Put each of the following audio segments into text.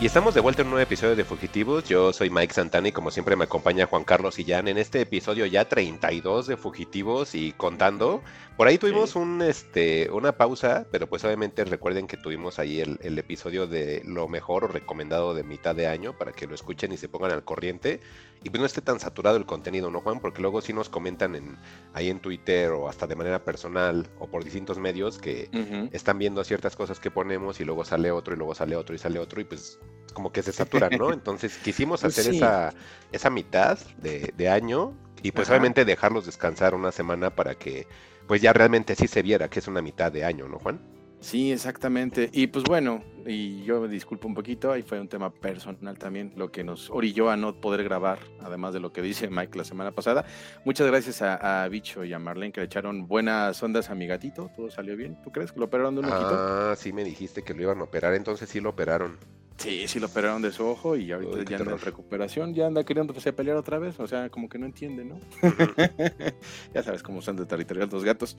Y estamos de vuelta en un nuevo episodio de Fugitivos. Yo soy Mike Santana y como siempre me acompaña Juan Carlos Illán en este episodio ya 32 de Fugitivos y contando. Por ahí tuvimos un, este, una pausa, pero pues obviamente recuerden que tuvimos ahí el, el, episodio de lo mejor o recomendado de mitad de año para que lo escuchen y se pongan al corriente. Y pues no esté tan saturado el contenido, ¿no, Juan? Porque luego sí nos comentan en, ahí en Twitter o hasta de manera personal o por distintos medios que uh -huh. están viendo ciertas cosas que ponemos y luego sale otro y luego sale otro y sale otro y pues como que se saturan, ¿no? Entonces quisimos hacer sí. esa, esa mitad de, de año y pues Ajá. obviamente dejarlos descansar una semana para que pues ya realmente sí se viera que es una mitad de año, ¿no, Juan? Sí, exactamente. Y pues bueno, y yo me disculpo un poquito, ahí fue un tema personal también, lo que nos orilló a no poder grabar, además de lo que dice Mike la semana pasada. Muchas gracias a, a Bicho y a Marlene que le echaron buenas ondas a mi gatito, todo salió bien. ¿Tú crees que lo operaron de un ojito? Ah, sí me dijiste que lo iban a operar, entonces sí lo operaron. Sí, sí lo operaron de su ojo y ahorita Uy, ya anda en recuperación, ya anda queriendo pues, pelear otra vez, o sea, como que no entiende, ¿no? Uh -huh. ya sabes cómo son de territorial los gatos.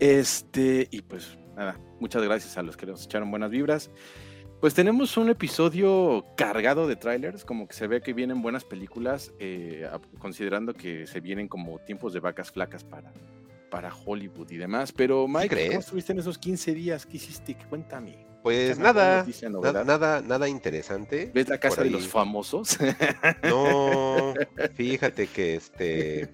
Este, y pues nada, muchas gracias a los que nos echaron buenas vibras. Pues tenemos un episodio cargado de trailers, como que se ve que vienen buenas películas, eh, considerando que se vienen como tiempos de vacas flacas para, para Hollywood y demás. Pero Mike, ¿Sí ¿cómo estuviste en esos 15 días? ¿Qué hiciste? Cuéntame. Pues nada, nada, nada, nada interesante. ¿Ves la casa de los famosos? No, fíjate que este,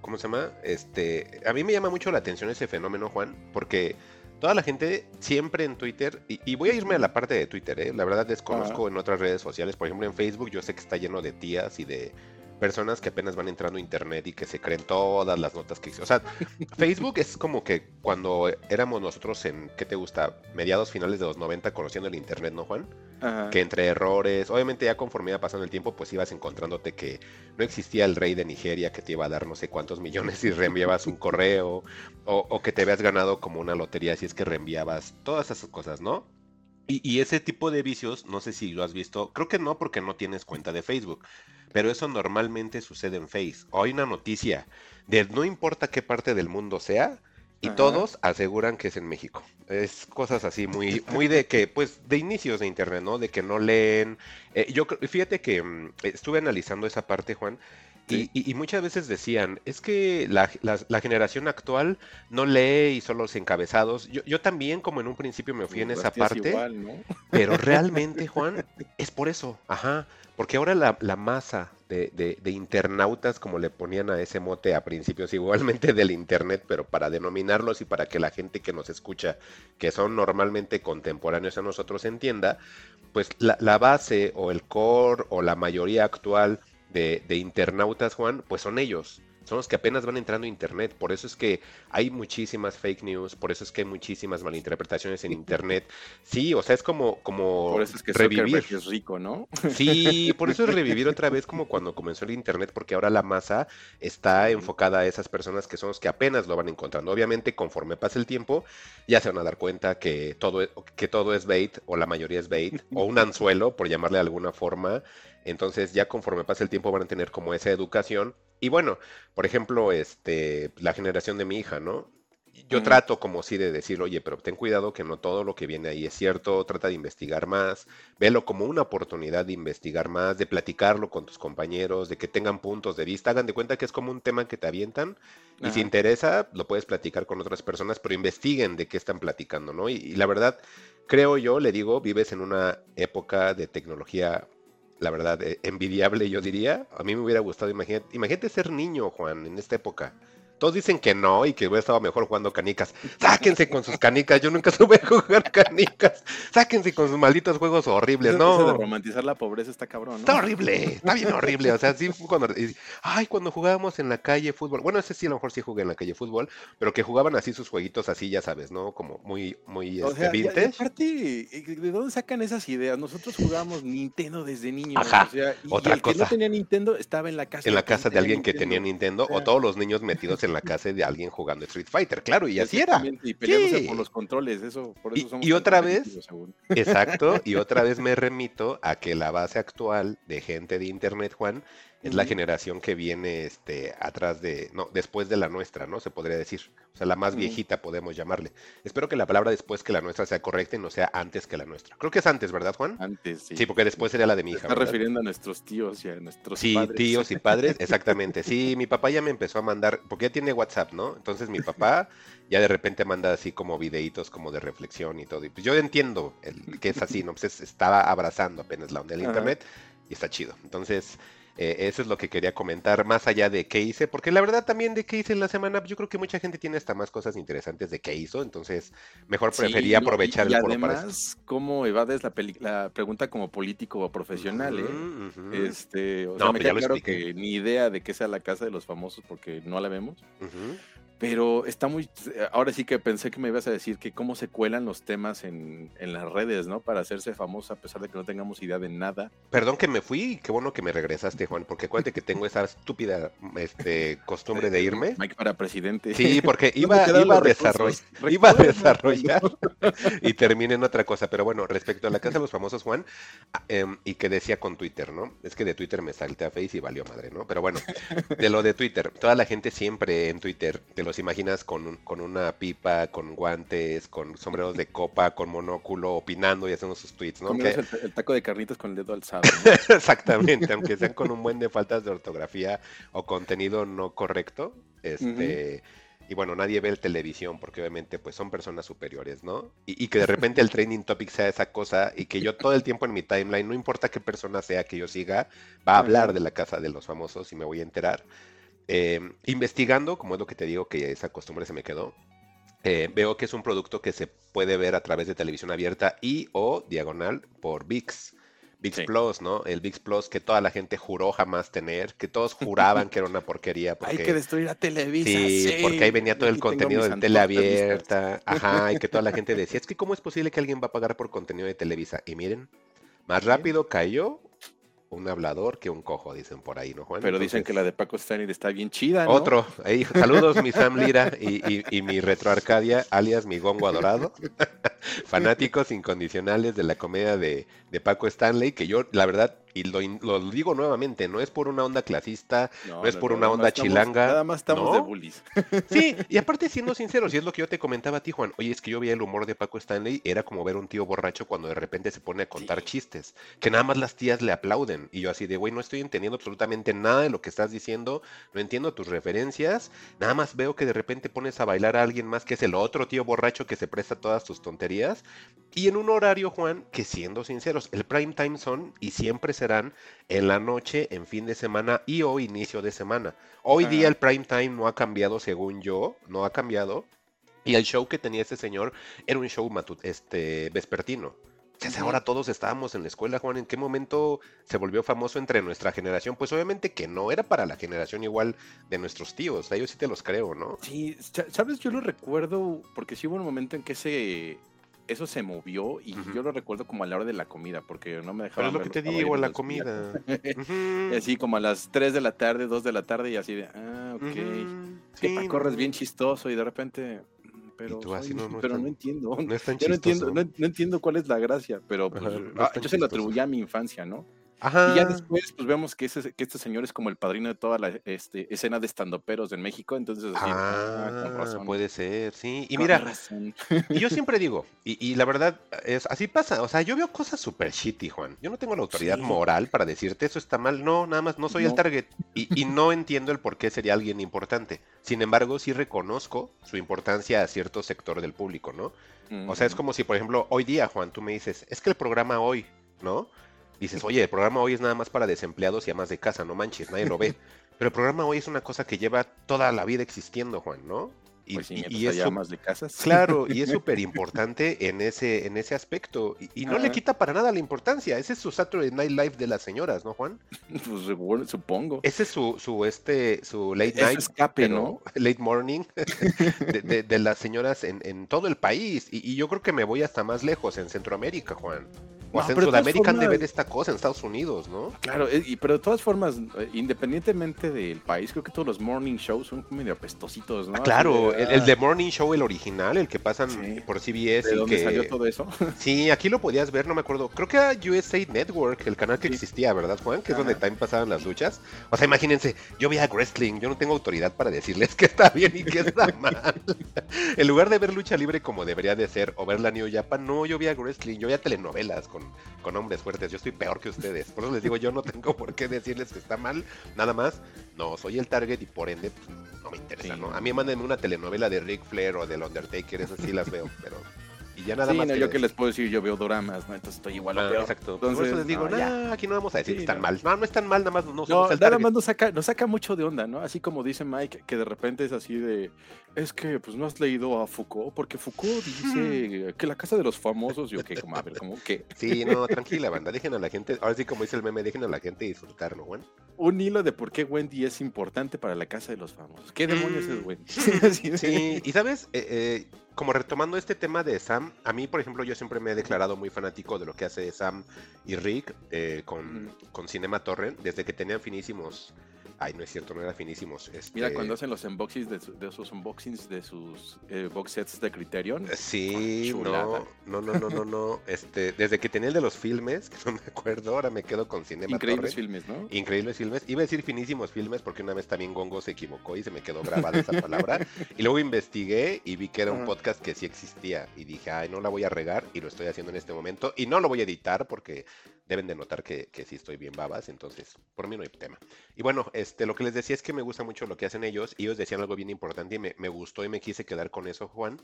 ¿cómo se llama? Este, a mí me llama mucho la atención ese fenómeno, Juan, porque toda la gente siempre en Twitter, y, y voy a irme a la parte de Twitter, ¿eh? la verdad desconozco en otras redes sociales, por ejemplo en Facebook yo sé que está lleno de tías y de personas que apenas van entrando a internet y que se creen todas las notas que hice. O sea, Facebook es como que cuando éramos nosotros en, ¿qué te gusta? Mediados finales de los 90 conociendo el internet, ¿no, Juan? Ajá. Que entre errores, obviamente ya conforme iba pasando el tiempo, pues ibas encontrándote que no existía el rey de Nigeria que te iba a dar no sé cuántos millones si reenviabas un correo, o, o que te habías ganado como una lotería si es que reenviabas todas esas cosas, ¿no? Y, y, ese tipo de vicios, no sé si lo has visto, creo que no porque no tienes cuenta de Facebook, pero eso normalmente sucede en Face. O hay una noticia de no importa qué parte del mundo sea, y Ajá. todos aseguran que es en México. Es cosas así muy, muy de que, pues, de inicios de internet, ¿no? De que no leen. Eh, yo fíjate que um, estuve analizando esa parte, Juan, y, y, y, muchas veces decían, es que la, la, la, generación actual no lee y solo los encabezados. Yo, yo también, como en un principio, me fui en esa parte. Igual, ¿no? Pero realmente, Juan, es por eso. Ajá. Porque ahora la, la masa de, de, de, internautas, como le ponían a ese mote a principios, igualmente del Internet, pero para denominarlos y para que la gente que nos escucha, que son normalmente contemporáneos a nosotros, entienda, pues la, la base o el core o la mayoría actual de, de, internautas, Juan, pues son ellos. Son los que apenas van entrando a Internet. Por eso es que hay muchísimas fake news, por eso es que hay muchísimas malinterpretaciones en Internet. Sí, o sea, es como, como por eso es que revivir. es rico, ¿no? Sí, por eso es revivir otra vez como cuando comenzó el Internet, porque ahora la masa está enfocada a esas personas que son los que apenas lo van encontrando. Obviamente, conforme pasa el tiempo, ya se van a dar cuenta que todo, que todo es bait, o la mayoría es bait, o un anzuelo, por llamarle de alguna forma. Entonces ya conforme pasa el tiempo van a tener como esa educación. Y bueno, por ejemplo, este, la generación de mi hija, ¿no? Yo -huh. trato como sí de decir, oye, pero ten cuidado que no todo lo que viene ahí es cierto, trata de investigar más, velo como una oportunidad de investigar más, de platicarlo con tus compañeros, de que tengan puntos de vista, hagan de cuenta que es como un tema que te avientan y si interesa lo puedes platicar con otras personas, pero investiguen de qué están platicando, ¿no? Y, y la verdad, creo yo, le digo, vives en una época de tecnología la verdad, eh, envidiable, yo diría. A mí me hubiera gustado, imagínate, imagínate ser niño, Juan, en esta época. Todos dicen que no y que hubiera estado mejor jugando canicas. Sáquense con sus canicas. Yo nunca supe jugar canicas. Sáquense con sus malditos juegos horribles. No. De romantizar la pobreza está cabrón. ¿no? Está horrible. Está bien horrible. O sea, sí, cuando. Ay, cuando jugábamos en la calle fútbol. Bueno, ese sí, a lo mejor sí jugué en la calle fútbol. Pero que jugaban así sus jueguitos así, ya sabes, ¿no? Como muy, muy o este, sea, vintage. aparte, ¿de dónde sacan esas ideas? Nosotros jugábamos Nintendo desde niños. Ajá. O sea, y Otra el cosa. que no tenía Nintendo estaba en la casa. En la casa de alguien que tenía Nintendo. O, sea, o todos los niños metidos en en la casa de alguien jugando Street Fighter, claro, y así era. Y peleándose por los controles, eso, por eso y, somos y otra vez, exacto, y otra vez me remito a que la base actual de gente de internet, Juan, es la generación que viene este, atrás de, no, después de la nuestra, ¿no? Se podría decir. O sea, la más viejita podemos llamarle. Espero que la palabra después que la nuestra sea correcta y no sea antes que la nuestra. Creo que es antes, ¿verdad, Juan? Antes, sí. Sí, porque después sería la de mi hija. Está refiriendo a nuestros tíos y a nuestros sí, padres. Sí, tíos y padres, exactamente. Sí, mi papá ya me empezó a mandar, porque ya tiene WhatsApp, ¿no? Entonces mi papá ya de repente manda así como videitos como de reflexión y todo. Y pues yo entiendo el, que es así, ¿no? Pues estaba abrazando apenas la onda del internet y está chido. Entonces, eh, eso es lo que quería comentar, más allá de qué hice, porque la verdad también de qué hice en la semana, yo creo que mucha gente tiene hasta más cosas interesantes de qué hizo, entonces mejor prefería sí, aprovechar y, y el foro además, para eso. cómo evades la, la, pregunta como político o profesional, ¿eh? Uh -huh. Este, o No, sea, me pues ya queda lo claro que ni idea de qué sea la casa de los famosos porque no la vemos. Pero está muy. Ahora sí que pensé que me ibas a decir que cómo se cuelan los temas en, en las redes, ¿no? Para hacerse famoso a pesar de que no tengamos idea de nada. Perdón que me fui, y qué bueno que me regresaste, Juan, porque acuérdate que tengo esa estúpida este, costumbre de irme. Mike para presidente. Sí, porque ¿Dónde iba, iba, a desarroll- iba a desarrollar y terminé en otra cosa. Pero bueno, respecto a la casa de los famosos, Juan, em, y que decía con Twitter, ¿no? Es que de Twitter me salté a Face y valió madre, ¿no? Pero bueno, de lo de Twitter, toda la gente siempre en Twitter, te los imaginas con, un- con una pipa, con guantes, con sombreros de copa, con monóculo, opinando y haciendo sus tweets, ¿no? Que- el, el taco de carnitas con el dedo alzado. ¿no? Exactamente, aunque sean con un buen de faltas de ortografía o contenido no correcto, este, y bueno, nadie ve el televisión porque obviamente pues son personas superiores, ¿no? Y, y que de repente el training topic sea esa cosa y que yo todo el tiempo en mi timeline, no importa qué persona sea que yo siga, va a hablar de la casa de los famosos y me voy a enterar. Eh, investigando, como es lo que te digo, que esa costumbre se me quedó, eh, veo que es un producto que se puede ver a través de televisión abierta y o diagonal por VIX. VIX Sí. Plus, ¿no? El VIX Plus que toda la gente juró jamás tener, que todos juraban que era una porquería. Hay que destruir a Televisa. sí, porque ahí venía todo el contenido de tele antorchas listas. abierta. Ajá, y que toda la gente decía, es que ¿cómo es posible que alguien va a pagar por contenido de Televisa? Y miren, más rápido cayó un hablador que un cojo, dicen por ahí, ¿no, Juan? Pero dicen que la de Paco Stanley está bien chida, ¿no? otro. Ahí, saludos, mi Sam Lira y, y- y mi Retro Arcadia, alias mi Gongo Adorado. Fanáticos incondicionales de la comedia de, de Paco Stanley, que yo, la verdad, y lo, digo nuevamente, no es por una onda clasista, no, es por una onda estamos- chilanga. Nada más estamos ¿no? de bullies. Sí, y aparte siendo sinceros, y es lo que yo te comentaba a ti, Juan, oye, es que yo veía el humor de Paco Stanley, era como ver un tío borracho cuando de repente se pone a contar chistes, que nada más las tías le aplauden, y yo así de, güey, no estoy entendiendo absolutamente nada de lo que estás diciendo, no entiendo tus referencias, nada más veo que de repente pones a bailar a alguien más que es el otro tío borracho que se presta todas tus tonterías, y en un horario, Juan, que siendo sinceros, el prime time son y siempre serán en la noche, en fin de semana y o inicio de semana. Hoy día Ajá. el prime time no ha cambiado según yo, no ha cambiado. Y el show que tenía ese señor era un show matu- este, vespertino. O sea, ahora todos estábamos en la escuela, Juan, ¿en qué momento se volvió famoso entre nuestra generación? Pues obviamente que no era para la generación igual de nuestros tíos, a ellos sí te los creo, ¿no? Sí, sa- sabes, yo lo recuerdo porque sí hubo un momento en que ese eso se movió y yo lo recuerdo como a la hora de la comida porque no me Pero dejaban es lo que te digo, la comida. Así como a las 3 de la tarde, 2 de la tarde y así de, ah, ok. ujú, Que sí, Paco es no, bien chistoso y de repente, mm, pero, tú así, soy- no, pero tan- no entiendo. No es tan Yo no entiendo, no, entiendo cuál es la gracia, pero pues, ah, yo se lo atribuía a mi infancia, ¿no? Ajá. Y ya después, pues vemos que, ese, que este señor es como el padrino de toda la este, escena de estandoperos en México, entonces así, ah, con Ah, razón. puede ser, sí. Y con mira, razón. y yo siempre digo, y, y la verdad, es así pasa. O sea, yo veo cosas súper shitty, Juan. Yo no tengo la autoridad Sí. moral para decirte eso está mal. No, nada más no soy el target. Y, y no entiendo el por qué sería alguien importante. Sin embargo, sí reconozco su importancia a cierto sector del público, ¿no? O sea, es como si, por ejemplo, hoy día, Juan, tú me dices, es que el programa hoy, ¿no? Dices, oye, el programa hoy es nada más para desempleados y amas de casa, no manches, nadie lo ve. Pero el programa hoy es una cosa que lleva toda la vida existiendo, Juan, ¿no? Y, Pues sí, y- amas de casas. Claro, y es súper importante en ese, en ese aspecto. Y, y no le quita para nada la importancia. Ese es su Saturday Night Live de las señoras, ¿no, Juan? Pues supongo. Ese es su, su, este, su late night. escape, pero- ¿no? Late morning de, de- de las señoras en, en todo el país. Y, y yo creo que me voy hasta más lejos, en Centroamérica, Juan. O sea, en Sudamérica han de ver esta cosa, en Estados Unidos, ¿no? Claro, eh, y, pero de todas formas, eh, independientemente del país, creo que todos los morning shows son medio apestositos, ¿no? Ah, claro, el, de Morning Show, el original, el que pasan por CBS. ¿De dónde que... salió todo eso? Sí, aquí lo podías ver, no me acuerdo. Creo que era USA Network, el canal que existía, ¿verdad, Juan? Que es donde también pasaban las luchas. O sea, imagínense, yo veía wrestling, yo no tengo autoridad para decirles que está bien y que está mal. en lugar de ver lucha libre como debería de ser, o ver la New Japan, no, yo veía wrestling, yo veía telenovelas con, con hombres fuertes, yo estoy peor que ustedes. Por eso les digo, yo no tengo por qué decirles que está mal, nada más, no, soy el target y por ende, pues, no me interesa, ¿no? A mí mándenme una telenovela de Ric Flair o del Undertaker, esas sí las veo, pero y ya nada sí, más. No, yo que les puedo decir, yo veo dramas, ¿no? Entonces estoy igual. Ah, exacto. Entonces, Por eso les digo, no, aquí no vamos a decir que están mal. No, no están mal, nada más no somos no, Nada más nos saca, nos saca mucho de onda, ¿no? Así como dice Mike, que de repente es así de, es que pues no has leído a Foucault, porque Foucault dice que la casa de los famosos, yo que como, a ver, como que. Sí, no, tranquila, banda, dejen a la gente, ahora sí como dice el meme, dejen a la gente disfrutar, ¿no, Juan? Un hilo de por qué Wendy es importante para la casa de los famosos. ¿Qué demonios es mm. Wendy? sí, y sabes, eh, eh como retomando este tema de Sam, a mí, por ejemplo, yo siempre me he declarado muy fanático de lo que hace Sam y Rick eh, con, con Cinema Torrent, desde que tenían finísimos Ay, no es cierto, no era finísimos. Este... Mira, cuando hacen los unboxings de, de esos unboxings de sus eh, box sets de Criterion. Eh, sí, no, no, no, no, no, no. Este, desde que tenía el de los filmes, que no me acuerdo, ahora me quedo con Cinema Increíbles filmes, ¿no? Increíbles filmes. Iba a decir finísimos filmes porque una vez también Gongo se equivocó y se me quedó grabada esa palabra. Y luego investigué y vi que era un podcast que sí existía. Y dije, ay, no la voy a regar y lo estoy haciendo en este momento. Y no lo voy a editar porque deben de notar que, que sí estoy bien babas. Entonces, por mí no hay tema. Y bueno, este, lo que les decía es que me gusta mucho lo que hacen ellos. Y ellos decían algo bien importante y me, me gustó y me quise quedar con eso, Juan.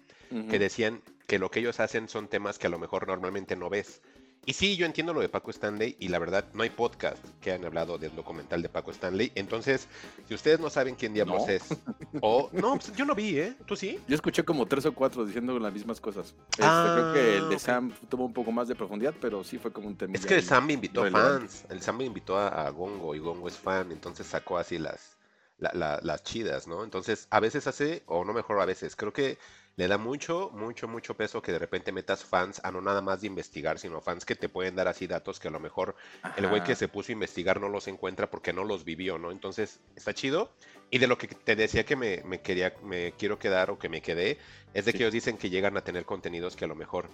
Que decían que lo que ellos hacen son temas que a lo mejor normalmente no ves. Y sí, yo entiendo lo de Paco Stanley y la verdad no hay podcast que han hablado del documental de Paco Stanley. Entonces, si ustedes no saben quién diablos es, o no, pues, yo no vi, ¿eh? ¿Tú sí? Yo escuché como tres o cuatro diciendo las mismas cosas. Este, creo que el de ah, Sam tuvo un poco más de profundidad, pero sí fue como un tema. Es que el Sam me invitó a fans. El Sam me invitó a, Gongo y Gongo es fan, entonces sacó así las, las chidas, ¿no? Entonces, a veces hace, o no mejor a veces, creo que le da mucho, mucho, mucho peso que de repente metas fans a no nada más de investigar, sino fans que te pueden dar así datos que a lo mejor el güey que se puso a investigar no los encuentra porque no los vivió, ¿no? Entonces, está chido. Y de lo que te decía que me, quería, me quiero quedar o que me quedé, es de que ellos dicen que llegan a tener contenidos que a lo mejor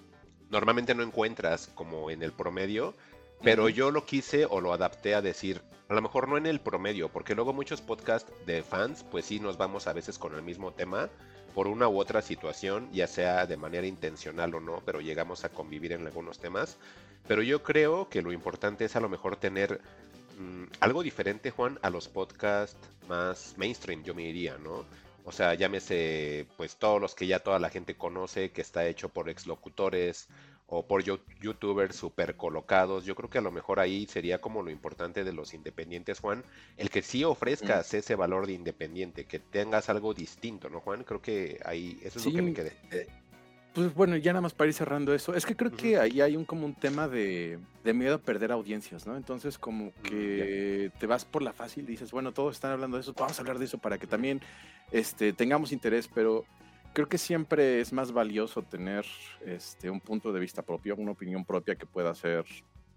normalmente no encuentras como en el promedio, pero yo lo quise o lo adapté a decir, a lo mejor no en el promedio, porque luego muchos podcasts de fans, pues sí nos vamos a veces con el mismo tema, por una u otra situación, ya sea de manera intencional o no, pero llegamos a convivir en algunos temas. Pero yo creo que lo importante es a lo mejor tener mm, algo diferente, Juan, a los podcasts más mainstream, yo me diría, ¿no? O sea, llámese, pues todos los que ya toda la gente conoce, que está hecho por exlocutores o por youtubers super colocados. Yo creo que a lo mejor ahí sería como lo importante de los independientes, Juan, el que sí ofrezcas ese valor de independiente, que tengas algo distinto, ¿no, Juan? Creo que ahí eso es lo que me quedé. Eh, pues bueno, ya nada más para ir cerrando eso, es que creo que ahí hay un como un tema de, miedo a perder audiencias, ¿no? Entonces como mm, que te vas por la fácil y dices, bueno, todos están hablando de eso, vamos a hablar de eso para que también este, tengamos interés, pero creo que siempre es más valioso tener este, un punto de vista propio, una opinión propia que pueda ser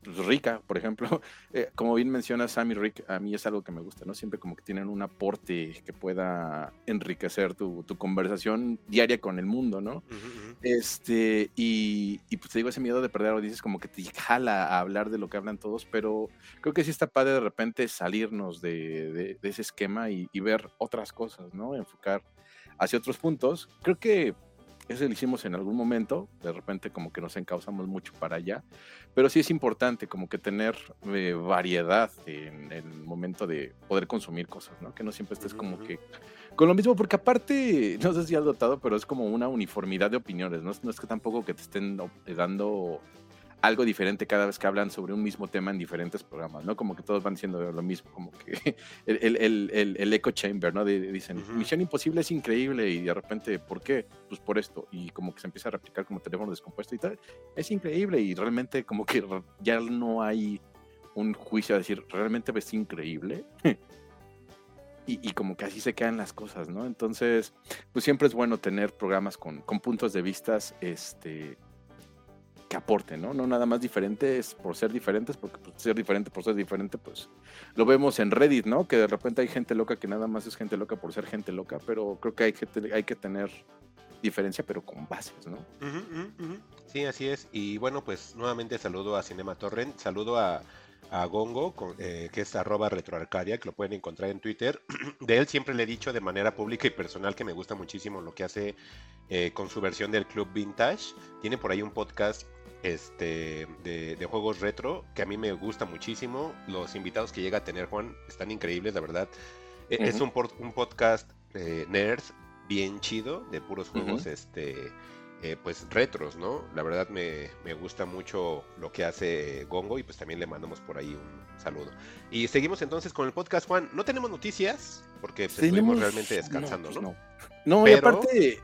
pues, rica, por ejemplo. Eh, como bien menciona Sammy Rick, a mí es algo que me gusta, ¿no? Siempre como que tienen un aporte que pueda enriquecer tu, tu conversación diaria con el mundo, ¿no? Este, y, y, pues te digo, ese miedo de perder dices como que te jala a hablar de lo que hablan todos, pero creo que sí está padre de repente salirnos de, de, ese esquema y, y, ver otras cosas, ¿no? Enfocar hacia otros puntos. Creo que eso lo hicimos en algún momento, de repente como que nos encauzamos mucho para allá, pero sí es importante como que tener eh, variedad en, el momento de poder consumir cosas, ¿no? Que no siempre estés como que con lo mismo, porque aparte, no sé si has notado, pero es como una uniformidad de opiniones, ¿no? No es que tampoco que te estén dando algo diferente cada vez que hablan sobre un mismo tema en diferentes programas, ¿no? Como que todos van diciendo lo mismo, como que el, el, el, el echo chamber, ¿no? dicen, Misión Imposible es increíble y de repente, ¿por qué? Pues por esto. Y como que se empieza a replicar como teléfono descompuesto y tal. Es increíble y realmente como que ya no hay un juicio a decir, ¿realmente ves increíble? y, y, como que así se quedan las cosas, ¿no? Entonces, pues siempre es bueno tener programas con, con puntos de vistas, este, que aporten, ¿no? No nada más diferentes por ser diferentes, porque pues, ser diferente por ser diferente, pues lo vemos en Reddit, ¿no? Que de repente hay gente loca que nada más es gente loca por ser gente loca, pero creo que hay que, hay que tener diferencia, pero con bases, ¿no? Sí, así es. Y bueno, pues nuevamente saludo a Cinema Torrent, saludo a, Gongo, eh, que es arroba retroarcadia, que lo pueden encontrar en Twitter. De él siempre le he dicho de manera pública y personal que me gusta muchísimo lo que hace eh, con su versión del Club Vintage. Tiene por ahí un podcast este, de, juegos retro que a mí me gusta muchísimo. Los invitados que llega a tener Juan están increíbles, la verdad. E, es un, un podcast eh, nerds bien chido de puros juegos este eh, pues retros, ¿no? La verdad me, gusta mucho lo que hace Gongo y pues también le mandamos por ahí un saludo. Y seguimos entonces con el podcast, Juan. No tenemos noticias porque pues, estuvimos realmente descansando, ¿no? Pues, no, y aparte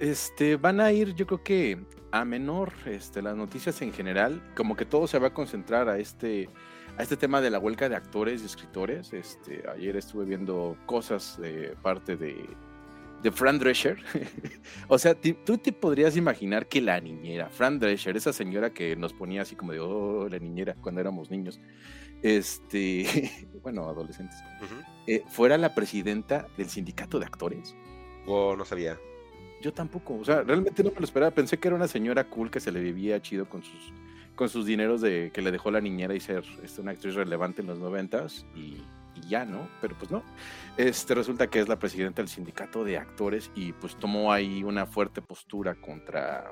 este, van a ir yo creo que a menor este, las noticias en general, como que todo se va a concentrar a este a este tema de la huelga de actores y escritores. Este, ayer estuve viendo cosas de parte de de Fran Drescher. o sea, tú te podrías imaginar que la niñera, Fran Drescher, esa señora que nos ponía así como de, oh, la niñera, cuando éramos niños, este, bueno, adolescentes, eh, fuera la presidenta del sindicato de actores. Oh, no sabía. Yo tampoco, o sea, realmente no me lo esperaba. Pensé que era una señora cool que se le vivía chido con sus, con sus dineros de que le dejó la niñera y ser este, una actriz relevante en los noventas y y ya, ¿no? Pero pues no. Este resulta que es la presidenta del sindicato de actores y pues tomó ahí una fuerte postura contra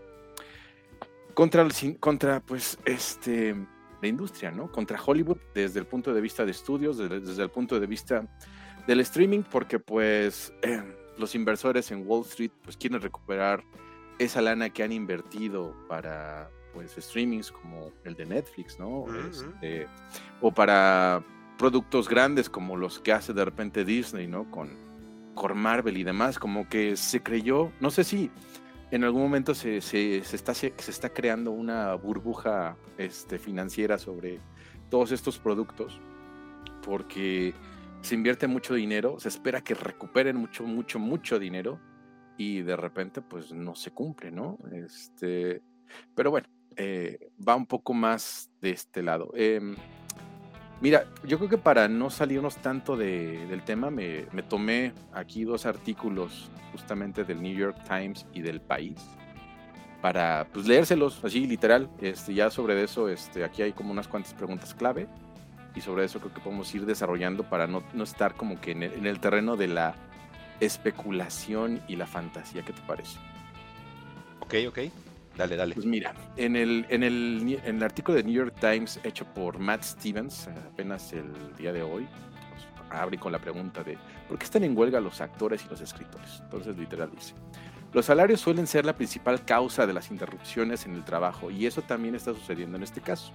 contra el, contra pues este la industria, ¿no? Contra Hollywood desde el punto de vista de estudios, desde, el punto de vista del streaming, porque pues eh, los inversores en Wall Street pues quieren recuperar esa lana que han invertido para pues streamings como el de Netflix, ¿no? Este, o para productos grandes como los que hace de repente Disney, ¿no? Con, con Marvel y demás, como que se creyó, no sé si en algún momento se, se, está, se, está creando una burbuja este, financiera sobre todos estos productos, porque se invierte mucho dinero, se espera que recuperen mucho, mucho, mucho dinero y de repente pues no se cumple, ¿no? Este, pero bueno, eh, va un poco más de este lado. Em, Mira, yo creo que para no salirnos tanto del tema, me, tomé aquí dos artículos justamente del New York Times y del País para pues, leérselos así literal. Este, ya sobre eso, este, aquí hay como unas cuantas preguntas clave y sobre eso creo que podemos ir desarrollando para no, estar como que en el terreno de la especulación y la fantasía. ¿Qué te parece? Ok, ok. Dale, dale. Pues mira, en el, en el, en el artículo de New York Times hecho por Matt Stevens, apenas el día de hoy, pues, abre con la pregunta de ¿por qué están en huelga los actores y los escritores? Entonces, literal dice, los salarios suelen ser la principal causa de las interrupciones en el trabajo y eso también está sucediendo en este caso.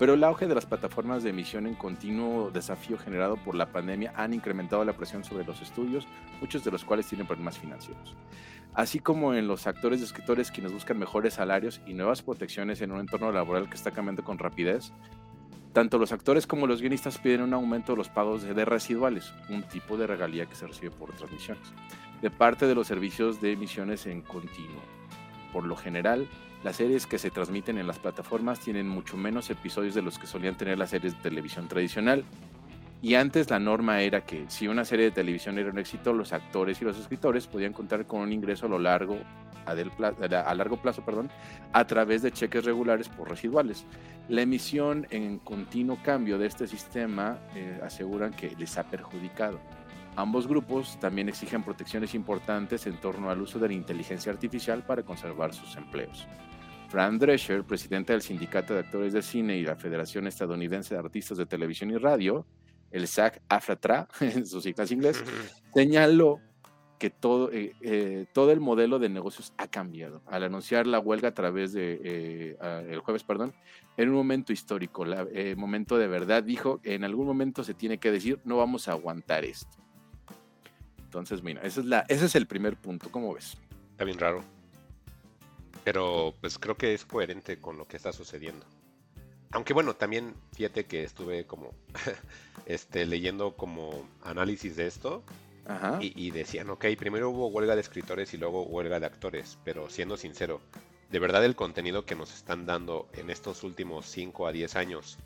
Pero el auge de las plataformas de emisión en continuo desafío generado por la pandemia han incrementado la presión sobre los estudios, muchos de los cuales tienen problemas financieros así como en los actores y escritores quienes buscan mejores salarios y nuevas protecciones en un entorno laboral que está cambiando con rapidez. Tanto los actores como los guionistas piden un aumento de los pagos de residuales, un tipo de regalía que se recibe por transmisiones, de parte de los servicios de emisiones en continuo. Por lo general, las series que se transmiten en las plataformas tienen mucho menos episodios de los que solían tener las series de televisión tradicional y antes la norma era que si una serie de televisión era un éxito, los actores y los escritores podían contar con un ingreso a lo largo a, largo plazo perdón, a través de cheques regulares por residuales. La emisión en continuo cambio de este sistema eh, aseguran que les ha perjudicado. Ambos grupos también exigen protecciones importantes en torno al uso de la inteligencia artificial para conservar sus empleos. Fran Drescher, presidente del Sindicato de Actores de Cine y la Federación Estadounidense de Artistas de Televisión y Radio, el SAC AFRATRA, en sus siglas inglés, señaló que todo, eh, eh, todo el modelo de negocios ha cambiado. Al anunciar la huelga a través de, eh, el jueves, perdón, en un momento histórico, el momento de verdad, dijo, en algún momento se tiene que decir, no vamos a aguantar esto. Entonces, mira, esa es la, ese es el primer punto, ¿cómo ves? Está bien raro. Pero pues creo que es coherente con lo que está sucediendo. Aunque bueno, también fíjate que estuve como este, leyendo como análisis de esto Y, decían, ok, primero hubo huelga de escritores y luego huelga de actores, pero siendo sincero, de verdad el contenido que nos están dando en estos últimos 5 a 10 años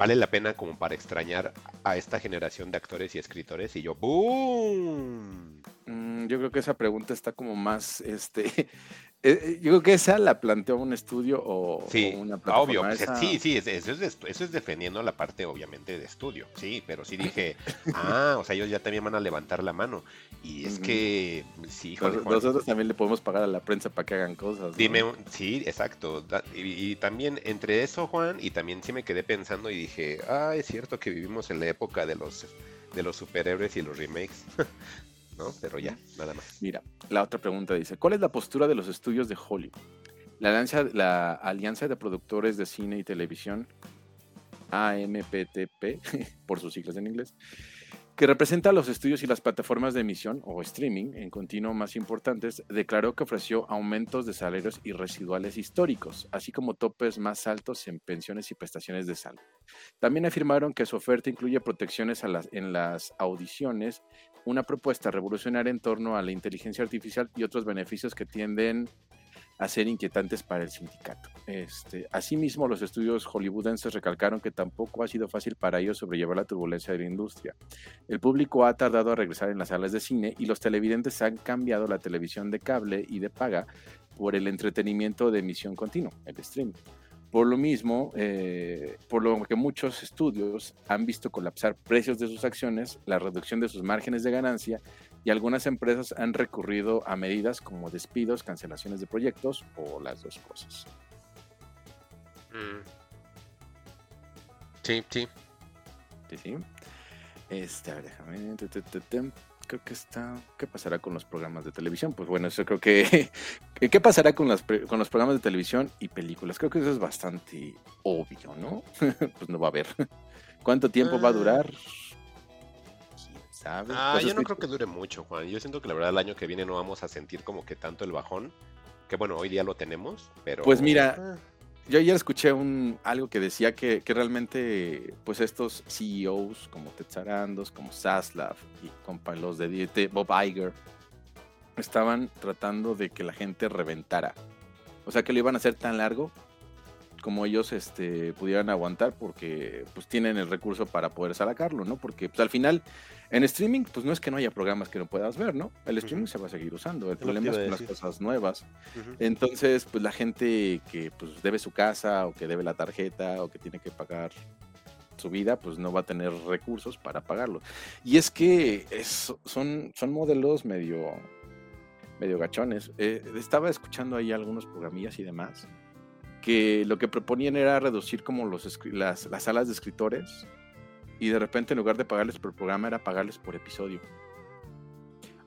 vale la pena como para extrañar a esta generación de actores y escritores y yo ¡boom! Mm, yo creo que esa pregunta está como más este Eh, eh, yo creo que esa la planteó un estudio o, una plataforma. Obvio, pues, sí, sí, eso es, eso es defendiendo la parte obviamente de estudio, sí, pero sí dije, ah, o sea, ellos ya también van a levantar la mano. Y es que, sí, Nosotros también le podemos pagar a la prensa para que hagan cosas. Dime, sí, exacto. Y, también entre eso, Juan, y también sí me quedé pensando y dije, ah, es cierto que vivimos en la época de los de los superhéroes y los remakes. Pero ya, nada más. Mira, la otra pregunta dice, ¿cuál es la postura de los estudios de Hollywood? La alianza, de Productores de Cine y Televisión, AMPTP, por sus siglas en inglés, que representa a los estudios y las plataformas de emisión o streaming en continuo más importantes, declaró que ofreció aumentos de salarios y residuales históricos, así como topes más altos en pensiones y prestaciones de salud. También afirmaron que su oferta incluye protecciones en las audiciones, una propuesta revolucionaria en torno a la inteligencia artificial y otros beneficios que tienden a ser inquietantes para el sindicato. Este, asimismo, los estudios hollywoodenses recalcaron que tampoco ha sido fácil para ellos sobrellevar la turbulencia de la industria. El público ha tardado a regresar en las salas de cine y los televidentes han cambiado la televisión de cable y de paga por el entretenimiento de emisión continua, el streaming. Por lo mismo, eh, por lo que muchos estudios han visto colapsar precios de sus acciones, la reducción de sus márgenes de ganancia y algunas empresas han recurrido a medidas como despidos, cancelaciones de proyectos o las dos cosas. Mm. Sí, sí. Sí, sí. Este, déjame creo que está. ¿Qué pasará con los programas de televisión? Pues bueno, eso creo que. ¿Qué pasará con, las, con los programas de televisión y películas? Creo que eso es bastante obvio, ¿no? pues no va a haber. ¿Cuánto tiempo va a durar? ¿Quién sabe? Ah, pues yo no creo que dure mucho, Juan. Yo siento que la verdad el año que viene no vamos a sentir como que tanto el bajón. Que bueno, hoy día lo tenemos, pero. Pues mira. Ah yo ayer escuché un, algo que decía que, realmente, pues estos CEOs como Tetsarandos, como Saslav y los de Bob Iger, estaban tratando de que la gente reventara. O sea, que lo iban a hacer tan largo como ellos este, pudieran aguantar porque pues tienen el recurso para poder sacarlo, ¿no? Porque pues, al final en streaming pues no es que no haya programas que no puedas ver, ¿no? El streaming se va a seguir usando, el problema es con las cosas nuevas. Entonces pues la gente que pues debe su casa o que debe la tarjeta o que tiene que pagar su vida pues no va a tener recursos para pagarlo. Y es que son, son modelos medio medio gachones. Eh, estaba escuchando ahí algunos programillas y demás que lo que proponían era reducir como los, las, las salas de escritores y de repente en lugar de pagarles por programa era pagarles por episodio.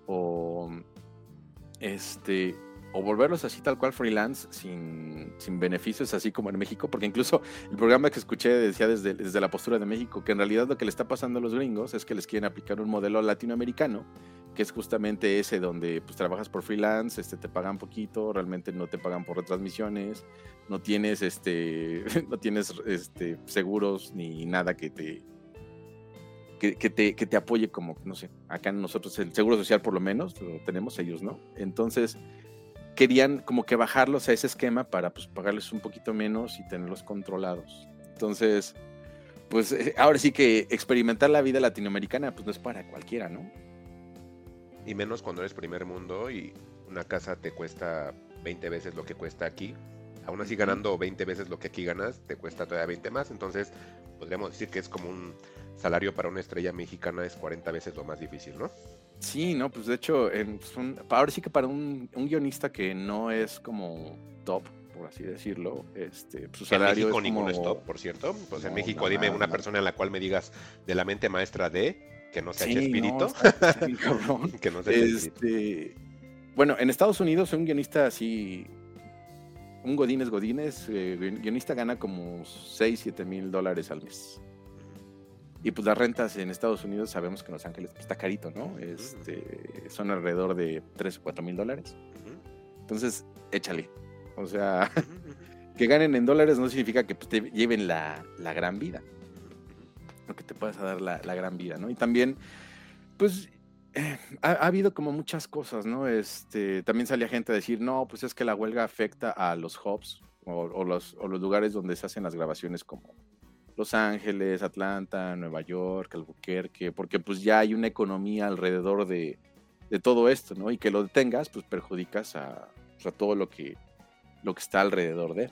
O este o volverlos así tal cual freelance sin, sin, beneficios, así como en México, porque incluso el programa que escuché decía desde, desde la postura de México que en realidad lo que le está pasando a los gringos es que les quieren aplicar un modelo latinoamericano que es justamente ese donde pues trabajas por freelance, este, te pagan poquito, realmente no te pagan por retransmisiones, no tienes este, no tienes este, seguros ni nada que te, que, te, que te apoye como, no sé, acá nosotros el seguro social por lo menos lo tenemos, ellos no. Entonces querían como que bajarlos a ese esquema para pues pagarles un poquito menos y tenerlos controlados. Entonces, pues eh, ahora sí que experimentar la vida latinoamericana pues no es para cualquiera, ¿no? Y menos cuando eres primer mundo y una casa te cuesta 20 veces lo que cuesta aquí. Aún así ganando 20 veces lo que aquí ganas, te cuesta todavía 20 más. Entonces podríamos decir que es como un salario para una estrella mexicana es 40 veces lo más difícil, ¿no? Sí, no, pues de hecho, en, ahora sí que para un, guionista que no es como top, por así decirlo, este, pues, su salario en México es top, por cierto. Pues en México dime una persona en la cual me digas de la mente maestra de que no sea espíritu. que no sea este, Bueno, en Estados Unidos un guionista así, un Godínez Godínez, eh, guionista gana como 6, 7 mil dólares al mes. Y pues las rentas en Estados Unidos sabemos que en Los Ángeles pues, está carito, ¿no? Este, son alrededor de 3 o 4 mil dólares. Entonces, échale. O sea, que ganen en dólares no significa que pues, te lleven la, la gran vida lo que te puedas dar la, gran vida, ¿no? Y también, pues eh, ha, habido como muchas cosas, ¿no? Este, también salía gente a decir, no, pues es que la huelga afecta a los hubs o, los, o los lugares donde se hacen las grabaciones como Los Ángeles, Atlanta, Nueva York, Albuquerque, porque pues ya hay una economía alrededor de, de todo esto, ¿no? Y que lo detengas, pues perjudicas a, a todo lo que, lo que está alrededor de él.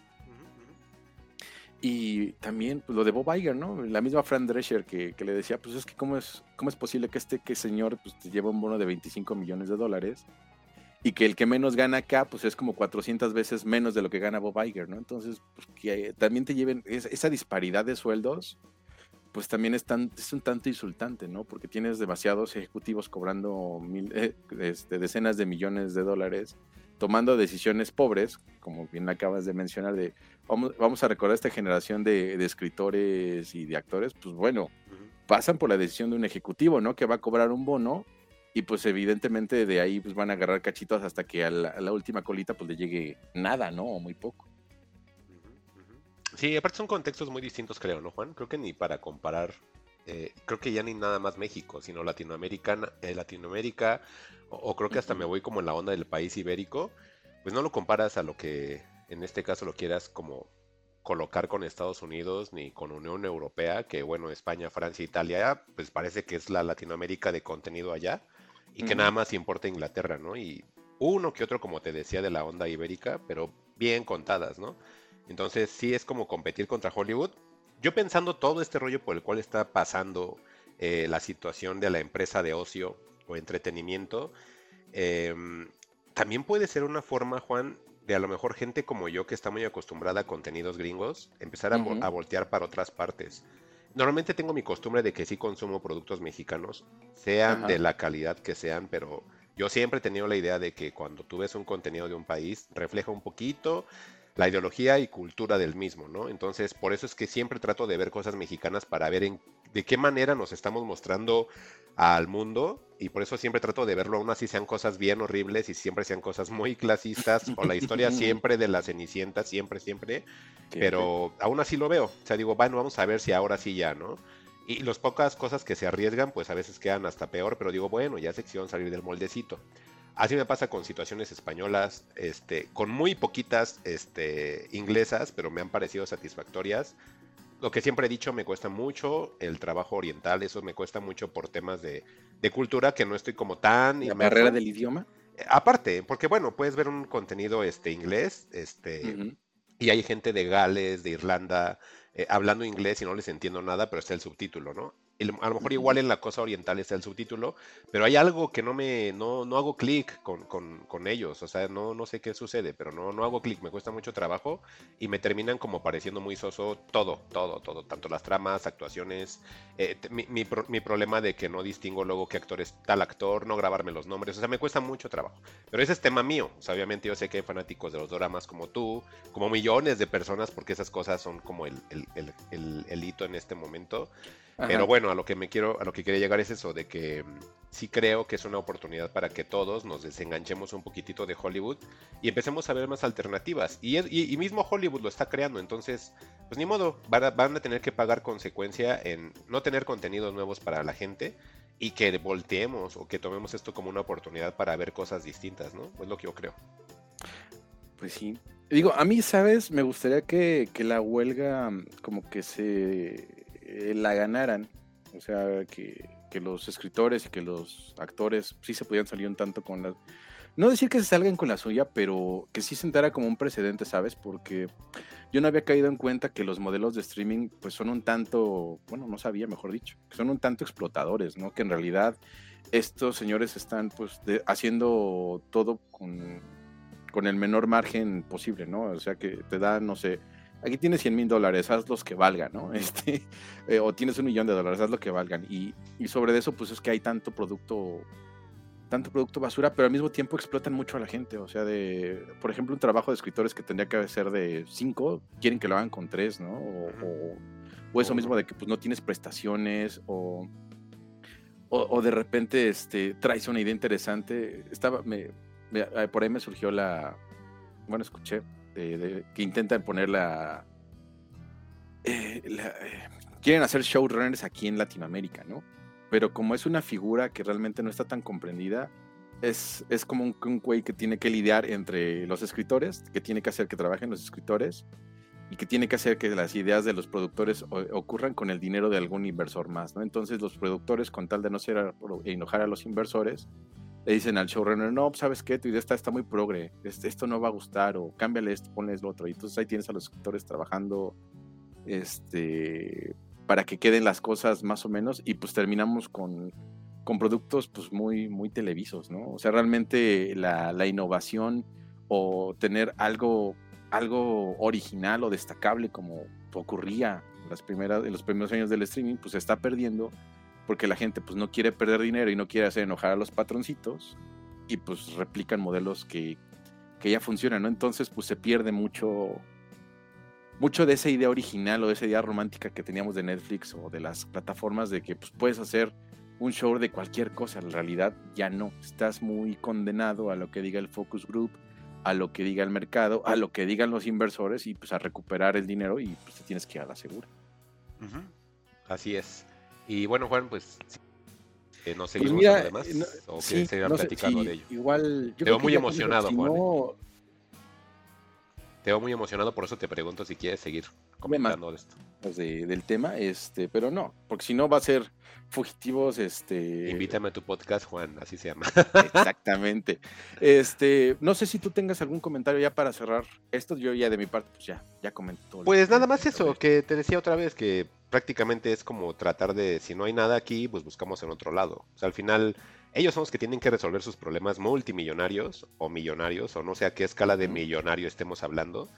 Y también pues, lo de Bob Iger, ¿no? La misma Fran Drescher que, le decía, pues es que cómo es, cómo es posible que este que señor pues, te lleva un bono de 25 millones de dólares y que el que menos gana acá pues es como 400 veces menos de lo que gana Bob Iger, ¿no? Entonces, pues, que también te lleven esa disparidad de sueldos, pues también es, es un tanto insultante, ¿no? Porque tienes demasiados ejecutivos cobrando mil, eh, este, decenas de millones de dólares tomando decisiones pobres, como bien acabas de mencionar, de vamos, vamos a recordar esta generación de, escritores y de actores, pues bueno, pasan por la decisión de un ejecutivo, ¿no? Que va a cobrar un bono y pues evidentemente de ahí pues van a agarrar cachitos hasta que a la, última colita pues le llegue nada, ¿no? O muy poco. Sí, aparte son contextos muy distintos, creo, ¿no, Juan? Creo que ni para comparar, eh, creo que ya ni nada más México, sino Latinoamérica, eh, Latinoamérica o, creo que hasta me voy como en la onda del país ibérico, pues no lo comparas a lo que en este caso lo quieras como colocar con Estados Unidos ni con Unión Europea, que bueno, España, Francia, Italia, pues parece que es la Latinoamérica de contenido allá y que nada más importa Inglaterra, ¿no? Y uno que otro, como te decía, de la onda ibérica, pero bien contadas, ¿no? Entonces sí es como competir contra Hollywood. Yo pensando todo este rollo por el cual está pasando eh, la situación de la empresa de ocio o entretenimiento, em, también puede ser una forma, Juan, de a lo mejor gente como yo que está muy acostumbrada a contenidos gringos, empezar a, voltear para otras partes. Normalmente tengo mi costumbre de que sí consumo productos mexicanos, sean de la calidad que sean, pero yo siempre he tenido la idea de que cuando tú ves un contenido de un país, refleja un poquito la ideología y cultura del mismo, ¿no? Entonces, por eso es que siempre trato de ver cosas mexicanas para ver en, de qué manera nos estamos mostrando al mundo y por eso siempre trato de verlo, aún así sean cosas bien horribles y siempre sean cosas muy clasistas o la historia siempre de la Cenicienta, siempre, siempre, pero aún así lo veo, o sea, digo, bueno, vamos a ver si ahora sí ya, ¿no? Y las pocas cosas que se arriesgan, pues a veces quedan hasta peor, pero digo, bueno, ya sección salir del moldecito. Así me pasa con situaciones españolas, este, con muy poquitas este, inglesas, pero me han parecido satisfactorias. Lo que siempre he dicho, me cuesta mucho el trabajo oriental, eso me cuesta mucho por temas de, cultura, que no estoy como tan... ¿La barrera del idioma? Eh, aparte, porque bueno, puedes ver un contenido este, inglés, este, y hay gente de Gales, de Irlanda, eh, hablando inglés y no les entiendo nada, pero está el subtítulo, ¿no? A lo mejor igual en la cosa oriental está el subtítulo, pero hay algo que no me, no, no hago clic con, con, ellos, o sea, no, no sé qué sucede, pero no, no hago clic, me cuesta mucho trabajo y me terminan como pareciendo muy soso todo, todo, todo, tanto las tramas, actuaciones, eh, mi, mi, mi, problema de que no distingo luego qué actor es tal actor, no grabarme los nombres, o sea, me cuesta mucho trabajo, pero ese es tema mío, o sea, obviamente yo sé que hay fanáticos de los dramas como tú, como millones de personas, porque esas cosas son como el, el, el, el hito en este momento. Pero bueno, a lo que me quiero, a lo que quería llegar es eso, de que mm, sí creo que es una oportunidad para que todos nos desenganchemos un poquitito de Hollywood y empecemos a ver más alternativas. Y, y, mismo Hollywood lo está creando, entonces, pues ni modo, van a, van a tener que pagar consecuencia en no tener contenidos nuevos para la gente y que volteemos o que tomemos esto como una oportunidad para ver cosas distintas, ¿no? Es lo que yo creo. Pues sí. Digo, a mí, ¿sabes? Me gustaría que, que la huelga mm, como que se eh, la ganaran. O sea, que, los escritores y que los actores sí se podían salir un tanto con la... No decir que se salgan con la suya, pero que sí sentara como un precedente, ¿sabes? Porque yo no había caído en cuenta que los modelos de streaming pues son un tanto, bueno, no sabía, mejor dicho, que son un tanto explotadores, ¿no? Que en realidad estos señores están pues haciendo todo con, con el menor margen posible, ¿no? O sea, que te dan, no sé, aquí tienes 100 mil dólares, haz los que valgan, ¿no? Este, eh, o tienes un millón de dólares, haz lo que valgan. Y, sobre eso, pues es que hay tanto producto, tanto producto basura, pero al mismo tiempo explotan mucho a la gente. O sea, de, por ejemplo, un trabajo de escritores que tendría que ser de 5, quieren que lo hagan con 3, ¿no? O, eso mismo de que pues no tienes prestaciones o, o, de repente este, traes una idea interesante. Estaba, me, por ahí me surgió la, bueno, escuché que intentan poner la, eh, eh, quieren hacer showrunners aquí en Latinoamérica, ¿no? pero como es una figura que realmente no está tan comprendida, es, es como un, güey que tiene que lidiar entre los escritores, que tiene que hacer que trabajen los escritores y que tiene que hacer que las ideas de los productores ocurran con el dinero de algún inversor más, ¿no? Entonces los productores, con tal de no ser enojar a los inversores, le dicen al showrunner, no, pues, ¿sabes qué? Tu idea está, está muy progre, esto no va a gustar, o cámbiale esto, ponle lo otro. Y entonces ahí tienes a los escritores trabajando este, para que queden las cosas más o menos, y pues terminamos con, con productos pues muy, muy televisos, ¿no? O sea, realmente la, la innovación o tener algo algo original o destacable como ocurría las primeras, en los primeros años del streaming, pues se está perdiendo porque la gente pues no quiere perder dinero y no quiere hacer enojar a los patroncitos y pues replican modelos que, que ya funcionan, ¿no? Entonces pues se pierde mucho mucho de esa idea original o de esa idea romántica que teníamos de Netflix o de las plataformas de que pues, puedes hacer un show de cualquier cosa. En realidad ya no. Estás muy condenado a lo que diga el focus group, a lo que diga el mercado, a lo que digan los inversores y pues a recuperar el dinero y pues te tienes que ir a la segura. Así es. Y bueno, Juan, pues eh, nos pues seguimos además o que se platicando de ello. Igual, te veo muy emocionado, Juan. ¿eh? Te veo muy emocionado, por eso te pregunto si quieres seguir comentando de esto. Pues del tema, este, pero no, porque si no va a ser fugitivos, este. Invítame a tu podcast, Juan, así se llama. Exactamente. Este, no sé si tú tengas algún comentario ya para cerrar esto. Yo ya de mi parte, pues ya, ya comento. Pues nada más eso, que te decía otra vez que prácticamente es como tratar de, si no hay nada aquí, pues buscamos en otro lado. O sea, al final ellos son los que tienen que resolver sus problemas multimillonarios o millonarios, o no sé a qué escala de millonario estemos hablando.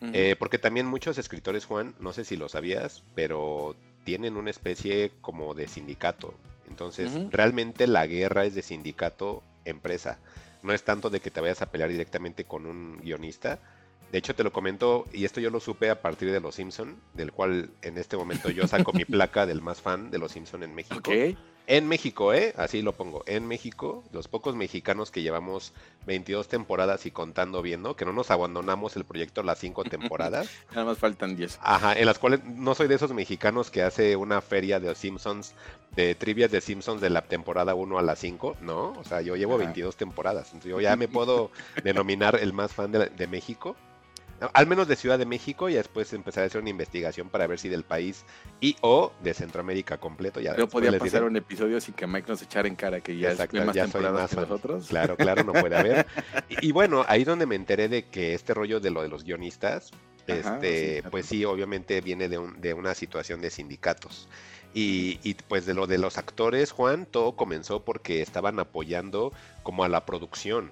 Eh, porque también muchos escritores, Juan, no sé si lo sabías, pero tienen una especie como de sindicato. Entonces, realmente la guerra es de sindicato-empresa. No es tanto de que te vayas a pelear directamente con un guionista. De hecho, te lo comento, y esto yo lo supe a partir de Los Simpson, del cual en este momento yo saco mi placa del más fan de Los Simpson en México. En México, ¿eh? Así lo pongo. En México, los pocos mexicanos que llevamos 22 temporadas y contando viendo, que no nos abandonamos el proyecto las cinco temporadas. Nada más faltan 10. Ajá, en las cuales no soy de esos mexicanos que hace una feria de Simpsons, de trivias de Simpsons de la temporada 1 a la 5, ¿no? O sea, yo llevo 22 temporadas. Entonces yo ya me puedo denominar el más fan de México al menos de Ciudad de México, y después empezar a hacer una investigación para ver si del país y o de Centroamérica completo. Ya Yo podía pasar un episodio sin que Mike nos echara en cara que ya Exacto, más ya soy más que nosotros. Claro, claro, no puede haber. y, bueno, ahí donde me enteré de que este rollo de lo de los guionistas, este, pues sí, obviamente viene de, un, de una situación de sindicatos. Y, y, pues de lo de los actores, Juan, todo comenzó porque estaban apoyando como a la producción.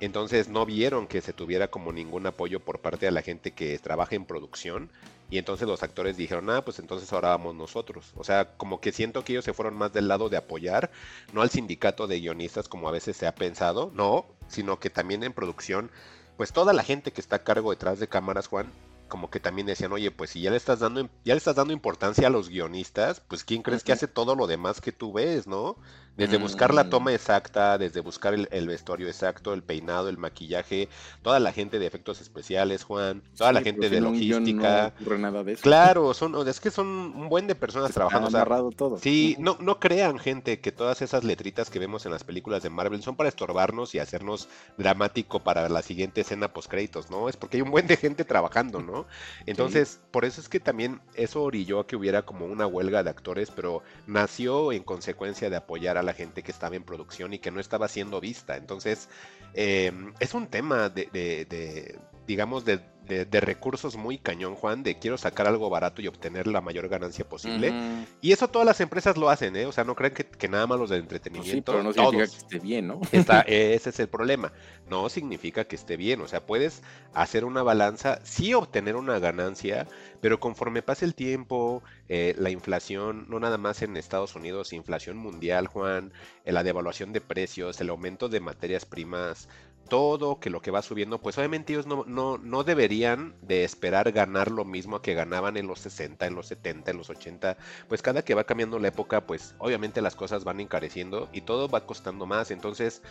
Entonces no vieron que se tuviera como ningún apoyo por parte de la gente que trabaja en producción. Y entonces los actores dijeron, ah, pues entonces ahora vamos nosotros. O sea, como que siento que ellos se fueron más del lado de apoyar, no al sindicato de guionistas como a veces se ha pensado, no, sino que también en producción, pues toda la gente que está a cargo detrás de cámaras, Juan, como que también decían, oye, pues si ya le estás dando, ya le estás dando importancia a los guionistas, pues quién crees que hace todo lo demás que tú ves, ¿no? Desde buscar la toma mm. exacta, desde buscar el, vestuario exacto, el peinado, el maquillaje, toda la gente de efectos especiales, Juan, toda la gente de logística. nada de eso. Claro, son, es que son un buen de personas trabajando. O todo. Sí, no, no crean, gente, que todas esas letritas que vemos en las películas de Marvel son para estorbarnos y hacernos dramático para la siguiente escena post créditos, ¿no? Es porque hay un buen de gente trabajando, ¿no? Entonces, por eso es que también eso orilló a que hubiera como una huelga de actores, pero nació en consecuencia de apoyar a la gente que estaba en producción y que no estaba siendo vista. Entonces, em, es un tema de digamos, de de, recursos muy cañón, Juan, de quiero sacar algo barato y obtener la mayor ganancia posible. Y eso todas las empresas lo hacen, ¿eh? O sea, no creen que, nada más los de entretenimiento. Pues sí, pero no significa que esté bien, ¿no? ese es el problema. No significa que esté bien. O sea, puedes hacer una balanza, sí obtener una ganancia, pero conforme pase el tiempo, eh, la inflación, no nada más en Estados Unidos, inflación mundial, Juan, eh, la devaluación de precios, el aumento de materias primas, todo, que lo que va subiendo, pues obviamente ellos no, no, deberían de esperar ganar lo mismo que ganaban en los 60, en los 70, en los 80. Pues cada que va cambiando la época, pues obviamente las cosas van encareciendo y todo va costando más. Entonces,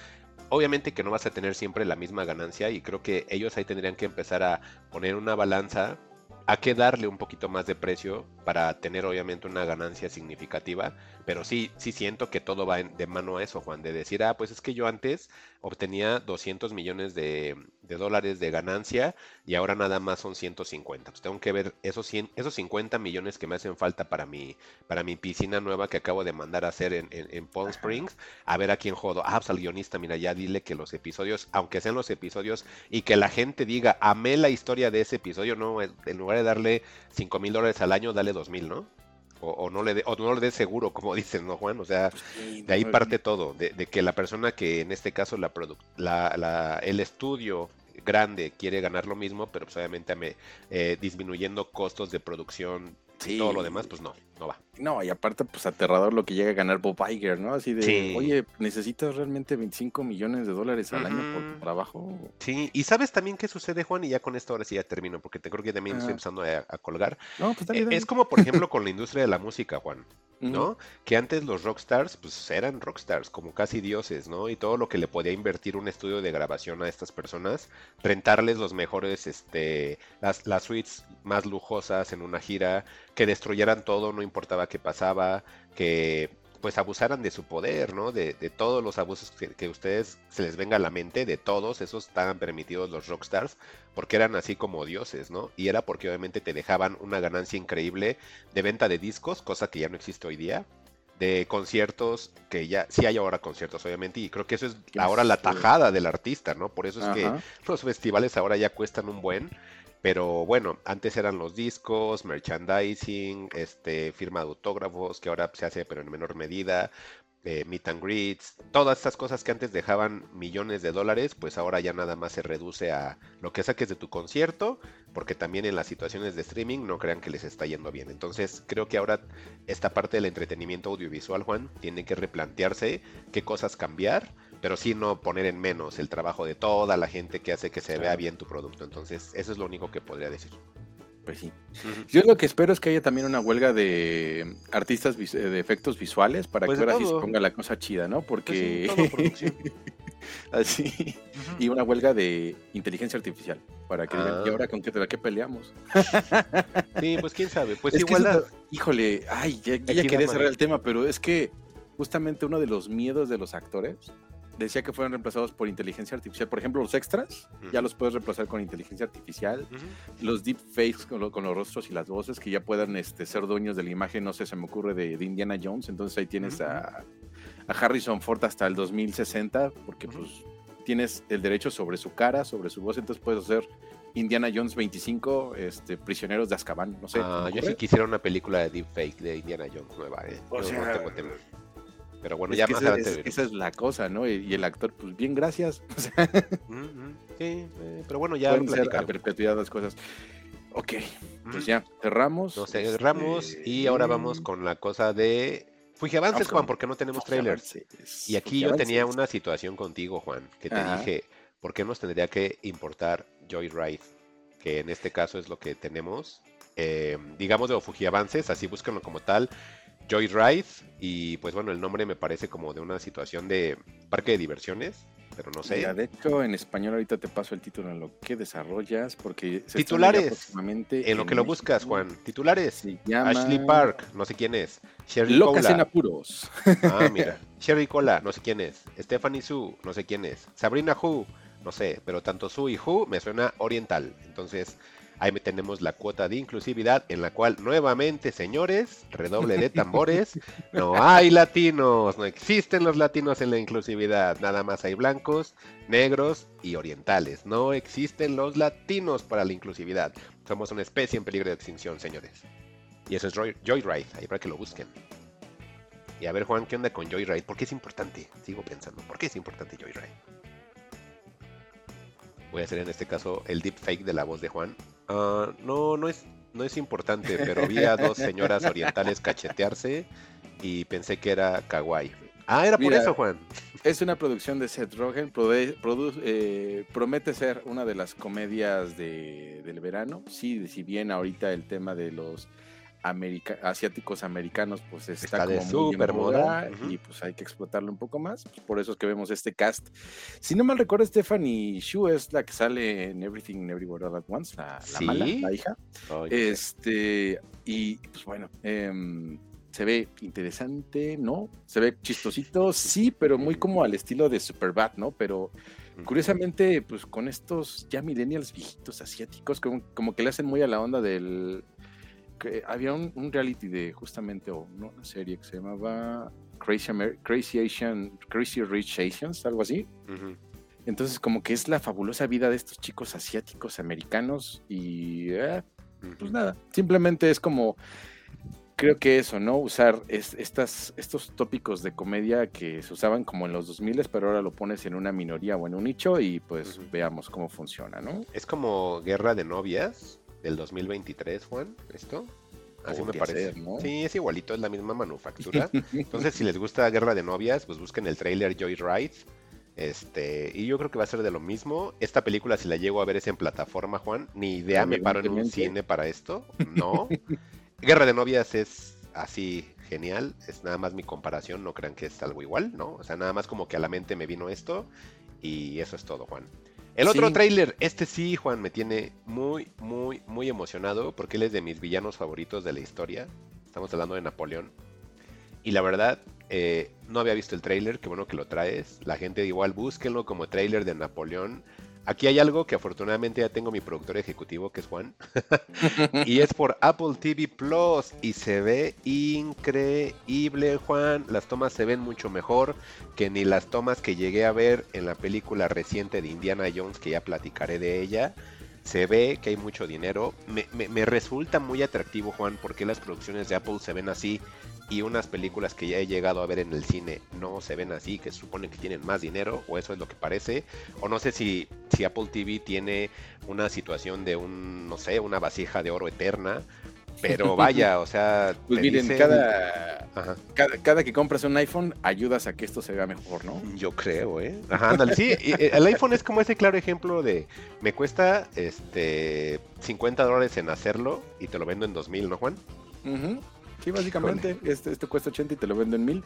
obviamente que no vas a tener siempre la misma ganancia y creo que ellos ahí tendrían que empezar a poner una balanza a qué darle un poquito más de precio para tener obviamente una ganancia significativa, pero sí, sí siento que todo va de mano a eso, Juan, de decir, ah, pues es que yo antes obtenía 200 millones de, dólares de ganancia y ahora nada más son 150. Pues tengo que ver esos, 100, esos 50 millones que me hacen falta para mi, para mi piscina nueva que acabo de mandar a hacer en, en, Palm Springs, a ver a quién jodo. Ah, pues al guionista, mira, ya dile que los episodios, aunque sean los episodios, y que la gente diga, amé la historia de ese episodio, no, en lugar de darle 5 mil dólares al año, dale 2 mil, ¿no? O, no le dé, o no le dé seguro, como dicen, ¿no, Juan? O sea, pues de ahí parte todo, de, que la persona que en este caso la, la, el estudio grande quiere ganar lo mismo, pero pues obviamente me, eh, disminuyendo costos de producción y todo lo demás, pues no, no va. No, y aparte, pues aterrador lo que llega a ganar Bob Iger, ¿no? Así de, oye, necesitas realmente 25 millones de dólares al año por tu trabajo. Sí, y sabes también qué sucede, Juan, y ya con esto ahora sí ya termino, porque te creo que también estoy empezando a, colgar. No, pues eh, Es como, por ejemplo, con la industria de la música, Juan. ¿No? Que antes los rockstars, pues eran rockstars, como casi dioses, ¿no? Y todo lo que le podía invertir un estudio de grabación a estas personas, rentarles los mejores, este, las, las suites más lujosas en una gira, que destruyeran todo, no importaba qué pasaba, que pues abusaran de su poder, ¿no? De, todos los abusos que, que, ustedes se les venga a la mente, de todos esos estaban permitidos los rockstars, porque eran así como dioses, ¿no? Y era porque obviamente te dejaban una ganancia increíble de venta de discos, cosa que ya no existe hoy día, de conciertos, que ya sí hay ahora conciertos, obviamente, y creo que eso es ahora la tajada del artista, ¿no? Por eso es que los festivales ahora ya cuestan un buen pero bueno, antes eran los discos, merchandising, este, firma de autógrafos, que ahora se hace pero en menor medida, eh, meet and greets, todas estas cosas que antes dejaban millones de dólares, pues ahora ya nada más se reduce a lo que saques de tu concierto, porque también en las situaciones de streaming no crean que les está yendo bien. Entonces creo que ahora esta parte del entretenimiento audiovisual, Juan, tiene que replantearse qué cosas cambiar pero sí no poner en menos el trabajo de toda la gente que hace que se vea bien tu producto. Entonces, eso es lo único que podría decir. Pues sí. Yo lo que espero es que haya también una huelga de artistas de efectos visuales para pues que ahora sí se ponga la cosa chida, ¿no? Porque. Pues así. Y una huelga de inteligencia artificial para que digan, ¿y ah. ahora con qué, qué peleamos? sí, pues quién sabe. Pues igual. híjole, ay, ya, ya quería cerrar el tema, pero es que justamente uno de los miedos de los actores decía que fueron reemplazados por inteligencia artificial. Por ejemplo, los extras ya los puedes reemplazar con inteligencia artificial. Los deepfakes con, con, los rostros y las voces que ya puedan este, ser dueños de la imagen, no sé, se me ocurre de, Indiana Jones. Entonces ahí tienes a, Harrison Ford hasta el 2060, porque pues tienes el derecho sobre su cara, sobre su voz, entonces puedes hacer Indiana Jones 25, este, Prisioneros de Azkaban, no sé. Ah, yo sí quisiera una película de deepfake de Indiana Jones nueva, eh. O sea, pero bueno, ya más adelante. esa es la cosa, ¿no? Y, el actor, pues bien, gracias. sí, eh, pero bueno, ya a perpetuidad las cosas. Ok, pues ya, cerramos. Nos cerramos este, y ahora vamos con la cosa de Fuji Avances, Juan, porque no tenemos trailers. Y aquí yo tenía una situación contigo, Juan, que te dije, ¿por qué nos tendría que importar Joyride? Que en este caso es lo que tenemos. Eh, digamos de Fuji Avances, así búsquenlo como tal. Joyride y pues bueno, el nombre me parece como de una situación de parque de diversiones, pero no sé. de hecho, en español ahorita te paso el título en lo que desarrollas, porque... Titulares, en lo que lo buscas, Juan. Titulares, Ashley Park, no sé quién es. Sherry Locas en apuros. Ah, mira. Sherry Cola, no sé quién es. Stephanie Su, no sé quién es. Sabrina Hu, no sé, pero tanto Su y Hu me suena oriental. Entonces, Ahí tenemos la cuota de inclusividad en la cual nuevamente, señores, redoble de tambores, no hay latinos, no existen los latinos en la inclusividad, nada más hay blancos, negros y orientales. No existen los latinos para la inclusividad. Somos una especie en peligro de extinción, señores. Y eso es Joyride, ahí para que lo busquen. Y a ver, Juan, ¿qué onda con Joyride? ¿Por qué es importante? Sigo pensando, ¿por qué es importante Joyride? Voy a hacer en este caso el deepfake de la voz de Juan. Ah, no, no es, no es importante, pero vi a dos señoras orientales cachetearse y pensé que era kawaii. Ah, era por eso, Juan. Es una producción de Seth Rogen, eh, promete ser una de las comedias de, del verano. Sí, si bien ahorita el tema de los asiáticos americanos, pues está, como de super moda, y pues hay que explotarlo un poco más. Pues, por eso es que vemos este cast. Si no mal recuerdo, Stephanie Shu es la que sale en Everything Everywhere All at Once, la, mala, la hija. este, y pues bueno, em, se ve interesante, ¿no? Se ve chistosito, sí, pero muy como al estilo de Superbad, ¿no? Pero curiosamente, pues con estos ya millennials viejitos asiáticos, como, como que le hacen muy a la onda del... Que había un, reality de justamente, o no, una serie que se llamaba Crazy, Crazy Asian, Crazy Rich Asians, algo así. Entonces, como que es la fabulosa vida de estos chicos asiáticos americanos y eh, pues nada, simplemente es como creo que eso, ¿no? Usar estas, estos tópicos de comedia que se usaban como en los 2000, pero ahora lo pones en una minoría o en un nicho y pues veamos cómo funciona, ¿no? Es como Guerra de Novias del 2023, Juan, esto. Así me parece. Sí, es igualito, es la misma manufactura. Entonces, si les gusta Guerra de Novias, pues busquen el trailer Joyride este, y yo creo que va a ser de lo mismo. Esta película, si la llego a ver, es en plataforma, Juan. Ni idea me paro en un cine para esto. No. Guerra de Novias es así genial. Es nada más mi comparación. No crean que es algo igual, ¿no? O sea, nada más como que a la mente me vino esto. Y eso es todo, Juan. El otro tráiler, este sí, Juan, me tiene muy, muy, muy emocionado porque él es de mis villanos favoritos de la historia. Estamos hablando de Napoleón. Y la verdad, eh, no había visto el tráiler, qué bueno que lo traes. La gente igual búsquenlo como tráiler de Napoleón. Aquí hay algo que afortunadamente ya tengo mi productor ejecutivo, que es Juan. y es por Apple TV Plus. Y se ve increíble, Juan. Las tomas se ven mucho mejor que ni las tomas que llegué a ver en la película reciente de Indiana Jones, que ya platicaré de ella. Se ve que hay mucho dinero. Me, me resulta muy atractivo, Juan, porque las producciones de Apple se ven así y unas películas que ya he llegado a ver en el cine no se ven así, que suponen que tienen más dinero, o eso es lo que parece, o no sé si, si Apple TV tiene una situación de un, no sé, una vasija de oro eterna, pero vaya, o sea... Pues miren, cada, cada, que compras un iPhone ayudas a que esto se vea mejor, ¿no? Yo creo, ¿eh? Ajá, ándale, sí, eh, el iPhone es como ese claro ejemplo de, me cuesta este 50 dólares en hacerlo y te lo vendo en 2000, ¿no, Juan? Sí, básicamente, este, este, cuesta 80 y te lo vendo en 1000.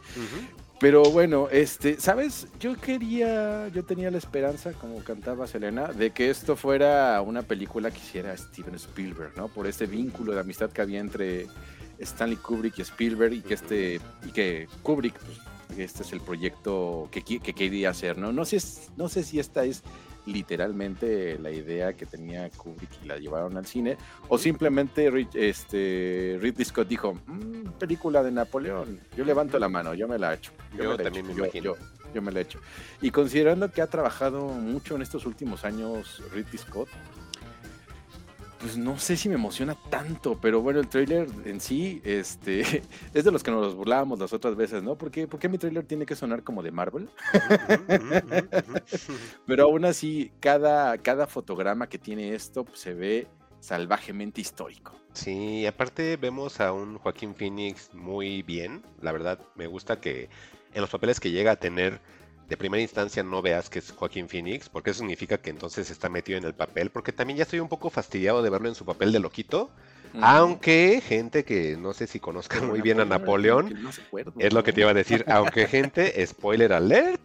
Pero bueno, este, ¿sabes? Yo quería, yo tenía la esperanza, como cantaba Selena, de que esto fuera una película que hiciera Steven Spielberg, ¿no? Por ese vínculo de amistad que había entre Stanley Kubrick y Spielberg y que este, y que Kubrick, pues, este es el proyecto que, que quería hacer, ¿no? No sé, no sé si esta es literalmente la idea que tenía Kubrick y la llevaron al cine, o simplemente este, Ridley Scott dijo, mm, película de Napoleón, yo levanto la mano, yo me la echo. Yo, también me imagino. Yo, me la echo. Y considerando que ha trabajado mucho en estos últimos años Ridley Scott, pues no sé si me emociona tanto, pero bueno, el trailer en sí, este, es de los que nos burlábamos las otras veces, ¿no? ¿Por qué, mi trailer tiene que sonar como de Marvel? pero aún así, cada, cada fotograma que tiene esto pues, se ve salvajemente histórico. Sí, aparte vemos a un Joaquín Phoenix muy bien, la verdad, me gusta que en los papeles que llega a tener de primera instancia no veas que es Joaquín Phoenix, porque eso significa que entonces está metido en el papel, porque también ya estoy un poco fastidiado de verlo en su papel de loquito. Aunque gente que no sé si conozca muy bien a Napoleón, es lo que te iba a decir, aunque gente, spoiler alert,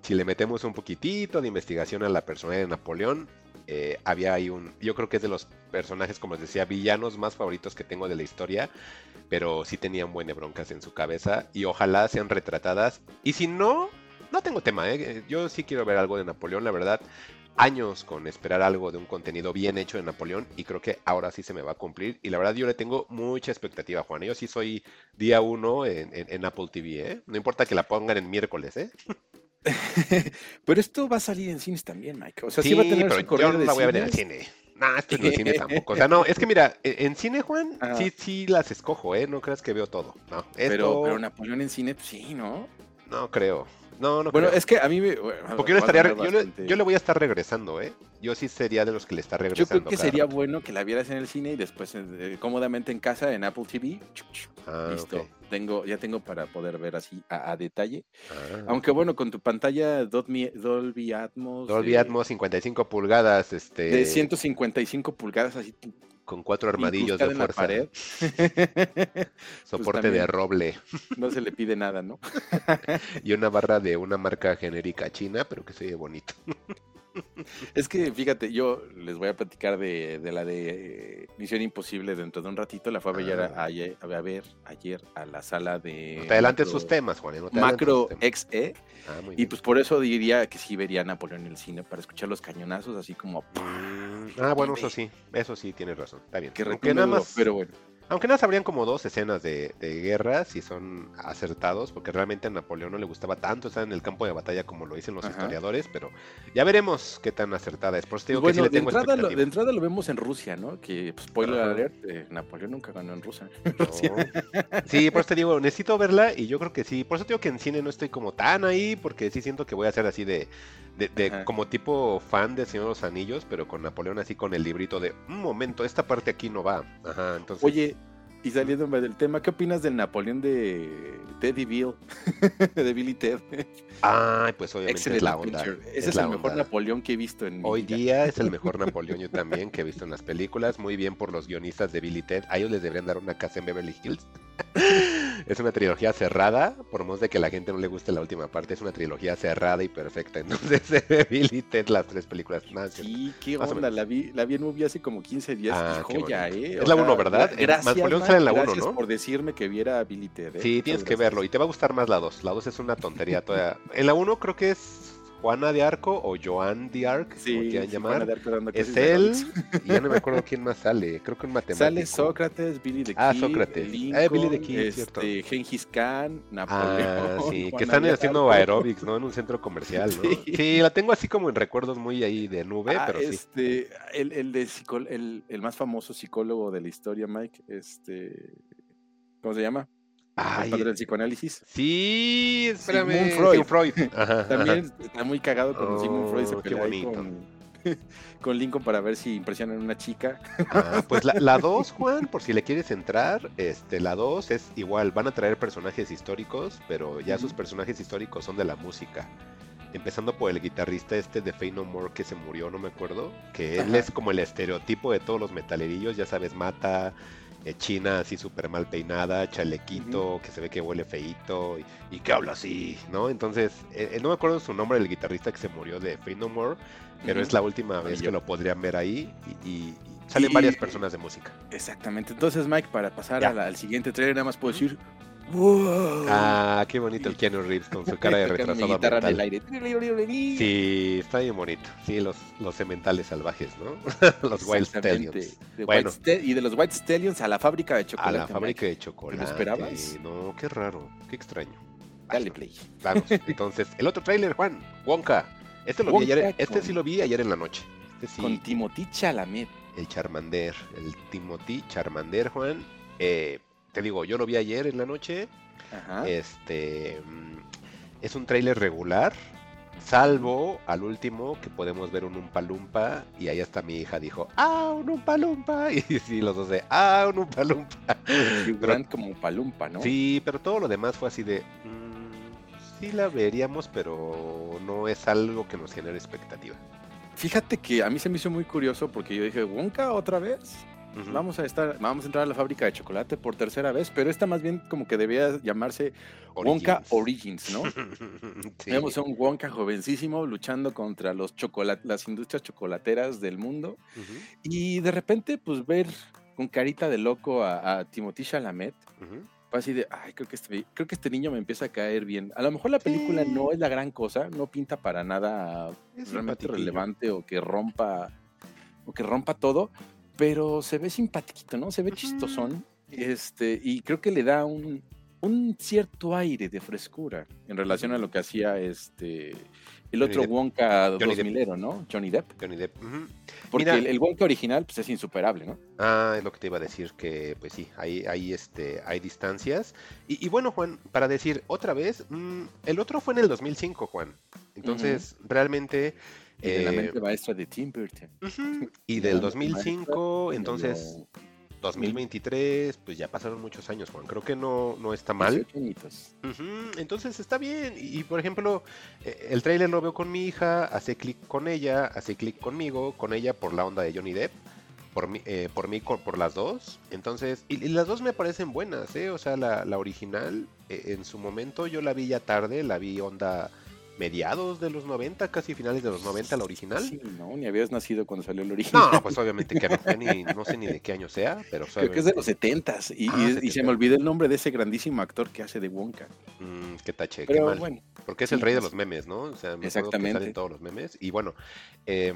si le metemos un poquitito de investigación a la personalidad de Napoleón, eh, había ahí un, yo creo que es de los personajes, como les decía, villanos más favoritos que tengo de la historia, pero sí tenían buenas broncas en su cabeza y ojalá sean retratadas. Y si no, no tengo tema, ¿eh? yo sí quiero ver algo de Napoleón, la verdad. Años con esperar algo de un contenido bien hecho de Napoleón y creo que ahora sí se me va a cumplir. Y la verdad yo le tengo mucha expectativa, Juan. Yo sí soy día uno en, Apple TV, ¿eh? No importa que la pongan en miércoles, ¿eh? pero esto va a salir en cines también, Mike. O sea, sí, va a tener pero yo no la voy a ver en el cine. No, esto en el cine tampoco. O sea, no, es que mira, e, en cine, Juan, sí, sí las escojo, ¿eh? No creas que veo todo. No, pero, pero Napoleón en cine, pues sí, ¿no? No creo. No, no Bueno, es que a mí me. Porque yo le, estaría, yo, le, voy a estar regresando, ¿eh? Yo sí sería de los que le está regresando. Yo creo que sería bueno que la vieras en el cine y después eh, cómodamente en casa en Apple TV. Ah, listo. Tengo, ya tengo para poder ver así a, detalle. Ah, Aunque bueno, con tu pantalla Dolby, Atmos. Dolby Atmos 55 pulgadas. Este... De 155 pulgadas, así con cuatro armadillos de fuerza. pared. Soporte pues de roble. No se le pide nada, ¿no? y una barra de una marca genérica china, pero que se ve bonito. es que fíjate, yo les voy a platicar de, la de Misión Imposible dentro de un ratito. La fue a ver, ah. ayer, a ver ayer a la sala de. te adelantes sus temas, Juan. macro XE. Ah, y pues por eso diría que sí vería Napoleón en el cine para escuchar los cañonazos, así como. Ah, bueno, eso sí. Eso sí, tienes razón. Está bien. Que nada más. Pero bueno. Aunque nada, habrían como dos escenas de, de, guerra, si son acertados, porque realmente a Napoleón no le gustaba tanto estar en el campo de batalla como lo dicen los historiadores, pero ya veremos qué tan acertada es. Por eso digo que sí le tengo de, entrada lo, de entrada lo vemos en Rusia, ¿no? Que, pues, spoiler alert, eh, Napoleón nunca ganó en Rusia. sí, por eso te digo, necesito verla y yo creo que sí. Por eso digo que en cine no estoy como tan ahí, porque sí siento que voy a ser así de, de, como tipo fan de Señor de los Anillos, pero con Napoleón así con el librito de un momento, esta parte aquí no va. Ajá, entonces. Oye, y saliéndome del tema, ¿qué opinas del Napoleón de Teddy Bill? de Billy Ted. Ay, pues obviamente es la onda. Ese es, el mejor Napoleón que he visto en Hoy día es el mejor Napoleón yo también que he visto en las películas. Muy bien por los guionistas de Billy Ted. A ellos les deberían dar una casa en Beverly Hills. es una trilogía cerrada, por más de que a la gente no le guste la última parte, es una trilogía cerrada y perfecta. Entonces, Billy Ted, las tres películas más. Sí, qué onda, la vi, la vi en movie hace como 15 días. Ah, joya, ¿eh? Es la 1, ¿verdad? Gracias, sale en la 1, ¿no? por decirme que viera Billy Ted. ¿eh? Sí, tienes que verlo y te va a gustar más la 2. La 2 es una tontería todavía. En la 1 creo que es Juana de Arco o Joan de Arc, sí, como quieran llamar. es él, y ya no me acuerdo quién más sale, creo que un matemático. Sale Sócrates, Billy the ah, Kid, ah, Sócrates. Lincoln, ah, Billy the Kid, este, cierto. Gengis Khan, Napoleón. Ah, sí, que están haciendo aerobics, ¿no? En un centro comercial, ¿no? Sí. la tengo así como en recuerdos muy ahí de nube, ah, pero este, sí. El, el, de el, el más famoso psicólogo de la historia, Mike, este, ¿cómo se llama? Ay, el del psicoanálisis. Sí, espérame. Sigmund Freud. También está muy cagado con Sigmund Freud. Se oh, qué bonito. Con, Lincoln para ver si impresionan a una chica. Ah, pues la 2, Juan, por si le quieres entrar, este, la 2 es igual, van a traer personajes históricos, pero ya sus personajes históricos son de la música. Empezando por el guitarrista este de Fey No More que se murió, no me acuerdo. Que él es como el estereotipo de todos los metalerillos, ya sabes, mata, China así súper mal peinada, chalequito, que se ve que huele feito y, que habla así, ¿no? Entonces, eh, eh, no me acuerdo su nombre del guitarrista que se murió de Fate No More, pero es la última vez que lo podrían ver ahí y, salen varias personas de música. Exactamente. Entonces, Mike, para pasar al siguiente trailer, nada más puedo decir Ah, qué bonito el Keanu Reeves con su cara de retrasado mental. Aire. Sí, está bien bonito. Sí, los, los sementales salvajes, ¿no? los Wild Stallions. bueno. y de los White Stallions a la fábrica de chocolate. A la fábrica de chocolate. ¿Lo esperabas? No, qué raro, qué extraño. Dale play. Vamos, entonces, el otro tráiler, Juan, Wonka. Este lo vi ayer, este sí lo vi ayer en la noche. Este con Timothy Chalamet. El Charmander, el Timothy Charmander, Juan. Eh, te digo, yo lo vi ayer en la noche. Este mm, es un tráiler regular, salvo al último que podemos ver un Umpalumpa y ahí hasta mi hija dijo, ¡ah, un Umpalumpa! Y sí, los dos de, ¡ah, un Umpalumpa! Gran como Umpalumpa, ¿no? Sí, pero todo lo demás fue así de, mm, sí la veríamos, pero no es algo que nos genere expectativa. Fíjate que a mí se me hizo muy curioso porque yo dije, ¿Wonka otra vez? Vamos a estar, vamos a entrar a la fábrica de chocolate por tercera vez, pero esta más bien como que debía llamarse Wonka Origins, ¿no? Vemos a un Wonka jovencísimo luchando contra los las industrias chocolateras del mundo y de repente pues ver con carita de loco a, a Timothy Chalamet. Así de, ay, creo que, este, creo que este niño me empieza a caer bien. A lo mejor la película no es la gran cosa, no pinta para nada realmente relevante o que rompa o que rompa todo, pero se ve simpático, ¿no? Se ve chistosón. Este, y creo que le da un, cierto aire de frescura en relación a lo que hacía este el otro Wonka 2000 ¿no? Johnny Depp. Johnny Depp. Porque el, Wonka original pues, es insuperable, ¿no? Ah, es lo que te iba a decir, que pues sí, hay, hay, este, hay distancias. Y, bueno, Juan, para decir otra vez, mm, el otro fue en el 2005, Juan. Entonces, realmente y de la mente eh, maestra de Tim Burton. Y del 2005, entonces 2023, pues ya pasaron muchos años, Juan. Creo que no, no está mal. Entonces está bien. Y, por ejemplo, eh, el trailer lo veo con mi hija, hace clic con ella, hace clic conmigo, con ella por la onda de Johnny Depp. Por mí, eh, por, mí por las dos. Entonces, y, las dos me parecen buenas, ¿eh? O sea, la, la original, en su momento yo la vi ya tarde, la vi onda mediados de los 90, casi finales de los 90, la original. Sí, no, ni habías nacido cuando salió el original. No, pues obviamente que no, ni, no sé ni de qué año sea, pero Creo que es de los 70 y, ah, y, se me olvidó el nombre de ese grandísimo actor que hace de Wonka. Mm, qué tache, qué mal. Bueno, Porque es el rey de los memes, ¿no? O sea, me exactamente. Que todos los memes. Y bueno, eh,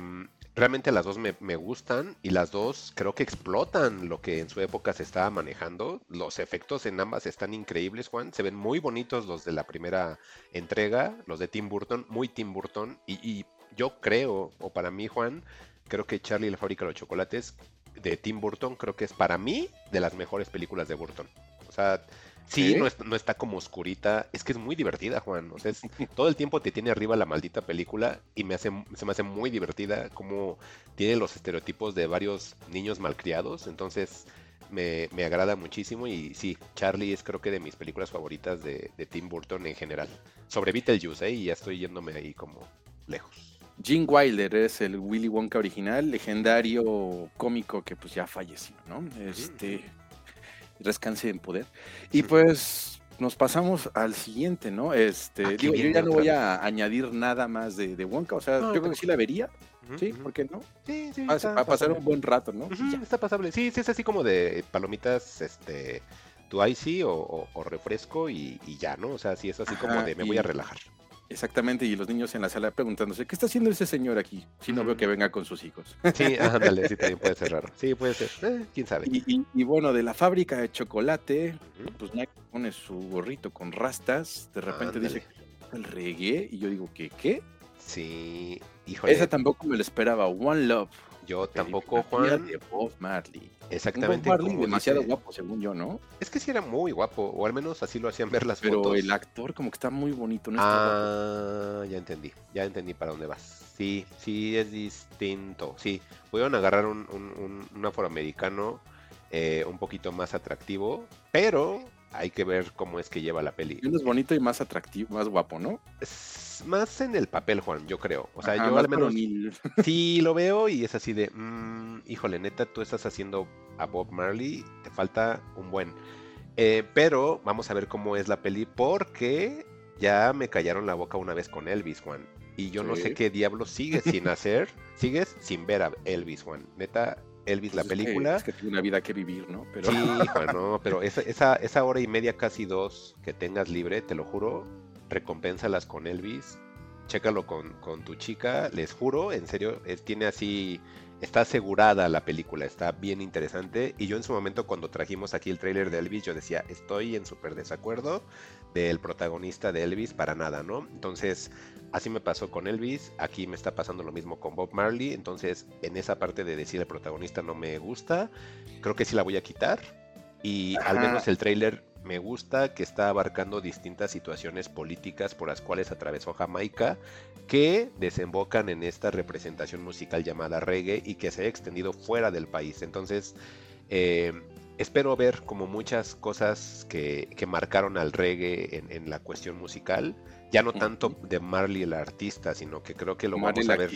realmente las dos me, gustan y las dos creo que explotan lo que en su época se estaba manejando. Los efectos en ambas están increíbles, Juan. Se ven muy bonitos los de la primera entrega, los de Tim Burton, muy Tim Burton. Y, yo creo, o para mí, Juan, creo que Charlie y la fábrica de los chocolates de Tim Burton, creo que es para mí de las mejores películas de Burton. O sea, Sí, no, está como oscurita. Es que es muy divertida, Juan. O sea, todo el tiempo te tiene arriba la maldita película y me hace, se me hace muy divertida como tiene los estereotipos de varios niños malcriados. Entonces me, agrada muchísimo y sí, Charlie es creo que de mis películas favoritas de, Tim Burton en general. Sobre Beetlejuice, ¿eh? Y ya estoy yéndome ahí como lejos. Gene Wilder es el Willy Wonka original, legendario cómico que pues ya falleció, ¿no? Este descanse en poder. Y pues nos pasamos al siguiente, ¿no? Este, ah, digo, yo ya no voy a añadir nada más de, de Wonka, o sea, yo creo que sí la vería. Sí, ¿por qué no? Sí, sí. a pasar un buen rato, ¿no? está pasable. Sí, sí, es así como de palomitas, este, tu icy o, o, refresco y, ya, ¿no? O sea, sí es así como de me voy a relajar. Exactamente, y los niños en la sala preguntándose, ¿qué está haciendo ese señor aquí? Si no veo que venga con sus hijos. Sí, ándale, sí, también puede ser raro. Sí, puede ser, eh, quién sabe. Y, bueno, de la fábrica de chocolate, pues Mike pone su gorrito con rastas, de repente dice, el reggae, y yo digo, ¿qué? ¿Qué? Sí, híjole. Esa tampoco me lo esperaba, One Love. Yo tampoco, Juan. De Bob Marley. Exactamente. Bob Marley demasiado guapo, según yo, ¿no? Es que sí era muy guapo, o al menos así lo hacían ver las fotos. Pero el actor como que está muy bonito, ¿no? Ah, ya entendí, ya entendí para dónde vas. Sí, sí es distinto. Sí, pudieron agarrar un, un, afroamericano eh, un poquito más atractivo, pero hay que ver cómo es que lleva la peli. Es bonito y más atractivo, más guapo, ¿no? más en el papel, Juan, yo creo. O sea, yo al menos sí lo veo y es así de, mm, híjole, neta, tú estás haciendo a Bob Marley, te falta un buen. Eh, pero vamos a ver cómo es la peli porque ya me callaron la boca una vez con Elvis, Juan. Y yo no sé qué diablo sigues sin hacer, sigues sin ver a Elvis, Juan. Neta, Elvis, la película. Es que, tiene una vida que vivir, ¿no? Pero... Sí, Juan, no, pero esa, esa, esa hora y media, casi dos, que tengas libre, te lo juro, recompénsalas con Elvis, chécalo con, con tu chica, les juro, en serio, tiene así, está asegurada la película, está bien interesante. Y yo en su momento cuando trajimos aquí el tráiler de Elvis, yo decía, estoy en súper desacuerdo del protagonista de Elvis para nada, ¿no? Entonces, así me pasó con Elvis, aquí me está pasando lo mismo con Bob Marley, entonces en esa parte de decir el protagonista no me gusta, creo que sí la voy a quitar. Y al menos el tráiler me gusta que está abarcando distintas situaciones políticas por las cuales atravesó Jamaica que desembocan en esta representación musical llamada reggae y que se ha extendido fuera del país. Entonces, eh, espero ver como muchas cosas que, marcaron al reggae en, la cuestión musical. Ya no tanto de Marley el artista, sino que creo que lo vamos a ver.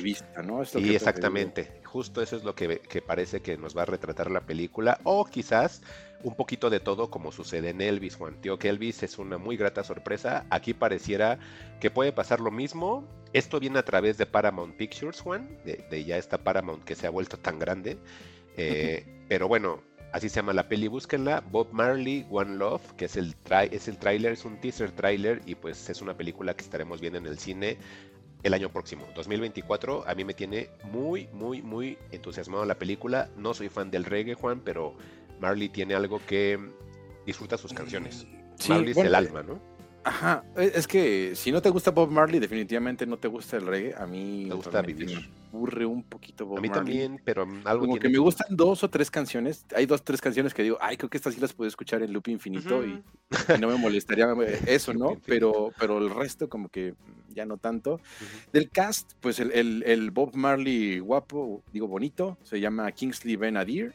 ¿no? sí, exactamente. Justo eso es lo que, que parece que nos va a retratar la película. O quizás un poquito de todo como sucede en Elvis, Juan. Tío, que Elvis es una muy grata sorpresa. Aquí pareciera que puede pasar lo mismo. Esto viene a través de Paramount Pictures, Juan, de, ya esta Paramount que se ha vuelto tan grande. Eh, pero bueno, así se llama la peli, búsquenla. Bob Marley, One Love, que es el, es el tráiler, es un teaser tráiler y pues es una película que estaremos viendo en el cine el año próximo, 2024. A mí me tiene muy, muy, muy entusiasmado la película. No soy fan del reggae, Juan, pero Marley tiene algo que disfruta sus canciones. Marley es el alma, ¿no? Ajá, e, es que si no te gusta Bob Marley, definitivamente no te gusta el reggae. A mí me gusta vivir. Aburre un poquito Bob. A mí también, pero algo Como que me gustan dos o tres canciones. Hay dos, tres canciones que digo, ay, creo que estas sí las puedo escuchar en loop infinito y, no me molestaría eso, ¿no? pero, pero el resto como que ya no tanto. Del cast, pues el, el, Bob Marley guapo, digo bonito, se llama Kingsley Ben Adir.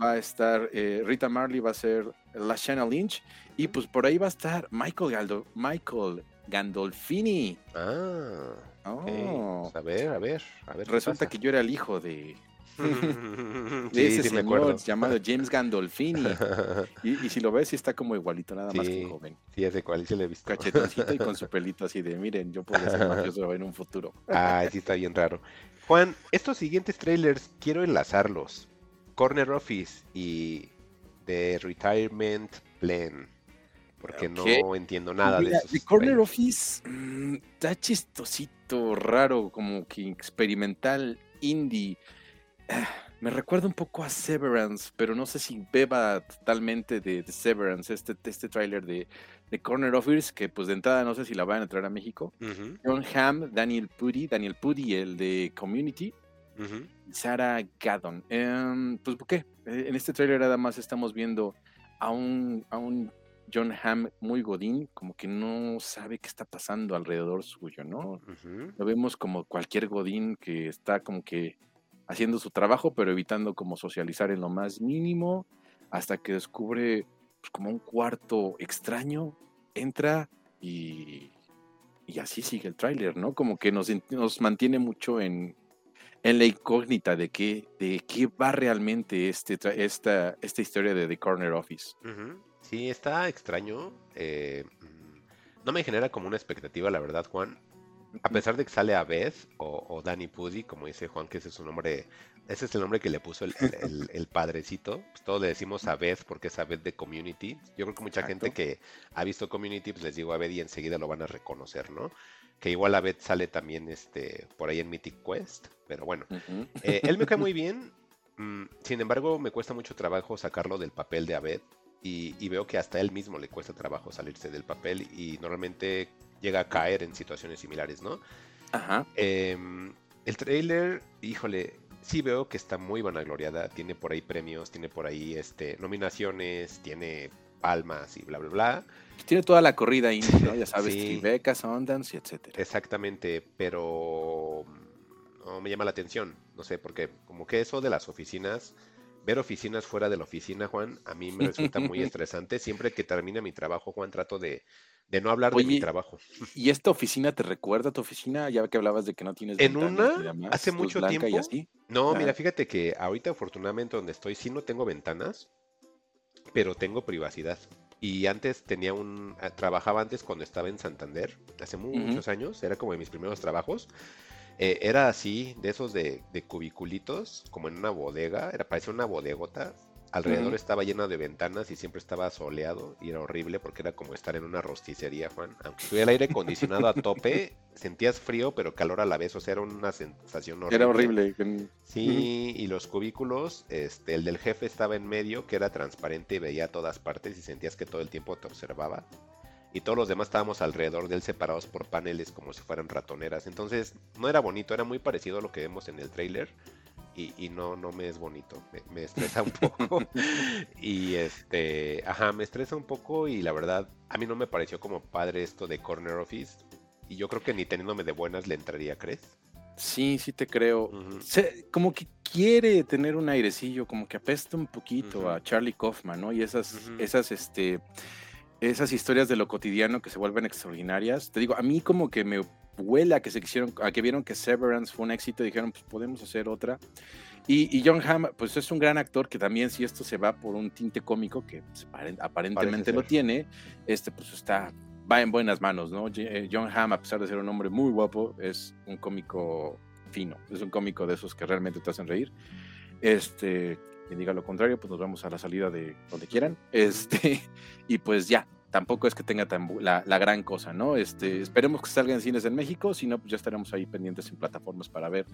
Va a estar eh, Rita Marley, va a ser la Shanna Lynch. Y pues por ahí va a estar Michael, Michael Gandolfini. Ah. Oh. Pues, a ver, a ver, a ver. Resulta que yo era el hijo de, de ese señor llamado James Gandolfini. y, si lo ves, sí está como igualito, nada más que joven. Sí, ese cual, sí le he visto. Cachetoncito y con su pelito así de, miren, yo puedo ser mafioso en un futuro. ah, sí está bien raro. Juan, estos siguientes trailers quiero enlazarlos. Corner Office y The Retirement Plan. Porque no entiendo nada de eso. The Corner Office mm, está chistosito, raro, como que experimental, indie. Ah, me recuerda un poco a Severance, pero no sé si beba totalmente de, Severance, este, este tráiler de, de, Corner Office, que pues de entrada no sé si la van a entrar a México. John Hamm, Daniel Pudi, Daniel Pudi, el de Community, Sarah Gaddon. Em, pues ¿qué? Eh, en este tráiler nada más estamos viendo a un, a un John Hamm muy godín, como que no sabe qué está pasando alrededor suyo, ¿no? Lo vemos como cualquier godín que está como que haciendo su trabajo, pero evitando como socializar en lo más mínimo, hasta que descubre pues, como un cuarto extraño, entra y, y así sigue el tráiler, ¿no? Como que nos, nos mantiene mucho en, en la incógnita de qué, de qué va realmente este, esta, esta historia de The Corner Office. Sí, está extraño. Eh, mm, no me genera como una expectativa, la verdad, Juan. A pesar de que sale a Beth o, Danny Pudi, como dice Juan, que ese es su nombre, ese es el nombre que le puso el, padrecito. Pues todos le decimos a Beth porque es a Beth de Community. Yo creo que mucha gente que ha visto Community, pues les digo a Beth y enseguida lo van a reconocer, ¿no? Que igual a Beth sale también este, por ahí en Mythic Quest, pero bueno. Eh, él me cae muy bien. Mm, sin embargo, me cuesta mucho trabajo sacarlo del papel de Abed y, veo que hasta él mismo le cuesta trabajo salirse del papel y normalmente llega a caer en situaciones similares, ¿no? Ajá. Em, el trailer, híjole, sí veo que está muy vanagloriada, tiene por ahí premios, tiene por ahí este, nominaciones, tiene palmas y bla, bla, bla. Tiene toda la corrida ahí, ¿no? Ya sabes, sí. Tribeca, Sundance, etcétera. Exactamente, pero no me llama la atención, no sé, porque como que eso de las oficinas ver oficinas fuera de la oficina, Juan, a mí me resulta muy estresante. Siempre que termina mi trabajo, Juan, trato de, no hablar de mi trabajo. ¿Y esta oficina te recuerda a tu oficina? Ya que hablabas de que no tienes. En una, hace mucho tiempo. No, mira, fíjate que ahorita, afortunadamente, donde estoy, sí no tengo ventanas, pero tengo privacidad. Y antes tenía un. Ah, trabajaba antes cuando estaba en Santander, hace muchos años, era como de mis primeros trabajos. Eh, era así, de esos de, cubiculitos, como en una bodega, era parecía una bodegota. Alrededor estaba lleno de ventanas y siempre estaba soleado y era horrible porque era como estar en una rosticería, Juan. Aunque tuviera el aire acondicionado a tope, sentías frío pero calor a la vez, o sea, era una sensación horrible. Era horrible. Sí, y los cubículos, este, el del jefe estaba en medio, que era transparente y veía todas partes y sentías que todo el tiempo te observaba y todos los demás estábamos alrededor de él separados por paneles como si fueran ratoneras. Entonces no era bonito, era muy parecido a lo que vemos en el trailer y, no, no me es bonito, me, estresa un poco. y este, ajá, me estresa un poco y la verdad a mí no me pareció como padre esto de Corner Office y yo creo que ni teniéndome de buenas le entraría, ¿crees? Sí, sí te creo. como que quiere tener un airecillo, como que apesta un poquito a Charlie Kaufman, ¿no? Y esas, esas, este, esas historias de lo cotidiano que se vuelven extraordinarias. Te digo, a mí como que me huela que se quisieron, a que vieron que Severance fue un éxito y dijeron, pues podemos hacer otra. Y, John Hamm, pues es un gran actor que también si esto se va por un tinte cómico, que pues, aparentemente lo tiene, este pues está, va en buenas manos, ¿no? Eh, John Hamm, a pesar de ser un hombre muy guapo, es un cómico fino, es un cómico de esos que realmente te hacen reír. Este, quien diga lo contrario, pues nos vamos a la salida de donde quieran. Este, y pues ya, tampoco es que tenga tan la, gran cosa, ¿no? Este, esperemos que salga en cines en México, si no, pues ya estaremos ahí pendientes en plataformas para ver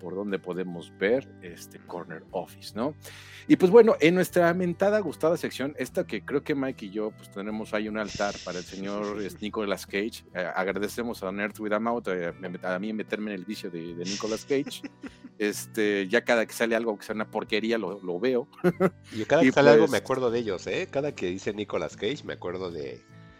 por dónde podemos ver este Corner Office, ¿no? Y pues bueno, en nuestra mentada, gustada sección, esta que creo que Mike y yo, pues tenemos ahí un altar para el señor Nicolas Cage. Eh, agradecemos a Nerd With a Mouth, eh, a mí meterme en el vicio de, de Nicolas Cage. este, ya cada que sale algo que sea una porquería, lo, lo veo. y cada que sale algo me pues acuerdo de ellos, ¿eh? Cada que dice Nicolas Cage me acuerdo de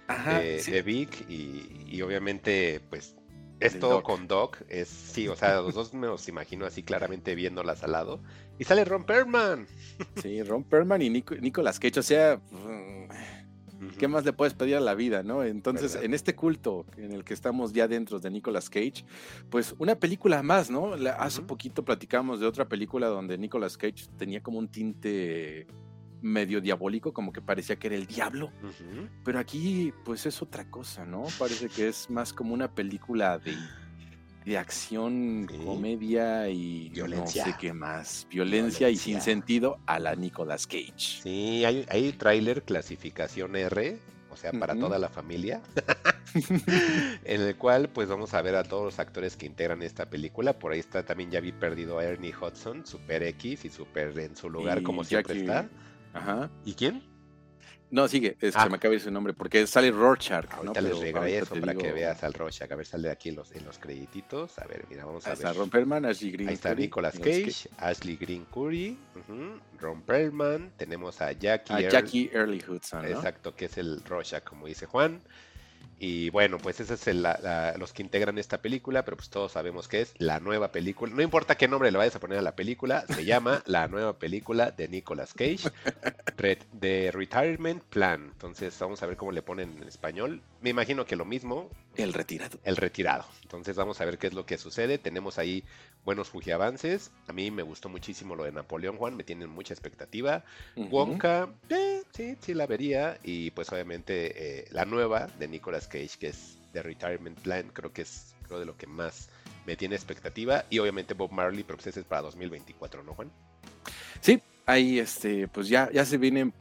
de, Vic y, obviamente pues esto con Doc es, sí, o sea, los dos me los imagino así claramente viéndolas al lado. Y sale Ron Perlman. Sí, Ron Perlman y Nicolas Cage, o sea, ¿Qué más le puedes pedir a la vida, no? Entonces, en este culto en el que estamos ya dentro de Nicolas Cage, pues una película más, ¿no? hace poquito platicamos de otra película donde Nicolas Cage tenía como un tinte medio diabólico, como que parecía que era el diablo. Pero aquí, pues es otra cosa, ¿no? Parece que es más como una película de, de acción, comedia y violencia. no sé qué más. Violencia, y sin sentido a la Nicolas Cage. Sí, hay, hay tráiler clasificación R, o sea, para toda la familia, en el cual pues vamos a ver a todos los actores que integran esta película. Por ahí está también ya vi perdido a Ernie Hudson, Super X y Super en su lugar como siempre está. Ajá. ¿Y quién? No, sigue, es, ah. me acaba de su nombre, porque sale Rorschach. Ahorita ¿no? les regreso para que veas al Rorschach. A ver, sale aquí en los, en los credititos. A ver, mira, vamos a Ahí ver. Está Ron Perlman, Ashley Green. Ahí está Nicolas Cage, Ashley Green Curry, Ron Perlman. Tenemos a Jackie, a Jackie Early Hudson. ¿no? Exacto, que es el Rorschach, como dice Juan. Y bueno, pues ese es el, los que integran esta película, pero pues todos sabemos que es la nueva película. No importa qué nombre le vayas a poner a la película, se llama la nueva película de Nicolas Cage, de Retirement Plan. Entonces vamos a ver cómo le ponen en español. Me imagino que lo mismo. El retirado. El retirado. Entonces vamos a ver qué es lo que sucede. Tenemos ahí buenos avances. A mí me gustó muchísimo lo de Napoleón Juan, me tienen mucha expectativa. Wonka, eh, sí, sí la vería. Y pues obviamente eh, la nueva de Nicolas Cage, que es The Retirement Plan, creo que es creo de lo que más me tiene expectativa. Y obviamente Bob Marley, pero pues ese es para 2024, ¿no, Juan? Sí, ahí este, pues ya, ya se vienen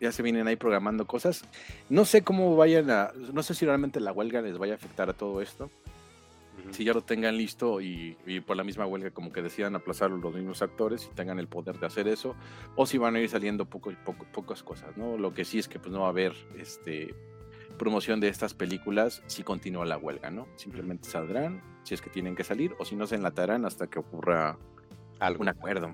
ya se vienen ahí programando cosas. No sé cómo vayan a, no sé si realmente la huelga les vaya a afectar a todo esto. Si ya lo tengan listo y, por la misma huelga como que decidan aplazarlo los mismos actores y tengan el poder de hacer eso, o si van a ir saliendo poco, poco, pocas cosas, ¿no? Lo que sí es que pues no va a haber este promoción de estas películas si continúa la huelga, ¿no? Simplemente saldrán si es que tienen que salir o si no se enlatarán hasta que ocurra algún acuerdo.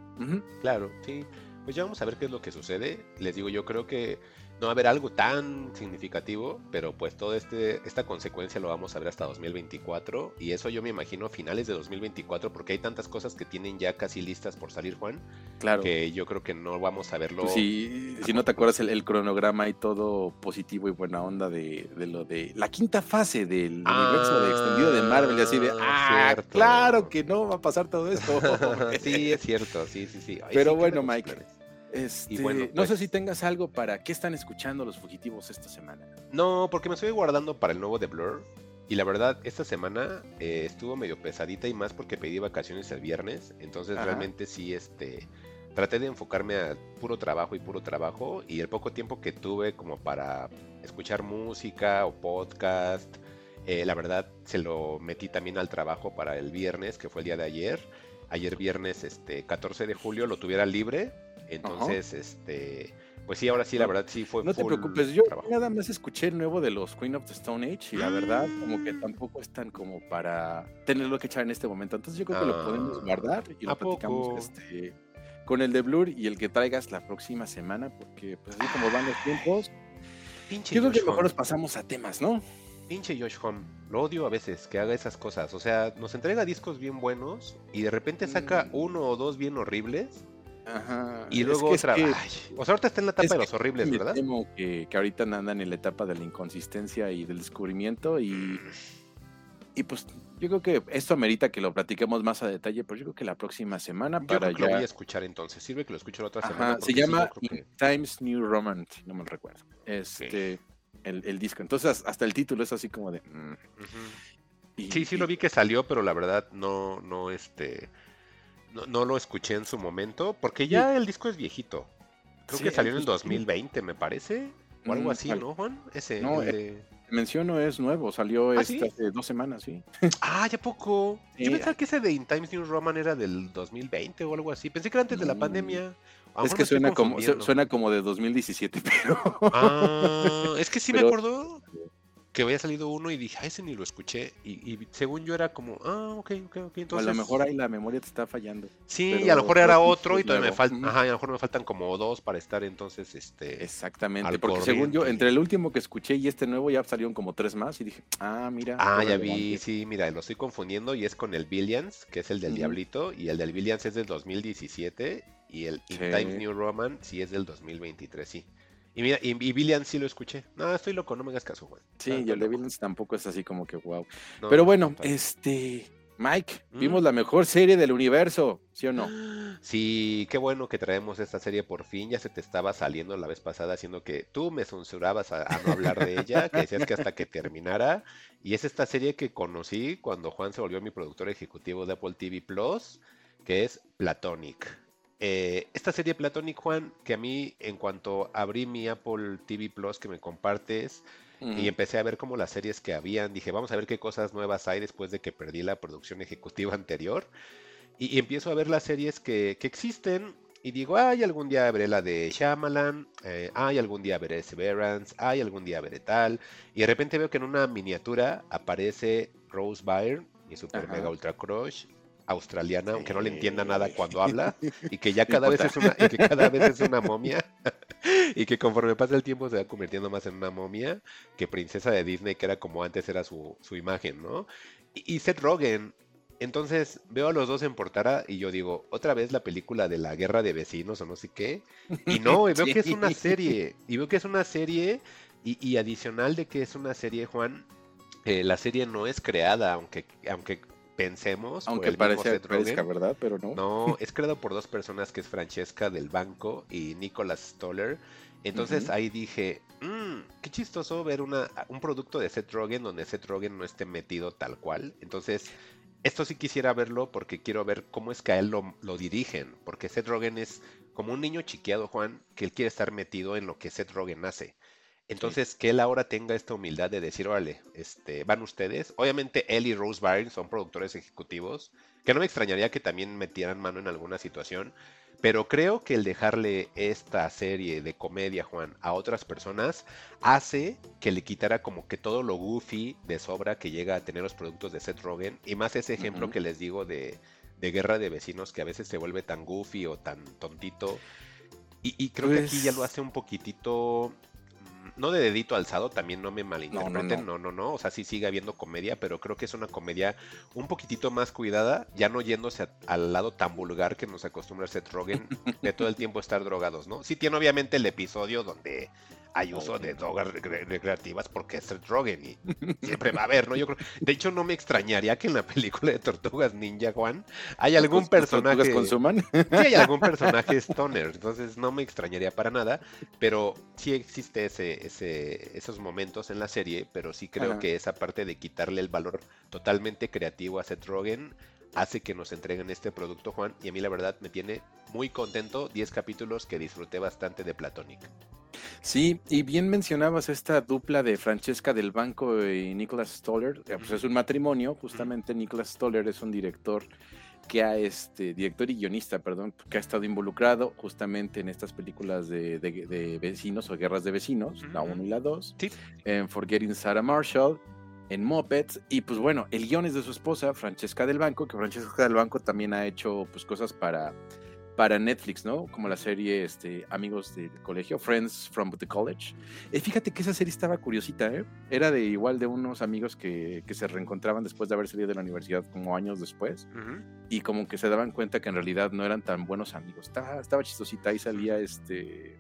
Claro, sí pues ya vamos a ver qué es lo que sucede. Les digo, yo creo que no va a haber algo tan significativo, pero pues toda este, esta consecuencia lo vamos a ver hasta 2024 y eso yo me imagino finales de 2024 porque hay tantas cosas que tienen ya casi listas por salir, Juan. Claro. Que yo creo que no vamos a verlo. Pues si, si no te acuerdas el, cronograma y todo positivo y buena onda de, lo de la quinta fase del universo de extendido de Marvel y así de, ah, claro que no va a pasar todo esto. sí, es cierto, sí, sí, sí. pero bueno, Mike. Este, no sé pues si tengas algo para qué están escuchando los fugitivos esta semana. No, porque me estoy guardando para el nuevo de Blur. Y la verdad, esta semana eh, estuvo medio pesadita y más porque pedí vacaciones el viernes. Entonces realmente sí, este, traté de enfocarme a puro trabajo y puro trabajo. Y el poco tiempo que tuve como para escuchar música o podcast, eh, la verdad se lo metí también al trabajo para el viernes, que fue el día de ayer. Ayer viernes, este, 14 de julio, lo tuviera libre entonces, este, pues sí, ahora sí, la verdad sí fue. No te preocupes, yo nada más escuché el nuevo de los Queen of the Stone Age y la verdad, como que mm. tampoco están como para tenerlo que echar en este momento. Entonces yo creo que lo podemos ah, guardar y lo platicamos este, con el de Blur y el que traigas la próxima semana, porque pues así como van los tiempos, Pinche yo creo que mejor nos pasamos a temas, ¿no? Pinche Josh Home, lo odio a veces que haga esas cosas. O sea, nos entrega discos bien buenos y de repente saca mm. uno o dos bien horribles y luego otra. o sea, ahorita está en la etapa de los horribles, ¿verdad? Temo que, que, ahorita andan en la etapa de la inconsistencia y del descubrimiento. Y, y pues yo creo que esto amerita que lo platiquemos más a detalle, pero yo creo que la próxima semana para yo lo voy a escuchar entonces. Sirve que lo escucho la otra semana. Se llama Times New Roman, no me recuerdo. Este, el, el, disco. Entonces hasta el título es así como de. Mm. sí, sí lo vi que salió, pero la verdad no, no, este no, lo escuché en su momento, porque ya el disco es viejito. Creo que salió en el 2020, me parece. O algo mm, así, ¿no, Juan? Ese. No, eh, menciono es nuevo, salió ¿Ah, este hace dos semanas, sí. Ah, ya poco. Yo pensaba que ese de In Times New Roman era del 2020 o algo así. Pensé que era antes de la pandemia. Es que suena como, suena como de 2017, pero. Ah, es que sí me acuerdo que había salido uno y dije, ah, ese ni lo escuché. Y, según yo era como, ah, ok, ok, ok. Entonces... a lo mejor ahí la memoria te está fallando. Sí, y a lo mejor era otro y todavía me faltan, ajá, a lo mejor me faltan como dos para estar entonces, este. Exactamente, porque según yo, entre el último que escuché y este nuevo ya salieron como tres más y dije, ah, mira. Ah, ya vi, sí, mira, lo estoy confundiendo y es con el Billions, que es el del Diablito, y el del Billions es del 2017 y el In Times New Roman sí es del 2023, sí. Y mira, y, Billions sí lo escuché. No, estoy loco, no me hagas caso, güey. Sí, y el de tampoco es así como que wow. Pero bueno, este, Mike, vimos mm. la mejor serie del universo, ¿sí o no? Sí, qué bueno que traemos esta serie por fin. Ya se te estaba saliendo la vez pasada, haciendo que tú me censurabas a, no hablar de ella, que decías que hasta que terminara. Y es esta serie que conocí cuando Juan se volvió mi productor ejecutivo de Apple TV Plus, que es Platonic. Eh, esta serie Platonic, Juan, que a mí, en cuanto abrí mi Apple TV Plus que me compartes, y empecé a ver como las series que habían. Dije, vamos a ver qué cosas nuevas hay después de que perdí la producción ejecutiva anterior. Y, empiezo a ver las series que, existen. Y digo, ay, algún día veré la de Shyamalan, eh, ay, algún día veré Severance, ay, algún día veré tal. Y de repente veo que en una miniatura aparece Rose Byrne, mi super mega ultra crush, australiana, aunque no le entienda nada cuando habla, y que ya cada vez es una, y que cada vez es una momia, y que conforme pasa el tiempo se va convirtiendo más en una momia que princesa de Disney, que era como antes era su, imagen, ¿no? Y, Seth Rogen, entonces veo a los dos en portada y yo digo, otra vez la película de la guerra de vecinos o no sé qué, y no, veo que es una serie, y veo que es una serie, y, adicional de que es una serie, Juan, eh, la serie no es creada, aunque, aunque pensemos. Aunque parece, parezca verdad, pero no. No, es creado por dos personas que es Francesca del Banco y Nicolas Stoller. Entonces ahí dije, mmm, qué chistoso ver una, un producto de Seth Rogen donde Seth Rogen no esté metido tal cual. Entonces, esto sí quisiera verlo porque quiero ver cómo es que a él lo, lo dirigen. Porque Seth Rogen es como un niño chiqueado, Juan, que él quiere estar metido en lo que Seth Rogen hace. Entonces, que él ahora tenga esta humildad de decir, órale, este, van ustedes. Obviamente, él y Rose Byrne son productores ejecutivos, que no me extrañaría que también metieran mano en alguna situación, pero creo que el dejarle esta serie de comedia, Juan, a otras personas, hace que le quitara como que todo lo goofy de sobra que llega a tener los productos de Seth Rogen, y más ese ejemplo que les digo de, Guerra de Vecinos, que a veces se vuelve tan goofy o tan tontito. Y, creo que aquí ya lo pues hace un poquitito no de dedito alzado, también no me malinterpreten, no no, no, o sea, sí sigue habiendo comedia, pero creo que es una comedia un poquitito más cuidada, ya no yéndose al lado tan vulgar que nos acostumbra Seth Rogen de todo el tiempo estar drogados, ¿no? Sí tiene obviamente el episodio donde hay uso de drogas recreativas porque es Seth Rogen y siempre va a haber, ¿no? Yo creo, de hecho no me extrañaría que en la película de Tortugas Ninja Juan hay algún personaje consuman? Sí, hay algún personaje stoner, entonces no me extrañaría para nada, pero sí existe ese, ese esos momentos en la serie, pero sí creo que esa parte de quitarle el valor totalmente creativo a Seth Rogen hace que nos entreguen este producto, Juan, y a mí la verdad me tiene muy contento, 10 capítulos que disfruté bastante de Platonic. Sí, y bien mencionabas esta dupla de Francesca del Banco y Nicholas Stoller. Pues es un matrimonio, justamente Nicholas Stoller es un director que ha, este, director y guionista, perdón, que ha estado involucrado justamente en estas películas de, vecinos o guerras de vecinos, la 1 y la 2, en Forgetting Sarah Marshall, en Muppets, y pues bueno, el guion es de su esposa, Francesca del Banco, que Francesca del Banco también ha hecho pues cosas para para Netflix, ¿no? Como la serie este, Amigos del Colegio, Friends from the College. Eh, fíjate que esa serie estaba curiosita, ¿eh? Era de igual de unos amigos que, que, se reencontraban después de haber salido de la universidad como años después y como que se daban cuenta que en realidad no eran tan buenos amigos. Estaba, estaba chistosita, ahí salía este...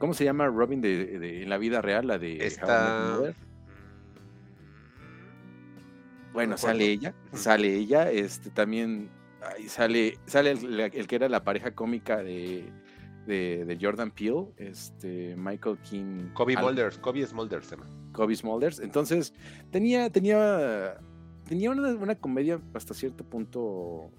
¿Cómo se llama Robin de, en la vida real? La de... Esta... Bueno, sale ella, sale ella, este también ahí sale, sale el, que era la pareja cómica de, de, Jordan Peele, este Michael King. Kobe Smulders, Kobe Smulders se Kobe Smulders. Entonces, tenía, tenía, tenía una, comedia hasta cierto punto,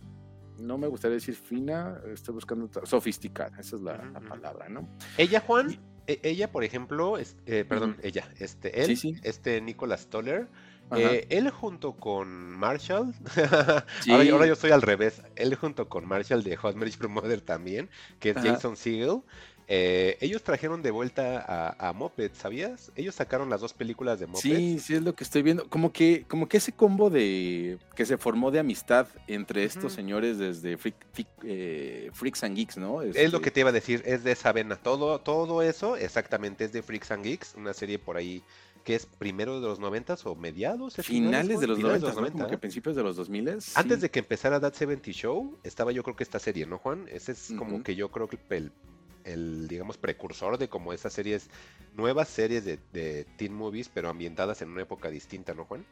no me gustaría decir fina, estoy buscando sofisticada, esa es la, palabra, ¿no? Ella, Juan, e, ella, por ejemplo, eh, perdón, ella, este, él, este Nicolas Stoller, eh, él junto con Marshall, ahora, yo soy al revés, él junto con Marshall de Hot Marriage Mother también, que es Jason Segel, eh, ellos trajeron de vuelta a, a Moped, ¿sabías? Ellos sacaron las dos películas de Moped. Sí, sí es lo que estoy viendo. Como que, como que ese combo de que se formó de amistad entre estos señores desde eh, Freaks and Geeks, ¿no? Es lo este que te iba a decir, es de esa vena. Todo, todo eso, exactamente, es de Freaks and Geeks, una serie por ahí que es primero de los noventas o mediados. Finales, de los noventas, como que principios de los 2000 Antes de que empezara That 70 Show, estaba yo creo que esta serie, ¿no, Juan? Ese es como que yo creo que el el, digamos, precursor de como esas series, nuevas series de, de teen movies, pero ambientadas en una época distinta, ¿no, Juan?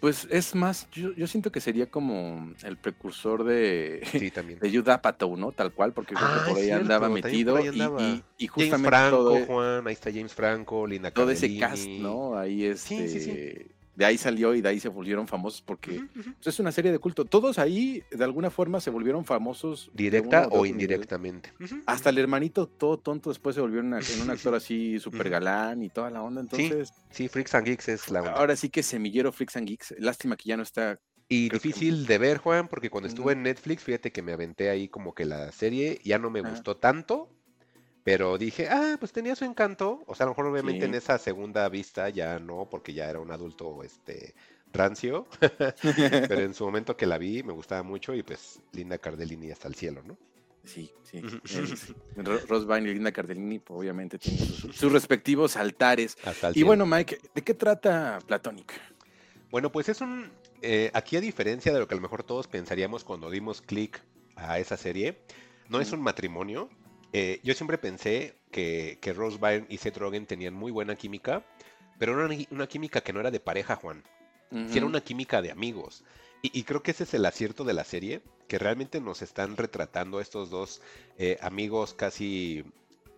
Pues es más, yo, yo siento que sería como el precursor de, Sí, también. de Judd Apatow, ¿no? Tal cual, porque Ah, por ahí cierto, andaba metido ahí y- andaba. y, y James justamente Franco, todo, e Juan, ahí está James Franco, Lina todo ese cast, ¿no? Ahí este, Sí, sí, sí. De ahí salió y de ahí se volvieron famosos porque pues, es una serie de culto. Todos ahí de alguna forma se volvieron famosos. Directa o indirectamente. Hasta el hermanito todo tonto después se volvió una- en un actor así súper galán y toda la onda. Entonces, Sí, Freaks and Geeks es la onda. ahora sí que semillero Freaks and Geeks. Lástima que ya no está. Y que- difícil de ver, Juan, porque cuando estuve en Netflix, fíjate que me aventé ahí como que la serie ya no me gustó tanto, pero dije, ah, pues tenía su encanto. O sea, a lo mejor obviamente en esa segunda vista ya no, porque ya era un adulto este rancio, pero en su momento que la vi me gustaba mucho y pues Linda Cardellini hasta el cielo, ¿no? Sí, sí. Ujú. sí. Ro- Rose Byrne y Linda Cardellini pues, obviamente tienen sus, sus respectivos altares. Hasta el Y bueno, Mike, ¿de qué trata Platonic? Bueno, pues es un. eh, aquí, a diferencia de lo que a lo mejor todos pensaríamos cuando dimos clic a esa serie, no es un matrimonio. Eh, yo siempre pensé que, que Rose Byrne y Seth Rogen tenían muy buena química, pero era una, una química que no era de pareja, Juan. Sí era una química de amigos. Y, y creo que ese es el acierto de la serie, que realmente nos están retratando a estos dos eh, amigos casi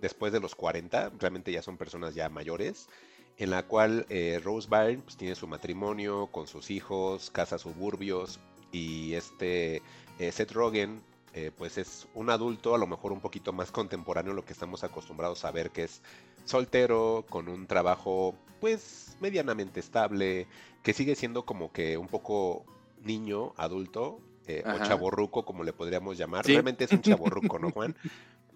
después de los 40, realmente ya son personas ya mayores, en la cual eh, Rose Byrne pues, tiene su matrimonio con sus hijos, casa suburbios, y este eh, Seth Rogen eh, pues es un adulto a lo mejor un poquito más contemporáneo a lo que estamos acostumbrados a ver que es soltero, con un trabajo pues medianamente estable, que sigue siendo como que un poco niño, adulto, eh, o chaborruco, como le podríamos llamar. Sí. Realmente es un chaborruco, ¿no, Juan?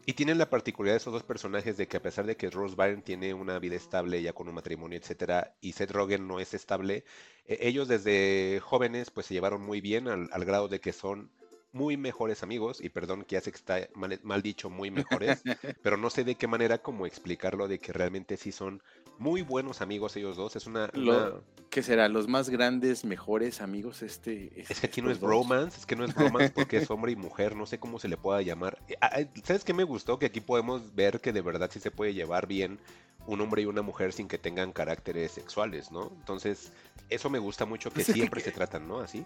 Y tienen la particularidad de esos dos personajes de que a pesar de que Rose Byrne tiene una vida estable ya con un matrimonio, etcétera, y Seth Rogen no es estable, eh, ellos desde jóvenes pues se llevaron muy bien al, al grado de que son muy mejores amigos, y perdón que ya sé que está mal, mal dicho muy mejores, pero no sé de qué manera como explicarlo de que realmente sí son muy buenos amigos ellos dos. Es una... Lo- una- ¿Qué será? ¿Los más grandes, mejores amigos? Este, Es que aquí no es dos? bromance, es que no es bromance porque es hombre y mujer, no sé cómo se le pueda llamar. Eh, ah, eh, ¿Sabes qué me gustó? Que aquí podemos ver que de verdad sí se puede llevar bien un hombre y una mujer sin que tengan caracteres sexuales, ¿no? Entonces, eso me gusta mucho que Pues que- siempre se tratan, ¿no? Así.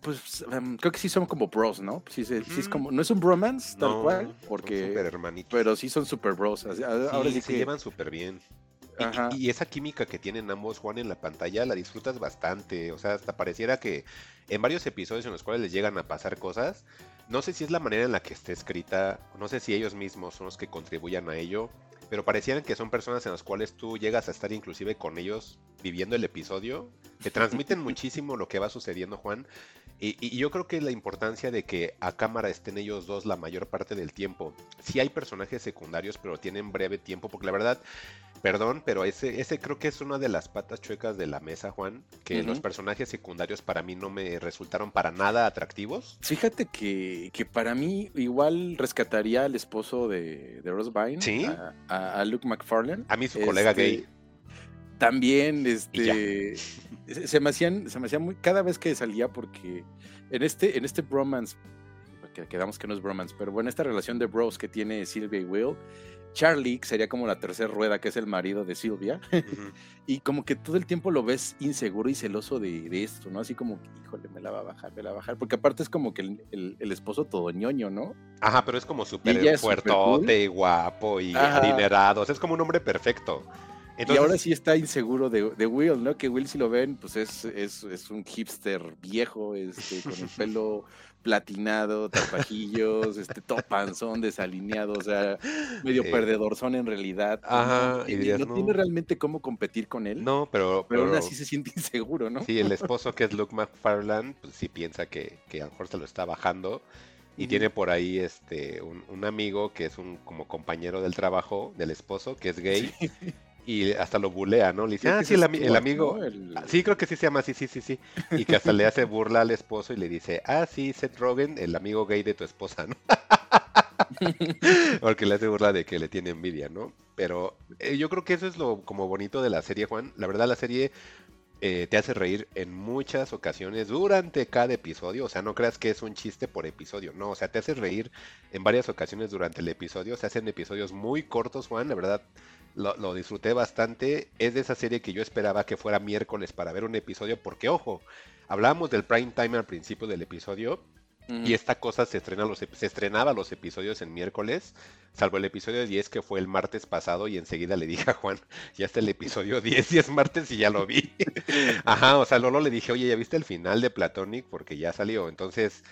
Pues em, creo que sí son como bros, ¿no? Sí, es como, no es un bromance tal No, cual, porque, súper hermanitos. pero sí son super bros. así- Ahora Sí, sí se que, llevan súper bien. Y- Ajá. Y, y esa química que tienen ambos, Juan, en la pantalla, la disfrutas bastante. O sea, hasta pareciera que en varios episodios en los cuales les llegan a pasar cosas, no sé si es la manera en la que esté escrita, no sé si ellos mismos son los que contribuyan a ello, pero parecieran que son personas en las cuales tú llegas a estar inclusive con ellos viviendo el episodio, que transmiten muchísimo lo que va sucediendo, Juan. Y, y yo creo que la importancia de que a cámara estén ellos dos la mayor parte del tiempo. Sí hay personajes secundarios, pero tienen breve tiempo, porque la verdad, perdón, pero ese, ese creo que es una de las patas chuecas de la mesa, Juan, que los personajes secundarios para mí no me resultaron para nada atractivos. Fíjate que, que para mí igual rescataría al esposo de, de Rose Byrne, ¿Sí? a, Luke McFarlane. A mí su colega Este, gay. También, este, se me hacían, se me hacía muy, cada vez que salía, porque en este, en este bromance, que quedamos que no es bromance, pero bueno, esta relación de bros que tiene Silvia y Will, Charlie que sería como la tercera rueda, que es el marido de Silvia, y como que todo el tiempo lo ves inseguro y celoso de, de esto, ¿no? Así como híjole, me la va a bajar, me la va a bajar, porque aparte es como que el, el- el esposo todo ñoño, ¿no? Ajá, pero es como súper fuertote y guapo y Ajá. adinerado. O sea, es como un hombre perfecto. Y ahora sí está inseguro de, de Will, ¿no? Que Will, si lo ven, pues es, es, es un hipster viejo, este, con el pelo platinado, tapajillos, este, todo panzón, desalineado, o sea, medio Sí. perdedor son en realidad. Ajá, y Y dirías, no, no. tiene realmente cómo competir con él, no, pero, pero aún pero- así se siente inseguro, ¿no? Sí, el esposo que es Luke McFarland, pues sí piensa que, que a lo mejor se lo está bajando. Y tiene por ahí este un, un amigo que es un como compañero del trabajo del esposo, que es gay, y hasta lo bulea, ¿no? Le dice, ah, sí, el, amigo. ¿no? El- Ah, Sí, creo que sí se llama, sí, sí, sí, sí. Y que hasta le hace burla al esposo y le dice, ah, sí, Seth Rogen, el amigo gay de tu esposa, ¿no? Porque le hace burla de que le tiene envidia, ¿no? Pero eh, yo creo que eso es lo como bonito de la serie, Juan. La verdad, la serie eh, te hace reír en muchas ocasiones durante cada episodio. O sea, no creas que es un chiste por episodio. No, o sea, te hace reír en varias ocasiones durante el episodio. Se hacen episodios muy cortos, Juan. La verdad, lo, lo, disfruté bastante. Es de esa serie que yo esperaba que fuera miércoles para ver un episodio. Porque, ojo, hablábamos del prime time al principio del episodio. Y esta cosa se, estrena los, se estrenaba los episodios en miércoles, salvo el episodio 10 que fue el martes pasado y enseguida le dije a Juan, ya está el episodio 10 y es martes y ya lo vi. Ajá, o sea, Lolo le dije, oye, ¿ya viste el final de Platonic? Porque ya salió. Entonces,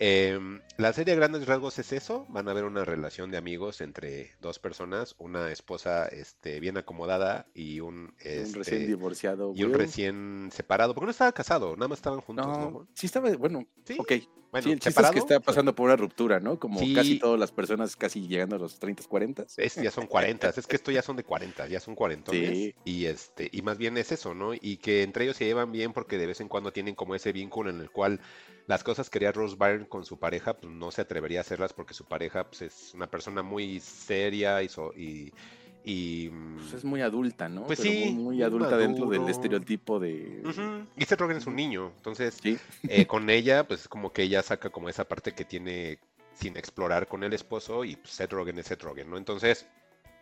eh, la serie a grandes rasgos es eso, van a ver una relación de amigos entre dos personas, una esposa este, bien acomodada y un, este, un recién divorciado. Y un recién separado, porque no estaba casado, nada más estaban juntos, ¿no? ¿no? Sí estaba, bueno, ¿Sí? ok. Bueno, sí, el chiste es que está pasando por una ruptura, ¿no? Como sí. casi todas las personas casi llegando a los 30, 40. Es, ya son 40, es que esto ya son de 40, ya son 40. Sí. Y este, y más bien es eso, ¿no? Y que entre ellos se llevan bien porque de vez en cuando tienen como ese vínculo en el cual las cosas que haría Rose Byrne con su pareja, pues no se atrevería a hacerlas porque su pareja pues, es una persona muy seria y, so, y, y pues es muy adulta, ¿no? Pues Pero sí, muy, muy adulta maduro. dentro del estereotipo de. Uh -huh. Y Seth Rogen es un niño, entonces ¿Sí? eh, con ella, pues es como que ella saca como esa parte que tiene sin explorar con el esposo y pues, Seth Rogen es Seth Rogen, ¿no? Entonces,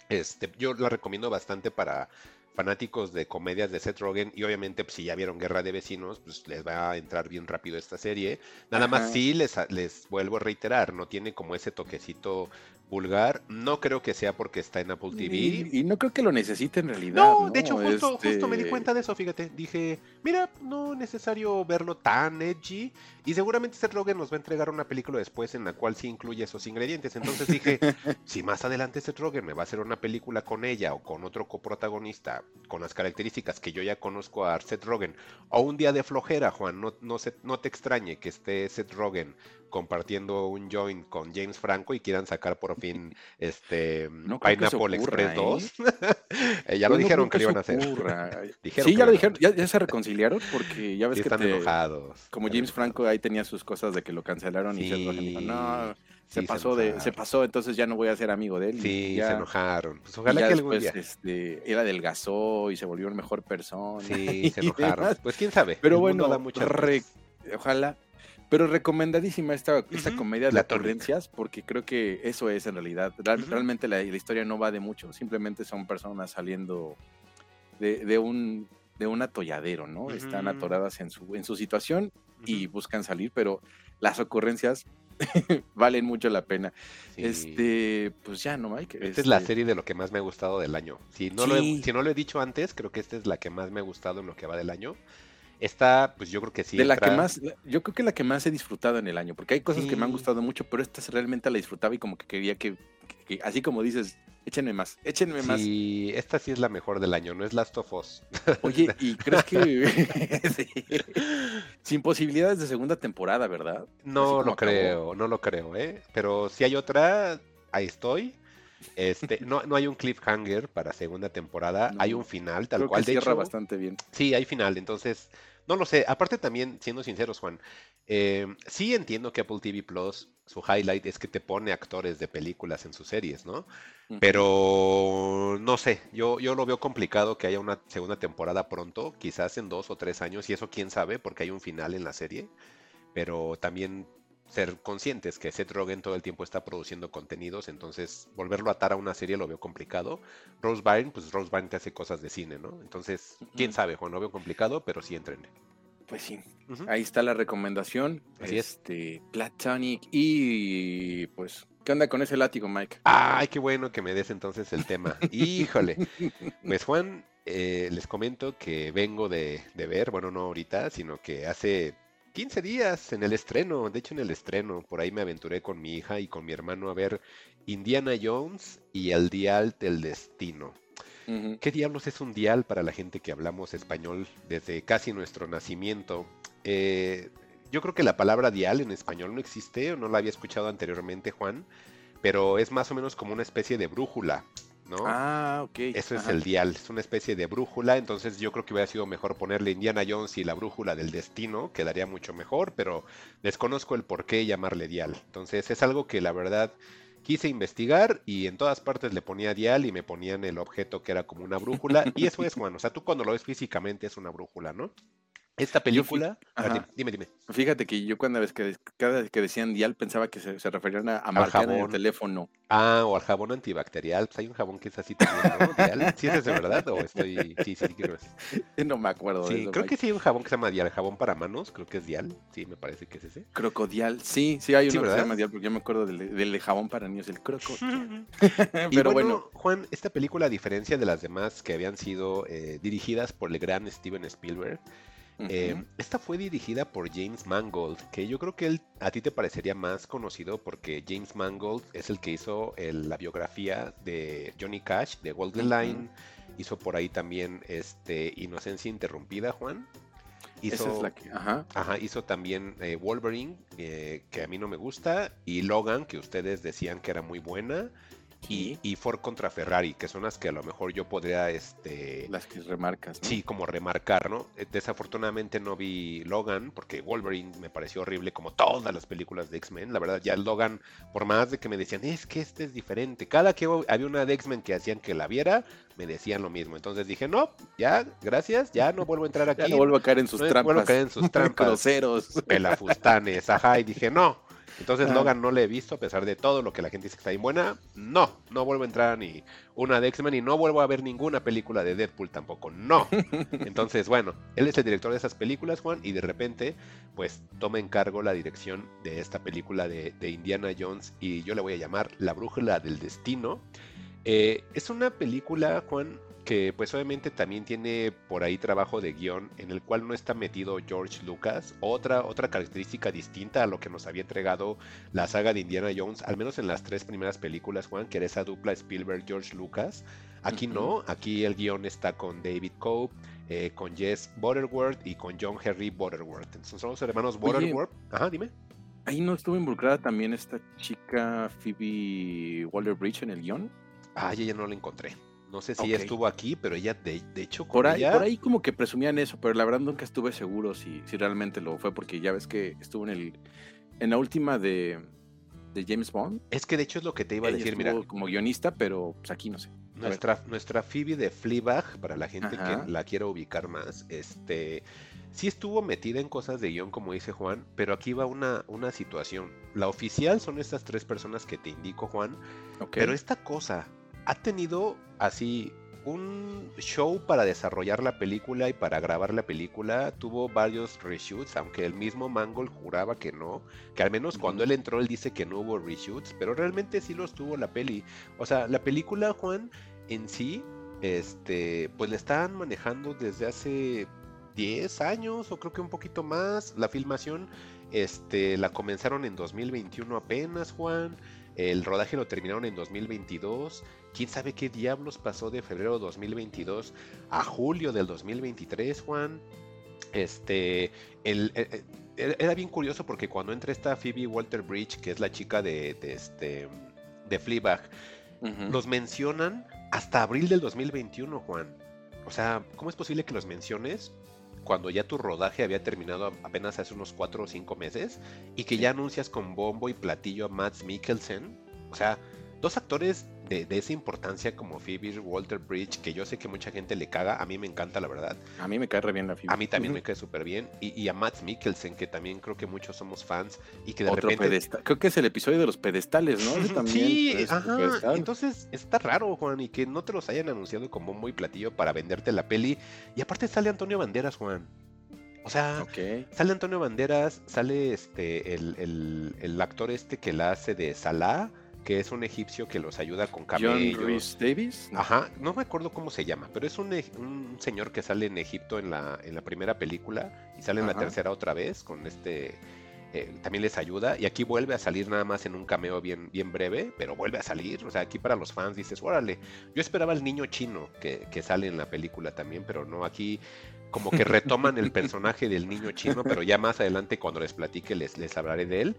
este, yo la recomiendo bastante para fanáticos de comedias de Seth Rogen y obviamente pues, si ya vieron Guerra de Vecinos, pues les va a entrar bien rápido esta serie. Nada Ajá. más sí les, les vuelvo a reiterar, no tiene como ese toquecito vulgar. No creo que sea porque está en Apple TV. Y, y no creo que lo necesite en realidad. No, ¿no? de hecho, justo, Este, justo me di cuenta de eso, fíjate. Dije, mira, no es necesario verlo tan edgy. Y seguramente Seth Rogen nos va a entregar una película después en la cual sí incluye esos ingredientes. Entonces dije, si más adelante Seth Rogen me va a hacer una película con ella o con otro coprotagonista con las características que yo ya conozco a Seth Rogen, o un día de flojera, Juan, no, no, se, no te extrañe que esté Seth Rogen compartiendo un joint con James Franco y quieran sacar por fin este No se Pineapple Express 2. ¿eh? Eh, ya lo no dijeron que lo iban a se hacer. Dijeron sí, ya lo dijeron, ya, ya se reconciliaron porque ya ves Sí, que están te- enojados. como están James Franco ahí tenía sus cosas de que lo cancelaron y Rogen dijo, no, se se pasó de, se pasó, entonces ya no voy a ser amigo de él. Sí, ya, se enojaron. Pues ojalá que algún después día. este, él adelgazó y se volvió una mejor persona. Sí, se enojaron. Pues quién sabe. Pero bueno, da muchas re- vueltas. ojalá. Pero recomendadísima esta, esta Ujú, comedia de Platonic. ocurrencias, porque creo que eso es en realidad. Real- Ujú. Realmente la, la historia no va de mucho, simplemente son personas saliendo de, de un de un atolladero, ¿no? Están Ujú. atoradas en su, en su situación y buscan salir, pero las ocurrencias valen mucho la pena. Sí. Este, pues ya, ¿no, Mike? Esta es la Este, serie de lo que más me ha gustado del año. Si no, lo he, Sí. si no lo he dicho antes, creo que esta es la que más me ha gustado en lo que va del año. Esta, pues yo creo que sí. de la que más, yo creo que la que más he disfrutado en el año, porque hay cosas que me han gustado mucho, pero esta realmente la disfrutaba y como que quería que, que- que- así como dices, échenme más, échenme más. Sí, esta sí es la mejor del año, no es Last of Us. Oye, ¿y crees que Sí. sin posibilidades de segunda temporada, verdad? No lo acabó. creo, no lo creo, ¿eh? Pero si hay otra, ahí estoy. Este, no, no hay un cliffhanger para segunda temporada, hay un final, tal cual. que De cierra hecho, bastante bien. Sí, hay final, entonces, no lo sé. Aparte también, siendo sinceros, Juan, eh, sí entiendo que Apple TV Plus, su highlight es que te pone actores de películas en sus series, ¿no? Pero no sé, yo, yo lo veo complicado que haya una segunda temporada pronto, quizás en dos o tres años, y eso quién sabe, porque hay un final en la serie. Pero también ser conscientes que Seth Rogen todo el tiempo está produciendo contenidos, entonces volverlo a atar a una serie lo veo complicado. Rose Byrne, pues Rose Byrne te hace cosas de cine, ¿no? Entonces, quién sabe, Juan, lo veo complicado, pero sí entren. Pues sí, ahí está la recomendación. Así es. este, Platonic y pues, ¿qué onda con ese látigo, Mike? Ay, qué bueno que me des entonces el tema. Híjole. Pues Juan, eh, les comento que vengo de, de ver, bueno, no ahorita, sino que hace 15 días en el estreno, de hecho en el estreno, por ahí me aventuré con mi hija y con mi hermano a ver Indiana Jones y el Dial del Destino. ¿Qué diablos es un dial para la gente que hablamos español desde casi nuestro nacimiento? Eh, yo creo que la palabra dial en español no existe, o no la había escuchado anteriormente, Juan, pero es más o menos como una especie de brújula, ¿no? Ah, ok. Eso es el dial, es una especie de brújula, entonces yo creo que hubiera sido mejor ponerle Indiana Jones y la brújula del destino, quedaría mucho mejor, pero desconozco el por qué llamarle dial. Entonces es algo que la verdad quise investigar y en todas partes le ponía dial y me ponían el objeto que era como una brújula. y eso es, Juan. O sea, tú cuando lo ves físicamente es una brújula, ¿no? Esta película. dime, dime. Fíjate que yo cuando vez que cada vez que decían dial pensaba que se, referían a, a marcar el teléfono. Ah, o al jabón antibacterial. Pues hay un jabón que es así también, ¿no? ¿Dial? ¿Sí es de verdad? ¿O estoy.? Sí, sí, creo que No me acuerdo. Sí, creo que sí hay un jabón que se llama dial. Jabón para manos, creo que es dial. Sí, me parece que es ese. Crocodial. Sí, sí, hay uno que se llama dial porque yo me acuerdo del, del jabón para niños, el crocodial. Pero bueno, Juan, esta película, a diferencia de las demás que habían sido eh, dirigidas por el gran Steven Spielberg, eh, esta fue dirigida por James Mangold, que yo creo que él a ti te parecería más conocido porque James Mangold es el que hizo la biografía de Johnny Cash, de Golden Line. Hizo por ahí también este, Inocencia Interrumpida, Juan. Hizo, hizo también eh, Wolverine, eh, que a mí no me gusta, y Logan, que ustedes decían que era muy buena. Y, Ford contra Ferrari, que son las que a lo mejor yo podría, este... Las que remarcas, Sí, como remarcar, ¿no? Eh, desafortunadamente no vi Logan, porque Wolverine me pareció horrible, como todas las películas de X-Men. La verdad, ya Logan, por más de que me decían, es que este es diferente. Cada que había una de X-Men que hacían que la viera, me decían lo mismo. Entonces dije, no, ya, gracias, ya no vuelvo a entrar aquí. ya no vuelvo a caer en sus trampas. vuelvo a caer en sus trampas. Groseros. Pelafustanes, ajá, y dije, no, entonces Logan no le he visto, a pesar de todo lo que la gente dice que está bien buena. No, no vuelvo a entrar ni una de X-Men y no vuelvo a ver ninguna película de Deadpool tampoco. No. Entonces, bueno, él es el director de esas películas, Juan, y de repente, pues toma en cargo la dirección de esta película de, Indiana Jones y yo le voy a llamar La Brújula del Destino. Eh, es una película, Juan, que pues obviamente también tiene por ahí trabajo de guion en el cual no está metido George Lucas, otra, otra característica distinta a lo que nos había entregado la saga de Indiana Jones, al menos en las tres primeras películas, Juan, que era esa dupla Spielberg-George Lucas. Aquí no, aquí el guion está con David Cope, eh, con Jess Butterworth y con John Henry Butterworth. Entonces son los hermanos Butterworth. Ajá, dime. Ahí no estuvo involucrada también esta chica Phoebe Waller-Bridge en el guion. Ah, ella no la encontré. No sé si ella estuvo aquí, pero ella, de, hecho, por ahí, por ahí como que presumían eso, pero la verdad nunca estuve seguro si, si realmente lo fue, porque ya ves que estuvo en el en la última de, de James Bond. Es que de hecho es lo que te iba a decir, mira. Como guionista, pero pues aquí no sé. Nuestra, nuestra Phoebe de Fleabag, para la gente que la quiera ubicar más, este sí estuvo metida en cosas de guion, como dice Juan, pero aquí va una, una situación. La oficial son estas tres personas que te indico, Juan. Pero esta cosa ha tenido así un show para desarrollar la película y para grabar la película. Tuvo varios reshoots, aunque el mismo Mangold juraba que no. Que al menos cuando él entró, él dice que no hubo reshoots, pero realmente sí los tuvo la peli. O sea, la película, Juan, en sí, este, pues la estaban manejando desde hace 10 años o creo que un poquito más. La filmación, este, la comenzaron en 2021 apenas, Juan. El rodaje lo terminaron en 2022. ¿Quién sabe qué diablos pasó de febrero de 2022 a julio del 2023, Juan? Este, el, eh, eh, era bien curioso porque cuando entra esta Phoebe Walter Bridge, que es la chica de, este, de Fleabag, los mencionan hasta abril del 2021, Juan. O sea, ¿cómo es posible que los menciones cuando ya tu rodaje había terminado apenas hace unos 4 o 5 meses y que ya anuncias con bombo y platillo a Matt Mikkelsen. O sea, dos actores de, esa importancia como Phoebe Walter Bridge, que yo sé que mucha gente le caga, a mí me encanta la verdad. A mí me cae re bien la Phoebe. A mí también me cae súper bien. Y, a Matt Mikkelsen, que también creo que muchos somos fans y que de Otro repente... Creo que es el episodio de los pedestales, ¿no? sí, ajá. Entonces está raro, Juan, y que no te los hayan anunciado como muy platillo para venderte la peli. Y aparte sale Antonio Banderas, Juan. O sea, sale Antonio Banderas, sale este el, el, actor este que la hace de Salah, que es un egipcio que los ayuda con camellos. John Rhys Davis. Ajá, no me acuerdo cómo se llama, pero es un, un, señor que sale en Egipto en la, en la primera película y sale en la tercera otra vez con este... Eh, también les ayuda y aquí vuelve a salir nada más en un cameo bien, bien breve, pero vuelve a salir, o sea, aquí para los fans dices, órale, yo esperaba al niño chino que, que sale en la película también, pero no, aquí como que retoman el personaje del niño chino, pero ya más adelante cuando les platique les, les hablaré de él.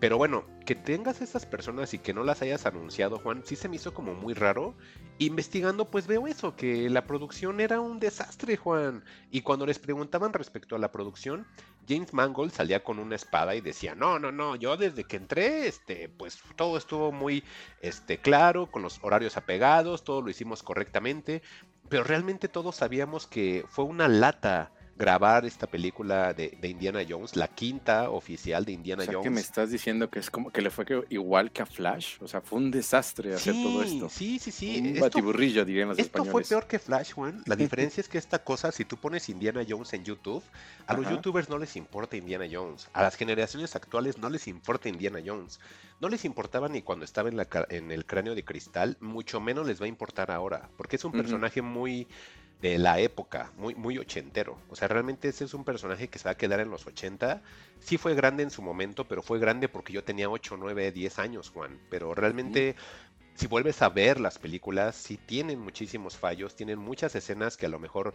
Pero bueno, que tengas esas personas y que no las hayas anunciado, Juan, sí se me hizo como muy raro. Investigando, pues veo eso, que la producción era un desastre, Juan. Y cuando les preguntaban respecto a la producción, James Mangold salía con una espada y decía, no, no, no, yo desde que entré, este, pues todo estuvo muy este, claro, con los horarios apegados, todo lo hicimos correctamente, pero realmente todos sabíamos que fue una lata grabar esta película de, Indiana Jones, la quinta oficial de Indiana o Jones. me estás diciendo que es como que le fue igual que a Flash, o sea, fue un desastre hacer todo esto. Sí, sí, sí. Un esto, batiburrillo, dirían los esto fue peor que Flash, Juan. La diferencia es que esta cosa, si tú pones Indiana Jones en YouTube, a los youtubers no les importa Indiana Jones. A las generaciones actuales no les importa Indiana Jones. No les importaba ni cuando estaba en, la, en el cráneo de cristal, mucho menos les va a importar ahora, porque es un personaje muy de la época, muy, muy ochentero. O sea, realmente ese es un personaje que se va a quedar en los 80. Sí fue grande en su momento, pero fue grande porque yo tenía 8, 9, 10 años, Juan. Pero realmente, si vuelves a ver las películas, sí tienen muchísimos fallos, tienen muchas escenas que a lo mejor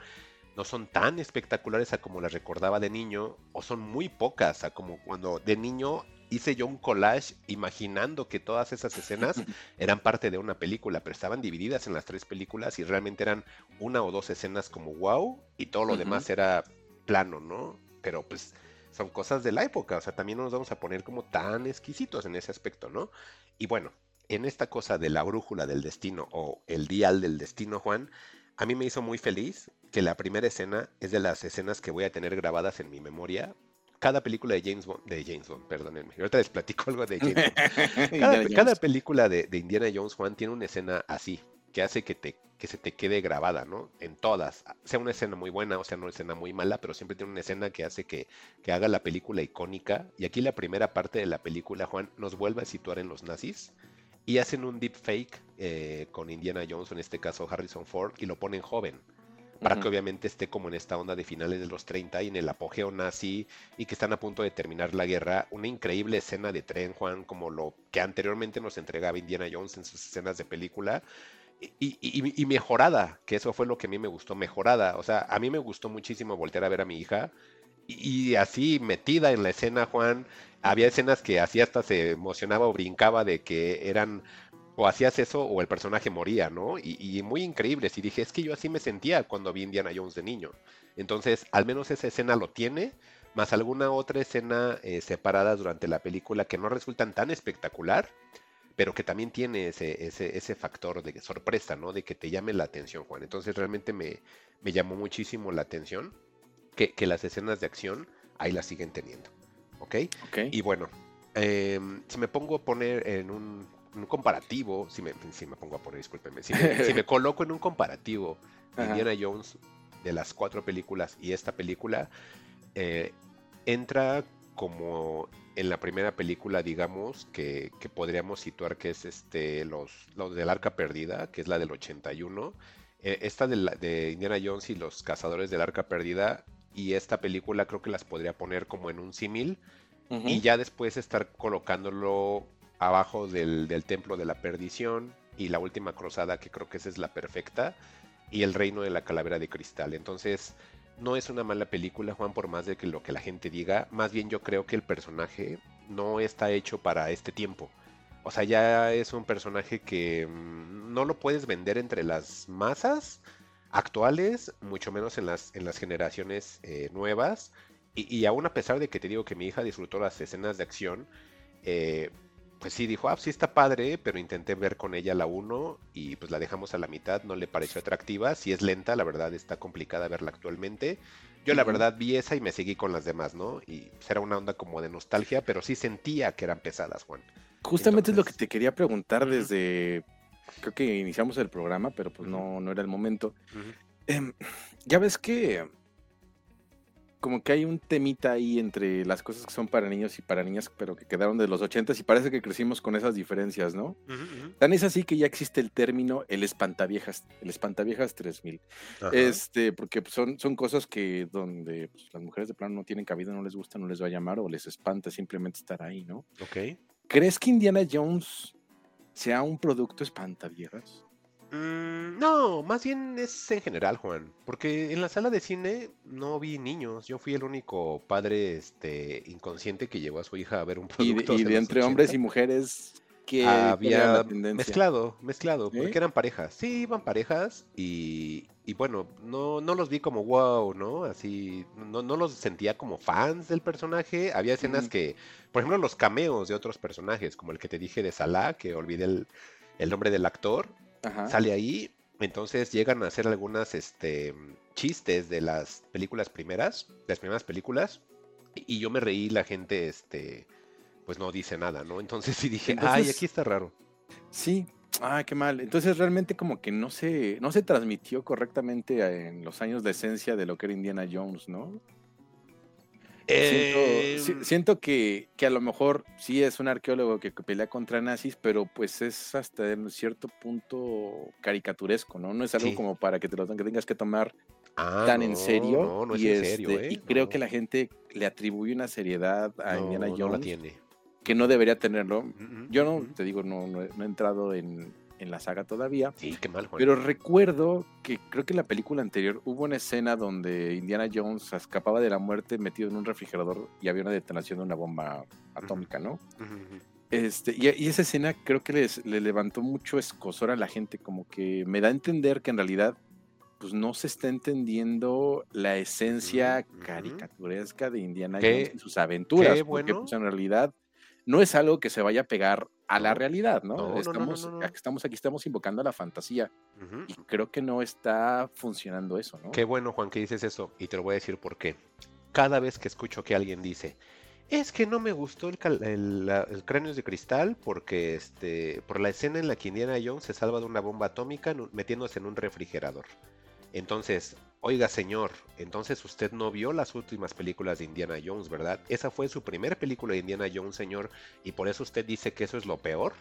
no son tan espectaculares a como las recordaba de niño, o son muy pocas a como cuando de niño hice yo un collage imaginando que todas esas escenas eran parte de una película, pero estaban divididas en las tres películas y realmente eran una o dos escenas como wow y todo lo demás era plano, ¿no? Pero pues son cosas de la época, o sea, también no nos vamos a poner como tan exquisitos en ese aspecto, ¿no? Y bueno, en esta cosa de la brújula del destino o el dial del destino, Juan, a mí me hizo muy feliz que la primera escena es de las escenas que voy a tener grabadas en mi memoria cada película de James Bond, de James Bond, perdónenme, ahorita les platico algo de James Bond. Cada, película de, Indiana Jones, Juan, tiene una escena así, que hace que, te, que se te quede grabada, ¿no? En todas. Sea una escena muy buena o sea una escena muy mala, pero siempre tiene una escena que hace que, que haga la película icónica. Y aquí la primera parte de la película, Juan, nos vuelve a situar en los nazis y hacen un deepfake eh, con Indiana Jones, en este caso Harrison Ford, y lo ponen joven para que obviamente esté como en esta onda de finales de los 30 y en el apogeo nazi y que están a punto de terminar la guerra. Una increíble escena de tren, Juan, como lo que anteriormente nos entregaba Indiana Jones en sus escenas de película. Y, mejorada, que eso fue lo que a mí me gustó, mejorada. O sea, a mí me gustó muchísimo voltear a ver a mi hija y, así metida en la escena, Juan. Había escenas que así hasta se emocionaba o brincaba de que eran o hacías eso o el personaje moría, ¿no? Y, muy increíbles. Y dije, es que yo así me sentía cuando vi Indiana Jones de niño. Entonces, al menos esa escena lo tiene, más alguna otra escena eh, separada durante la película que no resultan tan espectacular, pero que también tiene ese, ese, ese factor de sorpresa, ¿no? De que te llame la atención, Juan. Entonces, realmente me, me llamó muchísimo la atención que, que, las escenas de acción ahí las siguen teniendo. ¿Ok? okay. Y bueno, em, si me pongo a poner en un un comparativo, si me, si me pongo a poner, discúlpenme, si me, coloco en un comparativo Indiana Jones de las cuatro películas y esta película, eh, entra como en la primera película, digamos, que, podríamos situar que es este los, los del Arca Perdida, que es la del 81. Eh, esta de, de Indiana Jones y los Cazadores del Arca Perdida y esta película creo que las podría poner como en un símil y ya después estar colocándolo abajo del, Templo de la Perdición y la última cruzada, que creo que esa es la perfecta, y el reino de la calavera de cristal. Entonces, no es una mala película, Juan, por más de que lo que la gente diga. Más bien yo creo que el personaje no está hecho para este tiempo. O sea, ya es un personaje que mm, no lo puedes vender entre las masas actuales, mucho menos en las, en las generaciones eh, nuevas. Y, y, aún a pesar de que te digo que mi hija disfrutó las escenas de acción, eh, pues sí, dijo, ah, sí está padre, pero intenté ver con ella la 1 y pues la dejamos a la mitad, no le pareció atractiva, si es lenta, la verdad está complicada verla actualmente. Yo la verdad vi esa y me seguí con las demás, ¿no? Y pues, era una onda como de nostalgia, pero sí sentía que eran pesadas, Juan. Justamente es lo que te quería preguntar desde, creo que iniciamos el programa, pero pues no, no era el momento. Em, ya ves que como que hay un temita ahí entre las cosas que son para niños y para niñas, pero que quedaron de los ochentas y parece que crecimos con esas diferencias, ¿no? Tan es así que ya existe el término el espantaviejas, el espantaviejas 3000. Este, porque pues, son, son cosas que donde pues, las mujeres de plano no tienen cabida, no les gusta, no les va a llamar o les espanta simplemente estar ahí, ¿no? Ok. ¿Crees que Indiana Jones sea un producto espantaviejas? Mm, no, más bien es en general, Juan. Porque en la sala de cine no vi niños. Yo fui el único padre este, inconsciente que llevó a su hija a ver un producto. Y de, entre hombres y mujeres que había mezclado, mezclado, porque eran parejas. Sí, iban parejas y, y bueno, no, no los vi como wow, ¿no? Así, no, no los sentía como fans del personaje. Había escenas que, por ejemplo, los cameos de otros personajes, como el que te dije de Salah, que olvidé el, el nombre del actor, sale ahí. Entonces llegan a hacer algunas este, chistes de las películas primeras, las primeras películas, y yo me reí, la gente, este, pues no dice nada, ¿no? Entonces sí dije, ay, aquí está raro. Sí, Ah, qué mal. Entonces realmente como que no se, no se transmitió correctamente en los años de esencia de lo que era Indiana Jones, ¿no? Siento, em. que, que, a lo mejor sí es un arqueólogo que pelea contra nazis, pero pues es hasta en cierto punto caricaturesco, ¿no? No es algo como para que te lo tengas que tomar ah, tan en serio. No, no y, es en serio, este, ¿eh? y creo que la gente le atribuye una seriedad a Indiana Jones. No la tiene que no debería tenerlo. Yo no, te digo, no, no, he entrado en, la saga todavía. Sí, qué mal, Pero recuerdo que creo que en la película anterior hubo una escena donde Indiana Jones escapaba de la muerte metido en un refrigerador y había una detonación de una bomba atómica, ¿no? Este, y, esa escena creo que les, le levantó mucho escosor a la gente, como que me da a entender que en realidad pues no se está entendiendo la esencia caricaturesca de Indiana Jones y sus aventuras. Porque pues, en realidad no es algo que se vaya a pegar a la realidad, ¿no? estamos, estamos aquí, estamos invocando a la fantasía y creo que no está funcionando eso, ¿no? Qué bueno, Juan, que dices eso y te lo voy a decir por qué. Cada vez que escucho que alguien dice, es que no me gustó el, el, cráneo de cristal porque este, por la escena en la que Indiana Jones se salva de una bomba atómica metiéndose en un refrigerador. Entonces, oiga señor, entonces usted no vio las últimas películas de Indiana Jones, ¿verdad? Esa fue su primera película de Indiana Jones, señor, y por eso usted dice que eso es lo peor.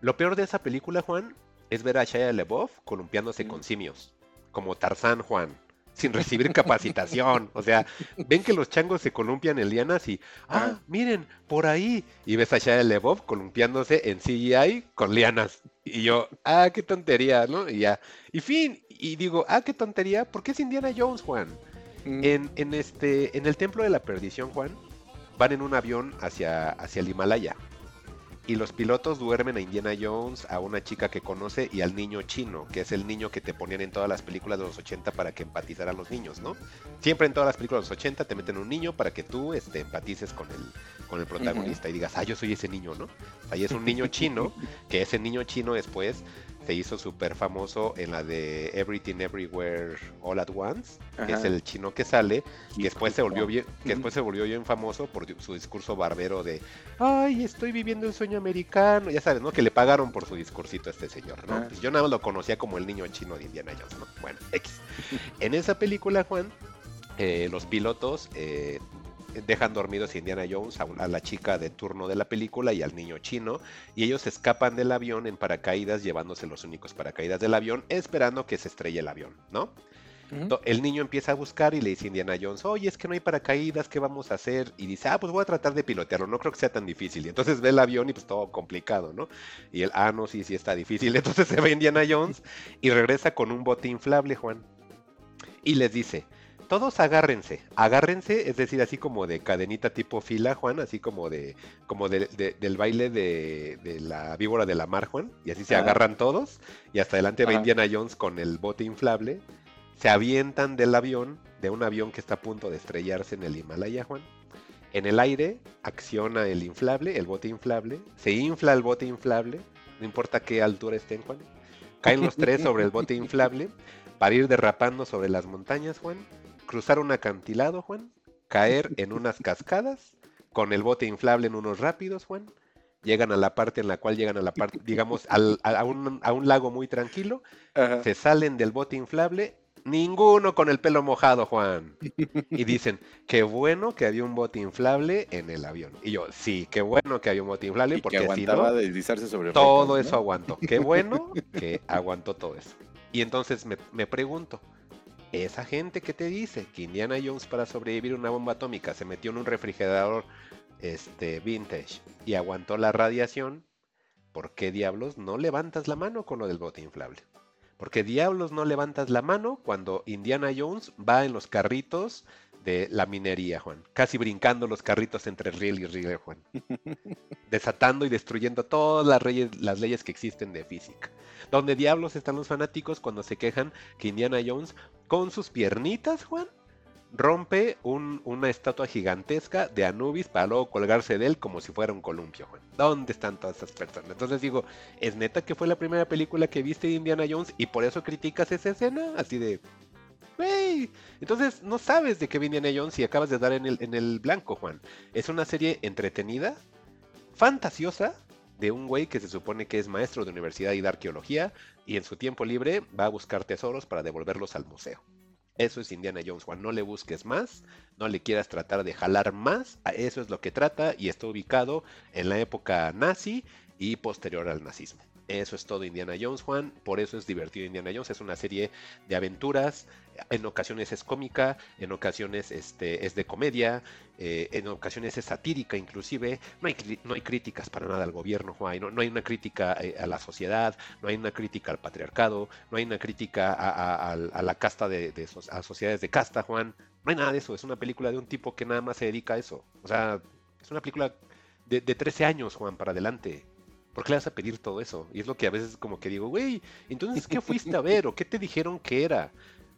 Lo peor de esa película, Juan, es ver a Shia LeBoff columpiándose con simios, como Tarzán, Juan sin recibir capacitación. O sea, ven que los changos se columpian en lianas y, ah, miren, por ahí. Y ves a Shia LeBoff columpiándose en CGI con lianas. Y yo, ah, qué tontería, ¿no? Y ya. Y fin, y digo, ah, qué tontería, porque es Indiana Jones, Juan. Mm. En, en, este, en el Templo de la Perdición, Juan, van en un avión hacia, hacia el Himalaya y los pilotos duermen a Indiana Jones, a una chica que conoce y al niño chino, que es el niño que te ponían en todas las películas de los 80 para que empatizaran los niños, ¿no? Siempre en todas las películas de los 80 te meten un niño para que tú este, empatices con el, con el protagonista y digas, ah, yo soy ese niño, ¿no? Ahí es un niño chino, que ese niño chino después se hizo súper famoso en la de Everything Everywhere All at Once, que es el chino que sale, que después se volvió bien, que después se volvió bien famoso por su discurso barbero de ay, estoy viviendo el sueño americano, ya sabes, ¿no? Que le pagaron por su discursito a este señor, ¿no? Pues yo nada más lo conocía como el niño chino de Indiana Jones, ¿no? Bueno, X. En esa película, Juan, eh, los pilotos eh, dejan dormidos a Indiana Jones, a, la chica de turno de la película y al niño chino, y ellos escapan del avión en paracaídas llevándose los únicos paracaídas del avión, esperando que se estrelle el avión, ¿no? El niño empieza a buscar y le dice a Indiana Jones, oye, es que no hay paracaídas, ¿qué vamos a hacer? Y dice, ah, pues voy a tratar de pilotearlo, no creo que sea tan difícil. Y entonces ve el avión y pues todo complicado, ¿no? Y él, ah, no, sí, sí está difícil. Entonces se ve Indiana Jones y regresa con un bote inflable, Juan. Y les dice, todos agárrense, agárrense, es decir, así como de cadenita tipo fila, Juan, así como de, como del baile de, la víbora de la mar, Juan, y así se agarran todos, y hasta adelante va Indiana Jones con el bote inflable, se avientan del avión, de un avión que está a punto de estrellarse en el Himalaya, Juan. En el aire acciona el inflable, el bote inflable, se infla el bote inflable, no importa qué altura estén, Juan. Caen los tres sobre el bote inflable para ir derrapando sobre las montañas, Juan cruzar un acantilado, Juan, caer en unas cascadas, con el bote inflable en unos rápidos, Juan, llegan a la parte en la cual llegan a la parte, digamos, a, un, lago muy tranquilo, se salen del bote inflable, ninguno con el pelo mojado, Juan. Y dicen, qué bueno que había un bote inflable en el avión. Y yo, sí, qué bueno que había un bote inflable, porque si no, deslizarse sobre todo eso aguantó. Qué bueno que aguantó todo eso. Y entonces me, me pregunto, esa gente que te dice que Indiana Jones para sobrevivir a una bomba atómica se metió en un refrigerador este, vintage y aguantó la radiación, ¿por qué diablos no levantas la mano con lo del bote inflable? ¿Por qué diablos no levantas la mano cuando Indiana Jones va en los carritos de la minería, Juan? Casi brincando los carritos entre riel y riel, Juan. desatando y destruyendo todas las, las leyes que existen de física. Donde diablos están los fanáticos cuando se quejan que Indiana Jones, con sus piernitas, Juan, rompe una estatua gigantesca de Anubis para luego colgarse de él como si fuera un columpio, Juan. ¿Dónde están todas esas personas? Entonces digo, ¿es neta que fue la primera película que viste de Indiana Jones y por eso criticas esa escena? Así de... Wey. Entonces no sabes de qué Indiana Jones y acabas de dar en el blanco, Juan. Es una serie entretenida, fantasiosa, de un güey que se supone que es maestro de universidad y de arqueología y en su tiempo libre va a buscar tesoros para devolverlos al museo. Eso es Indiana Jones, Juan. No le busques más, no le quieras tratar de jalar más. Eso es lo que trata y está ubicado en la época nazi y posterior al nazismo. Eso es todo Indiana Jones, Juan. Por eso es divertido Indiana Jones. Es una serie de aventuras. En ocasiones es cómica, en ocasiones este, es de comedia, eh, en ocasiones es satírica inclusive. No hay, no hay críticas para nada al gobierno, Juan. No, hay una crítica eh, a la sociedad, no hay una crítica al patriarcado, no hay una crítica a, la casta de, a sociedades de casta, Juan. No hay nada de eso. Es una película de un tipo que nada más se dedica a eso. O sea, es una película de, de 13 años, Juan, para adelante. ¿Por qué le vas a pedir todo eso? Y es lo que a veces como que digo, güey, entonces, ¿qué fuiste a ver? ¿O qué te dijeron que era?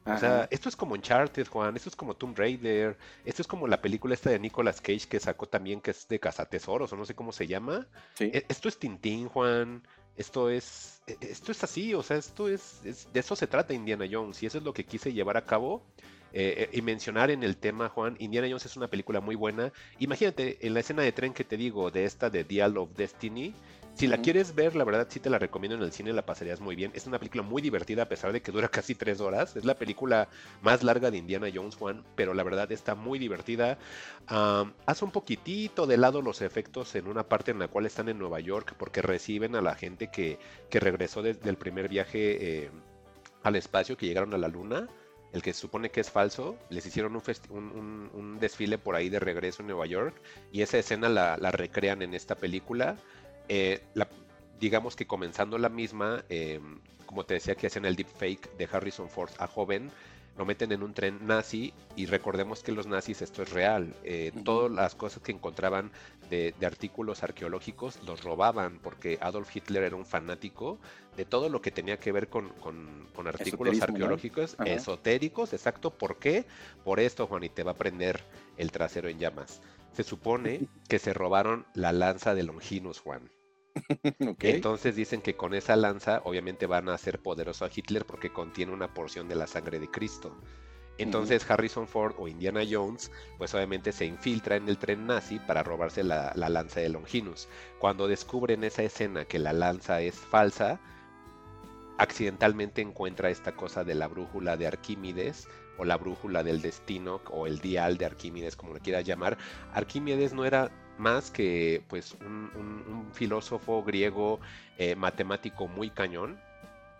O sea, esto es como Uncharted, Juan, esto es como Tomb Raider, esto es como la película esta de Nicolas Cage que sacó también, que es de cazatesoros, o no sé cómo se llama. E, esto es Tintín, Juan, esto es, e, esto es así, o sea, esto es, de eso se trata Indiana Jones, y eso es lo que quise llevar a cabo. Eh, eh, y mencionar en el tema, Juan, Indiana Jones es una película muy buena. Imagínate, en la escena de tren que te digo, de esta de Dial of Destiny, si la quieres ver, la verdad sí te la recomiendo en el cine, la pasarías muy bien. Es una película muy divertida a pesar de que dura casi tres horas. Es la película más larga de Indiana Jones, Juan, pero la verdad está muy divertida. hace un poquitito de lado los efectos en una parte en la cual están en Nueva York porque reciben a la gente que, regresó desde el primer viaje eh, al espacio, que llegaron a la luna el que se supone que es falso, les hicieron un, desfile por ahí de regreso en Nueva York y esa escena la, la recrean en esta película. Eh, digamos que comenzando la misma, em, como te decía que hacen el deepfake de Harrison Ford a joven, lo meten en un tren nazi y recordemos que los nazis esto es real. Eh, todas las cosas que encontraban de, artículos arqueológicos los robaban porque Adolf Hitler era un fanático de todo lo que tenía que ver con, artículos arqueológicos esotéricos. Exacto. ¿Por qué? Por esto, Juan, y te va a prender el trasero en llamas. Se supone que se robaron la lanza de Longinus, Juan. Entonces dicen que con esa lanza obviamente van a hacer poderoso a Hitler porque contiene una porción de la sangre de Cristo. Entonces Harrison Ford o Indiana Jones pues obviamente se infiltra en el tren nazi para robarse la, lanza de Longinus. Cuando descubren esa escena que la lanza es falsa, accidentalmente encuentra esta cosa de la brújula de Arquímedes o la brújula del destino o el dial de Arquímedes como lo quieras llamar. Arquímedes no era más que pues un, filósofo griego eh, matemático muy cañón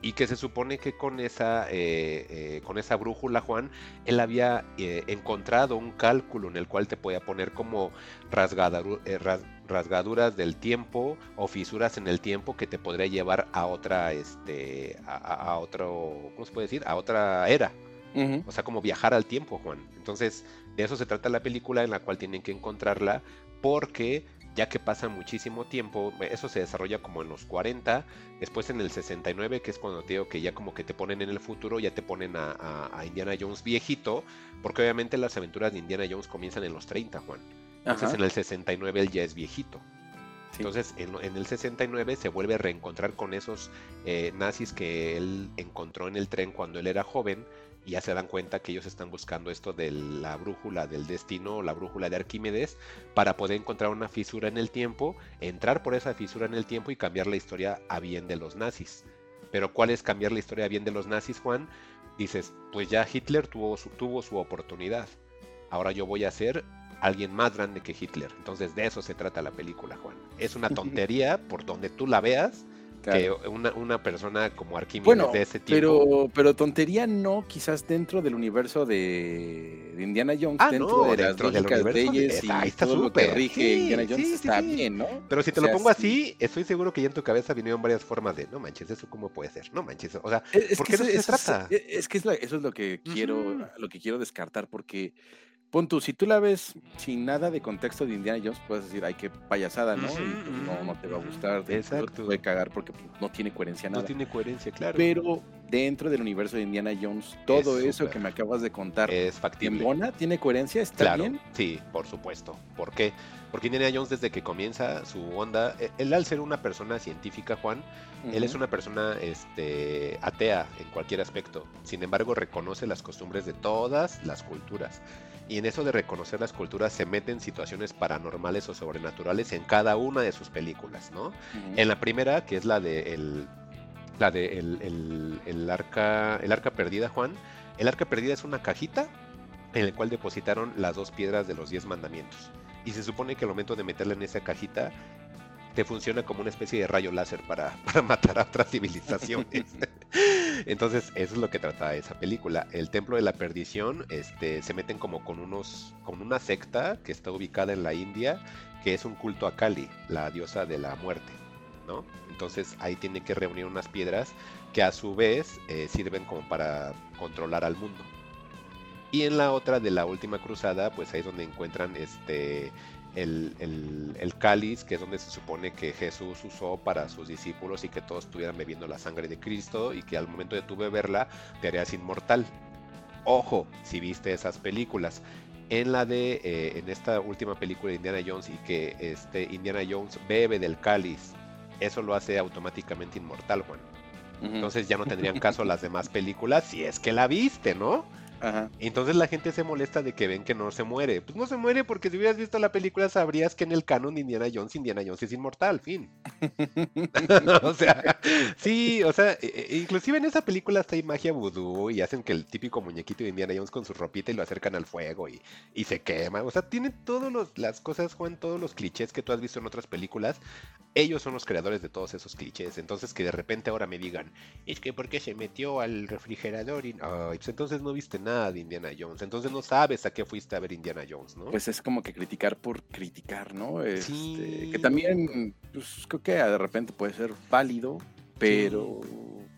y que se supone que con esa, eh, eh, con esa brújula, Juan, él había encontrado un cálculo en el cual te podía poner como rasgaduras del tiempo o fisuras en el tiempo que te podría llevar a otra, este, a, otro, ¿cómo se puede decir? A otra era. O sea, como viajar al tiempo, Juan. Entonces, de eso se trata la película en la cual tienen que encontrarla porque ya que pasa muchísimo tiempo, eso se desarrolla como en los 40, después en el 69, que es cuando te digo que ya como que te ponen en el futuro, ya te ponen a, Indiana Jones viejito, porque obviamente las aventuras de Indiana Jones comienzan en los 30, Juan. Entonces en el 69 él ya es viejito. Entonces en, el 69 se vuelve a reencontrar con esos eh, nazis que él encontró en el tren cuando él era joven y ya se dan cuenta que ellos están buscando esto de la brújula del destino, la brújula de Arquímedes, para poder encontrar una fisura en el tiempo, entrar por esa fisura en el tiempo y cambiar la historia a bien de los nazis. Pero ¿cuál es cambiar la historia a bien de los nazis, Juan? Dices, pues ya Hitler tuvo su, tuvo su oportunidad. Ahora yo voy a ser alguien más grande que Hitler. Entonces de eso se trata la película, Juan. Es una tontería por donde tú la veas, que una, persona como Arquímedes de ese tipo. Pero, pero tontería no, quizás dentro del universo de, Indiana Jones, ah, dentro de las lógicas de leyes y está todo lo que rige Indiana Jones está bien, ¿no? Pero si te lo pongo así, estoy seguro que ya en tu cabeza vinieron varias formas de, no manches, eso cómo puede ser, no manches, o sea, es, ¿por qué no se trata? Es, que eso es lo que quiero, lo que quiero descartar, porque pon tú, si tú la ves sin nada de contexto de Indiana Jones, puedes decir, ay, qué payasada, ¿no? y pues, no, no te va a gustar. Exacto. Te puede cagar porque pues, no tiene coherencia nada. No tiene coherencia, claro. Pero dentro del universo de Indiana Jones, todo Es eso que me acabas de contar, es ¿en factible. Bona tiene coherencia? ¿Está Claro, bien? sí, por supuesto. ¿Por qué? Porque Indiana Jones desde que comienza su onda, e- él al ser una persona científica, Juan, él es una persona este, atea en cualquier aspecto. Sin embargo, reconoce las costumbres de todas las culturas. Y en eso de reconocer las culturas se mete en situaciones paranormales o sobrenaturales en cada una de sus películas, ¿no? En la primera, que es la de el, la de el, el- arca, el arca perdida, Juan. El arca perdida es una cajita en la cual depositaron las dos piedras de los diez mandamientos. Y se supone que al momento de meterla en esa cajita, te funciona como una especie de rayo láser para, para matar a otras civilizaciones. Entonces, eso es lo que trata esa película. El Templo de la Perdición, este, se meten como con unos, con una secta que está ubicada en la India, que es un culto a Kali, la diosa de la muerte, ¿no? Entonces ahí tienen que reunir unas piedras que a su vez eh, sirven como para controlar al mundo. Y en la otra de la última cruzada, pues ahí es donde encuentran este el, el- el cáliz, que es donde se supone que Jesús usó para sus discípulos y que todos estuvieran bebiendo la sangre de Cristo y que al momento de tu beberla te harías inmortal. Ojo, si viste esas películas. En la de, eh, en esta última película de Indiana Jones y que este Indiana Jones bebe del cáliz, eso lo hace automáticamente inmortal, Juan. Entonces ya no tendrían caso las demás películas si es que la viste, ¿no? Ajá. Entonces la gente se molesta de que ven que no se muere. Pues no se muere porque si hubieras visto la película sabrías que en el canon de Indiana Jones, Indiana Jones es inmortal, fin. o sea, sí, o sea, e- e- inclusive en esa película hasta hay magia vudú y hacen que el típico muñequito de Indiana Jones con su ropita y lo acercan al fuego y, y se quema. O sea, tiene todas las cosas, Juan, todos los clichés que tú has visto en otras películas. Ellos son los creadores de todos esos clichés. Entonces que de repente ahora me digan, es que porque se metió al refrigerador y... Pues entonces no viste nada de Indiana Jones. Entonces no sabes a qué fuiste a ver Indiana Jones, ¿no? Pues es como que criticar por criticar, ¿no? Este, Sí. Que también, pues creo que de repente puede ser válido, pero,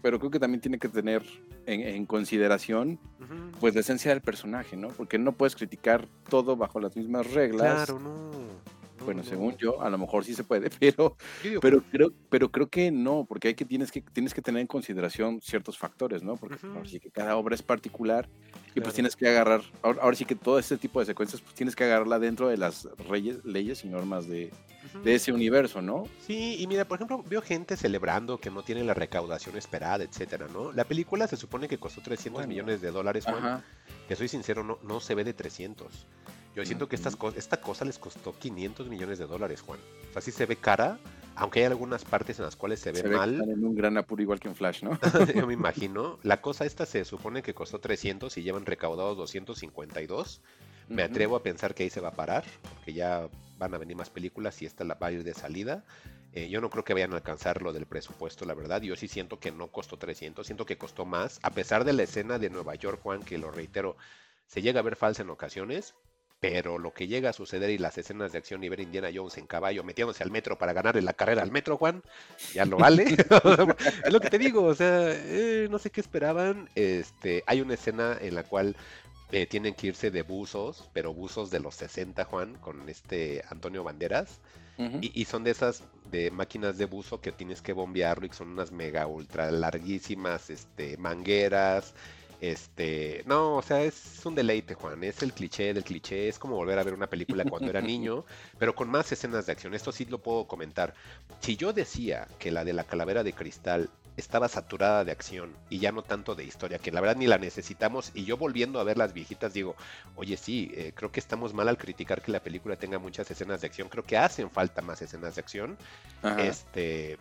pero creo que también tiene que tener en, en consideración, pues, la esencia del personaje, ¿no? Porque no puedes criticar todo bajo las mismas reglas. Claro, no. No, Bueno, no. según yo, a lo mejor sí se puede, pero, pero creo, pero creo que no, porque hay que tienes que tienes que tener en consideración ciertos factores, ¿no? Porque ahora sí que cada obra es particular y Claro. pues tienes que agarrar, ahora, ahora sí que todo este tipo de secuencias, pues tienes que agarrarla dentro de las reyes, leyes y normas de, de ese universo, ¿no? Sí, y mira, por ejemplo, veo gente celebrando que no tiene la recaudación esperada, etcétera, ¿no? La película se supone que costó 300 Bueno. millones de dólares, Juan. Que soy sincero, no, no se ve de 300. Yo siento que estas co- esta cosa les costó 500 millones de dólares, Juan. O sea, sí se ve cara, aunque hay algunas partes en las cuales se ve Se mal. en un gran apuro igual que en Flash, ¿no? Yo me imagino. La cosa esta se supone que costó 300 y llevan recaudados 252. Me atrevo a pensar que ahí se va a parar, porque ya van a venir más películas y esta la va a ir de salida. Eh, yo no creo que vayan a alcanzar lo del presupuesto, la verdad. Yo sí siento que no costó 300, siento que costó más. A pesar de la escena de Nueva York, Juan, que lo reitero, se llega a ver falsa en ocasiones. Pero lo que llega a suceder y las escenas de acción y ver Indiana Jones en caballo metiéndose al metro para ganarle la carrera al metro, Juan, ya lo vale. es lo que te digo, o sea, eh, no sé qué esperaban. Este, hay una escena en la cual eh, tienen que irse de buzos, pero buzos de los 60, Juan, con este Antonio Banderas. Y, y son de esas de máquinas de buzo que tienes que bombearlo y que son unas mega ultra larguísimas este, mangueras. Este, no, o sea, es un deleite, Juan. Es el cliché del cliché. Es como volver a ver una película cuando era niño, pero con más escenas de acción. Esto sí lo puedo comentar. Si yo decía que la de la calavera de cristal estaba saturada de acción y ya no tanto de historia, que la verdad ni la necesitamos, y yo volviendo a ver las viejitas digo, oye, sí, eh, creo que estamos mal al criticar que la película tenga muchas escenas de acción. Creo que hacen falta más escenas de acción. Ajá. Este,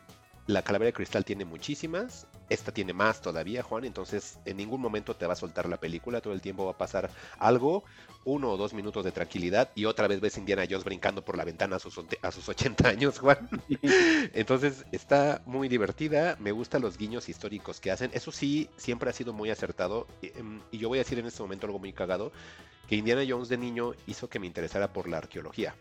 la calavera de cristal tiene muchísimas, esta tiene más todavía, Juan, entonces en ningún momento te va a soltar la película, todo el tiempo va a pasar algo, uno o dos minutos de tranquilidad y otra vez ves Indiana Jones brincando por la ventana a sus, a sus 80 años, Juan. Entonces está muy divertida, me gustan los guiños históricos que hacen, eso sí, siempre ha sido muy acertado y, em, y yo voy a decir en este momento algo muy cagado, que Indiana Jones de niño hizo que me interesara por la arqueología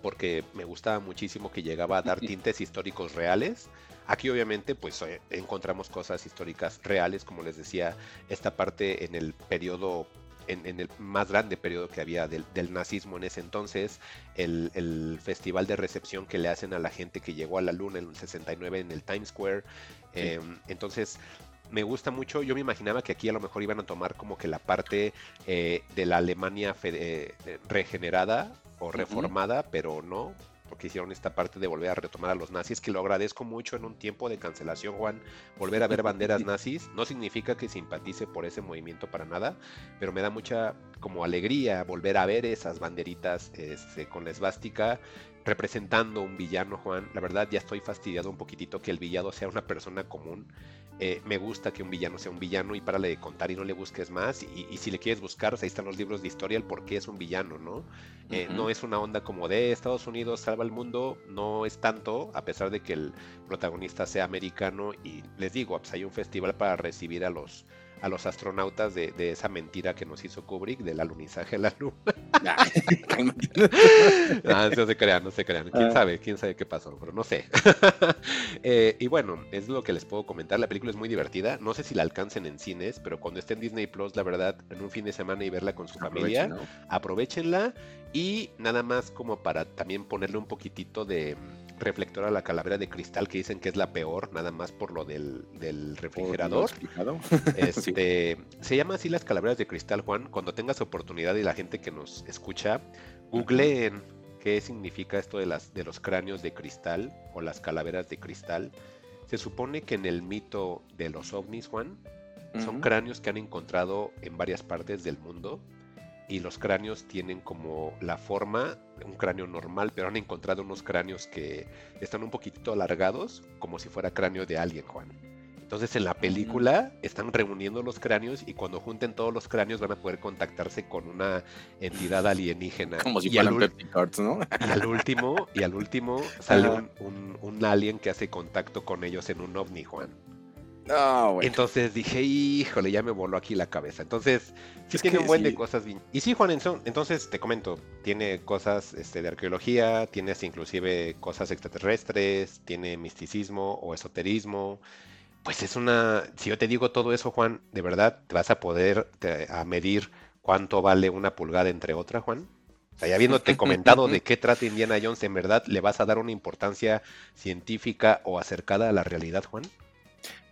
porque me gustaba muchísimo que llegaba a dar tintes históricos reales. Aquí obviamente pues eh, encontramos cosas históricas reales, como les decía, esta parte en el periodo en, el más grande periodo que había del, nazismo en ese entonces, el, festival de recepción que le hacen a la gente que llegó a la luna en el 69 en el Times Square. Em, entonces, me gusta mucho. Yo me imaginaba que aquí a lo mejor iban a tomar como que la parte eh, de la Alemania eh, regenerada o reformada, pero no porque hicieron esta parte de volver a retomar a los nazis, que lo agradezco mucho en un tiempo de cancelación, Juan. Volver a ver banderas nazis no significa que simpatice por ese movimiento para nada, pero me da mucha como alegría volver a ver esas banderitas este, con la esvástica representando un villano, Juan. La verdad ya estoy fastidiado un poquitito que el villano sea una persona común. Eh, me gusta que un villano sea un villano y párale de contar y no le busques más. Y, si le quieres buscar, ahí están los libros de historia, el por qué es un villano, ¿no? Eh, no es una onda como de Estados Unidos salva el mundo, no es tanto, a pesar de que el protagonista sea americano. Y les digo, pues hay un festival para recibir a los a los astronautas de, esa mentira que nos hizo Kubrick del alunizaje a la luna. Ah, no, se crean, no se crean. ¿Quién ah. sabe? ¿Quién sabe qué pasó? Pero no sé. Eh, y bueno, es lo que les puedo comentar. La película es muy divertida. No sé si la alcancen en cines, pero cuando esté en Disney Plus, la verdad, en un fin de semana y verla con su familia, aprovechenla. Y nada más como para también ponerle un poquitito de reflector a la calavera de cristal que dicen que es la peor, nada más por lo del, refrigerador. Este, Se llama así las calaveras de cristal, Juan. Cuando tengas oportunidad y la gente que nos escucha, googleen qué significa esto de, las, de los cráneos de cristal o las calaveras de cristal. Se supone que en el mito de los ovnis, Juan, son cráneos que han encontrado en varias partes del mundo y los cráneos tienen como la forma de un cráneo normal, pero han encontrado unos cráneos que están un poquitito alargados, como si fuera cráneo de alguien, Juan. Entonces en la película están reuniendo los cráneos y cuando junten todos los cráneos van a poder contactarse con una entidad alienígena. Como si fueran Cards, ¿no? Y al último, y al último sale un, un alien que hace contacto con ellos en un ovni, Juan. Entonces dije, híjole, ya me voló aquí la cabeza. Entonces, sí tiene un buen de cosas. Y sí, Juan, entonces te comento, tiene cosas este, de arqueología, tiene inclusive cosas extraterrestres, tiene misticismo o esoterismo. Pues es una, si yo te digo todo eso, Juan, de verdad, te vas a poder a medir cuánto vale una pulgada entre otra, Juan. O sea, ya habiéndote comentado de qué trata Indiana Jones, ¿en verdad le vas a dar una importancia científica o acercada a la realidad, Juan?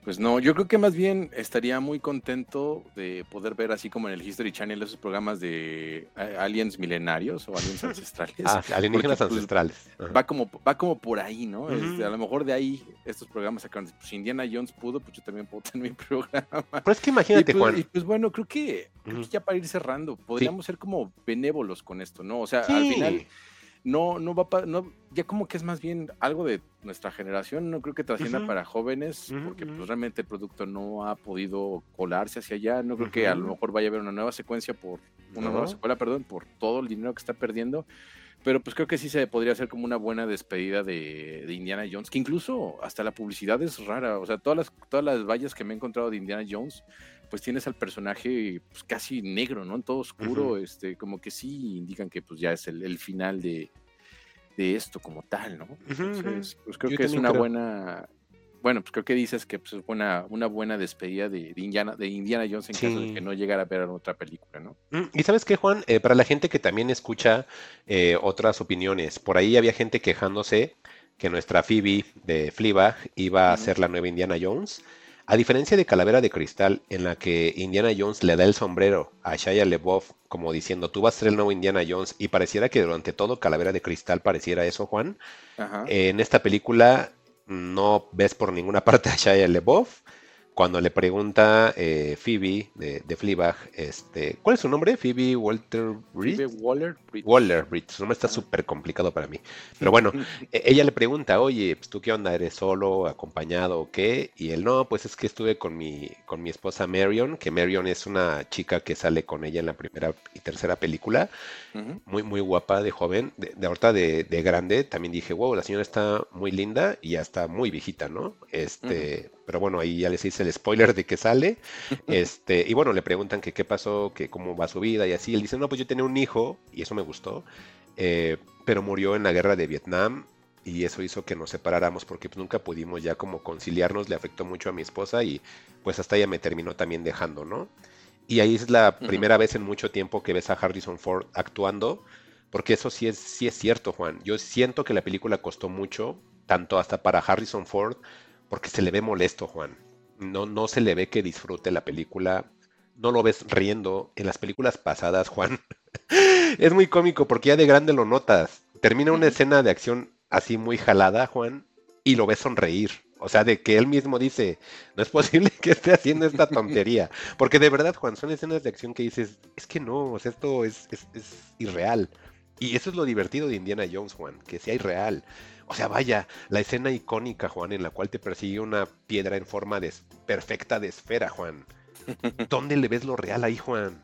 Pues no, yo creo que más bien estaría muy contento de poder ver así como en el History Channel esos programas de eh, aliens milenarios o aliens ancestrales. ah, alienígenas pues, ancestrales. va como va como por ahí, ¿no? Este, a lo mejor de ahí estos programas sacaron, pues Indiana Jones pudo, pues yo también puedo tener mi programa. Pero es que imagínate, pues, Juan. Y pues bueno, creo que, ya para ir cerrando, podríamos ser como benévolos con esto, ¿no? O sea, al final no, no va no, ya como que es más bien algo de nuestra generación, no creo que trascienda para jóvenes, porque pues, realmente el producto no ha podido colarse hacia allá, no creo que a lo mejor vaya a haber una nueva secuencia por, una nueva secuela, perdón, por todo el dinero que está perdiendo, pero pues creo que sí se podría hacer como una buena despedida de, Indiana Jones, que incluso hasta la publicidad es rara, o sea, todas las, todas las vallas que me he encontrado de Indiana Jones, pues tienes al personaje pues, casi negro, ¿no? En todo oscuro, este, como que sí indican que pues ya es el, final de, esto como tal, ¿no? Entonces, pues creo que es una buena, bueno, pues creo que dices que pues, es buena, una buena despedida de, Indiana, de Indiana Jones en caso de que no llegara a ver otra película, ¿no? Mm, y sabes qué, Juan, eh, para la gente que también escucha eh, otras opiniones, por ahí había gente quejándose que nuestra Phoebe de Fleabag iba a ser la nueva Indiana Jones. A diferencia de Calavera de Cristal, en la que Indiana Jones le da el sombrero a Shia LeBoff como diciendo tú vas a ser el nuevo Indiana Jones y pareciera que durante todo Calavera de Cristal pareciera eso, Juan. en esta película no ves por ninguna parte a Shia LeBoff cuando le pregunta eh, Phoebe de, de Fleabag, este, ¿cuál es su nombre? Phoebe Walter Reed. Phoebe Waller Waller Reed. Su nombre está súper complicado para mí. Pero bueno, e, ella le pregunta, oye, pues, ¿tú qué onda? ¿Eres solo, acompañado o qué? Y él, no, pues es que estuve con mi, con mi esposa Marion, que Marion es una chica que sale con ella en la primera y tercera película. Muy, muy guapa, de joven. De, de ahorita de, de, grande, también dije, wow, la señora está muy linda y ya está muy viejita, ¿no? Este pero bueno, ahí ya les hice el spoiler de que sale. este, y bueno, le preguntan que qué pasó, que cómo va su vida y así. Él dice, no, pues yo tenía un hijo, y eso me gustó, eh, pero murió en la guerra de Vietnam. Y eso hizo que nos separáramos porque pues, nunca pudimos ya como conciliarnos, le afectó mucho a mi esposa y pues hasta ella me terminó también dejando, ¿no? Y ahí es la primera vez en mucho tiempo que ves a Harrison Ford actuando, porque eso sí es, sí es cierto, Juan. Yo siento que la película costó mucho, tanto hasta para Harrison Ford, porque se le ve molesto, Juan. No, no se le ve que disfrute la película. No lo ves riendo. En las películas pasadas, Juan, es muy cómico porque ya de grande lo notas. Termina una escena de acción así muy jalada, Juan, y lo ves sonreír. O sea, de que él mismo dice, no es posible que esté haciendo esta tontería. Porque de verdad, Juan, son escenas de acción que dices, es que no, esto es, es, irreal. Y eso es lo divertido de Indiana Jones, Juan, que sea irreal. O sea, vaya, la escena icónica, Juan, en la cual te persigue una piedra en forma de perfecta de esfera, Juan. ¿Dónde le ves lo real ahí, Juan?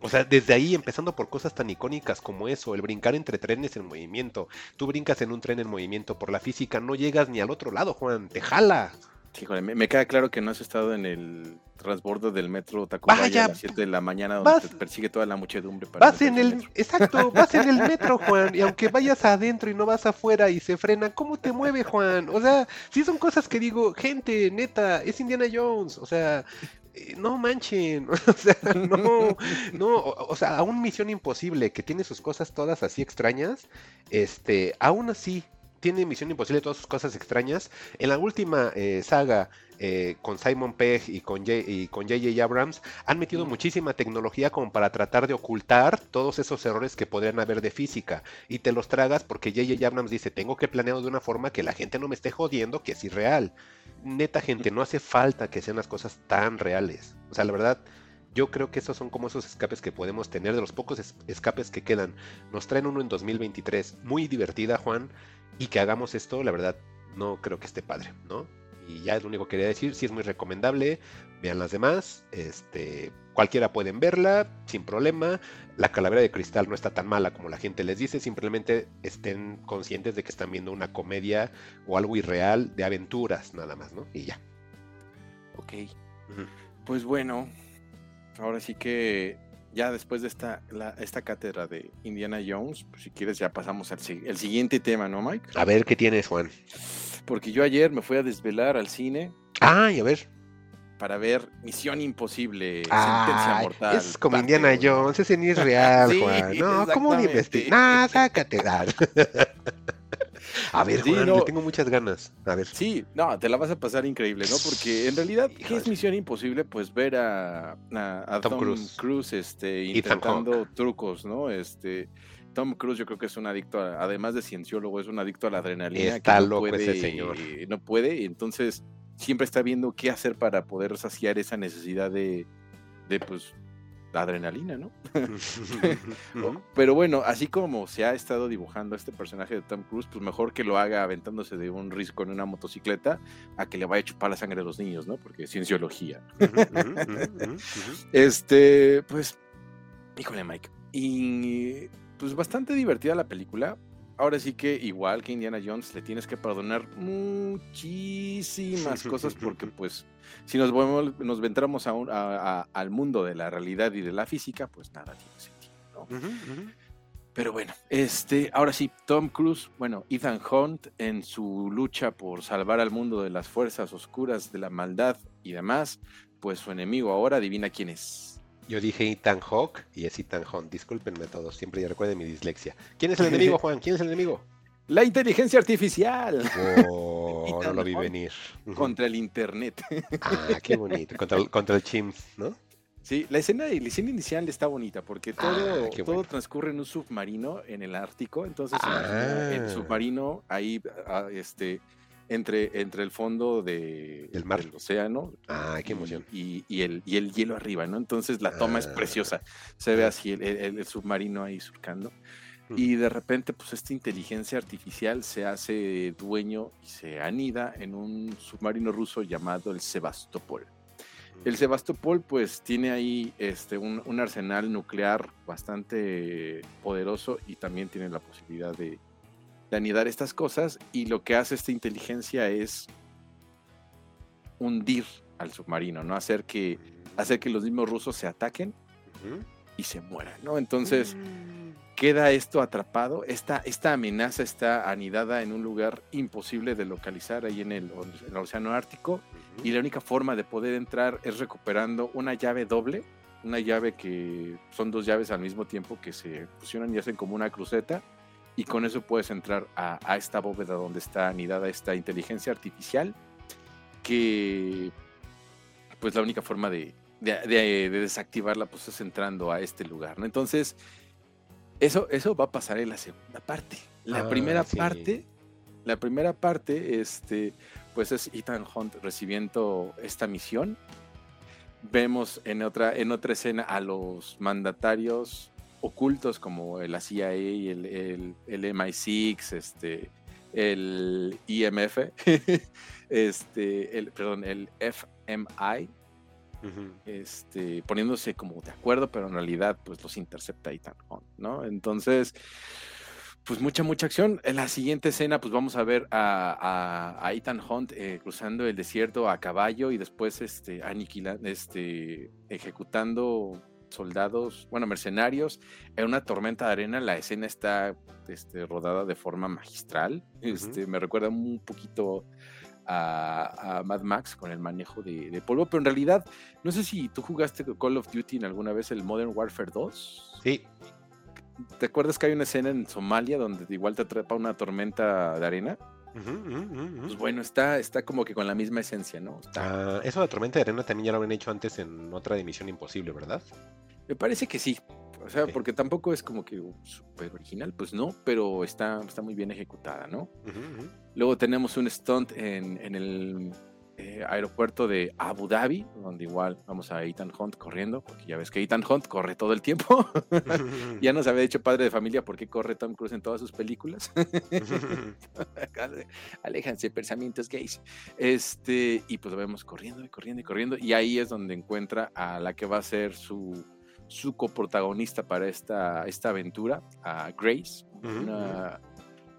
O sea, desde ahí, empezando por cosas tan icónicas como eso, el brincar entre trenes en movimiento. Tú brincas en un tren en movimiento, por la física no llegas ni al otro lado, Juan, te jala. Sí, me, queda claro que no has estado en el transbordo del metro Tacubaya a las 7 de la mañana donde te persigue toda la muchedumbre. Para vas en el, exacto, vas en el metro, Juan, y aunque vayas adentro y no vas afuera y se frena, ¿cómo te mueve, Juan? O sea, sí son cosas que digo, gente, neta, es Indiana Jones, o sea, eh, no manchen, o sea, no, no, o, sea, aún Misión Imposible, que tiene sus cosas todas así extrañas, este, aún así tiene Misión Imposible todas sus cosas extrañas. En la última eh, saga eh, con Simon Pegg y con J.J. Abrams han metido muchísima tecnología como para tratar de ocultar todos esos errores que podrían haber de física. Y te los tragas porque J.J. Abrams dice, tengo que planearlo de una forma que la gente no me esté jodiendo, que es irreal neta gente, no hace falta que sean las cosas tan reales. O sea, la verdad, yo creo que esos son como esos escapes que podemos tener, de los pocos escapes que quedan. Nos traen uno en 2023, muy divertida, Juan, y que hagamos esto, la verdad, no creo que esté padre, ¿no? Y ya es lo único que quería decir, sí es muy recomendable, vean las demás, este, cualquiera pueden verla sin problema. La calavera de cristal no está tan mala como la gente les dice, simplemente estén conscientes de que están viendo una comedia o algo irreal de aventuras nada más, ¿no? Y ya. Ok. Pues bueno, ahora sí que ya después de esta, esta cátedra de Indiana Jones, pues si quieres ya pasamos al el siguiente tema, ¿no, Mike? A ver, ¿qué tienes, Juan? Porque yo ayer me fui a desvelar al cine. Ah, y a ver para ver Misión Imposible, Sentencia Mortal. Es como Indiana Jones, ese ni es real, Juan. No, ¿cómo ni investigar? No, sácate, dar. A ver, Juan, no, tengo muchas ganas. A ver. Sí, no, te la vas a pasar increíble, ¿no? Porque en realidad, ¿qué es Misión Imposible? Pues ver a, Tom, Cruise, este, intentando trucos, ¿no? Este, Tom Cruise yo creo que es un adicto, además de cienciólogo, es un adicto a la adrenalina. Está que no loco puede, ese señor. No puede, entonces siempre está viendo qué hacer para poder saciar esa necesidad de, de pues, adrenalina, ¿no? Pero bueno, así como se ha estado dibujando este personaje de Tom Cruise, pues mejor que lo haga aventándose de un risco en una motocicleta a que le vaya a chupar la sangre a los niños, ¿no? Porque cienciología. este, pues, híjole, Mike. Y pues bastante divertida la película ahora sí que igual que Indiana Jones le tienes que perdonar muchísimas cosas porque pues si nos nos ventramos a al mundo de la realidad y de la física, pues nada tiene sentido, ¿no? Pero bueno, este, ahora sí, Tom Cruise, bueno, Ethan Hunt en su lucha por salvar al mundo de las fuerzas oscuras, de la maldad y demás, pues su enemigo ahora adivina quién es. Yo dije Ethan Hawk y es Ethan Hunt. Discúlpenme todos, siempre ya recuerden mi dislexia. ¿Quién es el enemigo, Juan? ¿Quién es el enemigo? La inteligencia artificial. Oh, no lo vi venir. Contra el internet. Ah, qué bonito. Contra el, contra el Chimp, ¿no? Sí, la escena, la escena inicial está bonita porque todo, ah, todo transcurre en un submarino en el Ártico. Entonces, el ah. submarino ahí, ah, este, entre, entre el fondo de, mar? del océano ah, qué emoción. Y, el, y el hielo arriba, ¿no? Entonces la toma es ah. preciosa. Se ve así el, submarino ahí surcando. Y de repente, pues esta inteligencia artificial se hace dueño y se anida en un submarino ruso llamado el Sebastopol. El Sebastopol, pues, tiene ahí este, un, un, arsenal nuclear bastante poderoso y también tiene la posibilidad de, de anidar estas cosas y lo que hace esta inteligencia es hundir al submarino, ¿no? Hacer que, hacer que los mismos rusos se ataquen y se mueran, ¿no? Entonces mm. Queda esto atrapado, esta, esta amenaza está anidada en un lugar imposible de localizar ahí en el, Océano Ártico y la única forma de poder entrar es recuperando una llave doble una llave que son dos llaves al mismo tiempo que se fusionan y hacen como una cruceta y con eso puedes entrar a, esta bóveda donde está anidada esta inteligencia artificial que pues la única forma de, desactivarla pues es entrando a este lugar, ¿no? Entonces, eso, eso va a pasar en la segunda parte. La ah, primera parte, la primera parte, este, pues es Ethan Hunt recibiendo esta misión. Vemos en otra, en otra escena a los mandatarios ocultos como la CIA y el, el, el MI6, este, el IMF, este, el, perdón, el FMI, este, poniéndose como de acuerdo, pero en realidad pues los intercepta Ethan Hunt, ¿no? Entonces, pues mucha, mucha acción. En la siguiente escena, pues vamos a ver a, a, Ethan Hunt eh, cruzando el desierto a caballo y después este, aniquilando, este, ejecutando soldados, bueno, mercenarios en una tormenta de arena. La escena está este, rodada de forma magistral. Este, Me recuerda un poquito a, Mad Max con el manejo de, polvo, pero en realidad, no sé si tú jugaste Call of Duty en alguna vez el Modern Warfare 2. Sí. ¿Te acuerdas que hay una escena en Somalia donde igual te atrapa una tormenta de arena? pues bueno, está, está como que con la misma esencia, ¿no? Ah, eso de tormenta de arena también ya lo habían hecho antes en otra Dimisión Imposible, ¿verdad? Me parece que sí. O sea, porque tampoco es como que súper original, pues no, pero está, está muy bien ejecutada, ¿no? Luego tenemos un stunt en, en el eh, aeropuerto de Abu Dhabi, donde igual vamos a Ethan Hunt corriendo, porque ya ves que Ethan Hunt corre todo el tiempo. ya nos había dicho padre de familia por qué corre Tom Cruise en todas sus películas. Aléjanse, pensamientos gays. Este, y pues lo vemos corriendo y corriendo y corriendo. Y ahí es donde encuentra a la que va a ser su, su coprotagonista para esta, esta aventura, a Grace,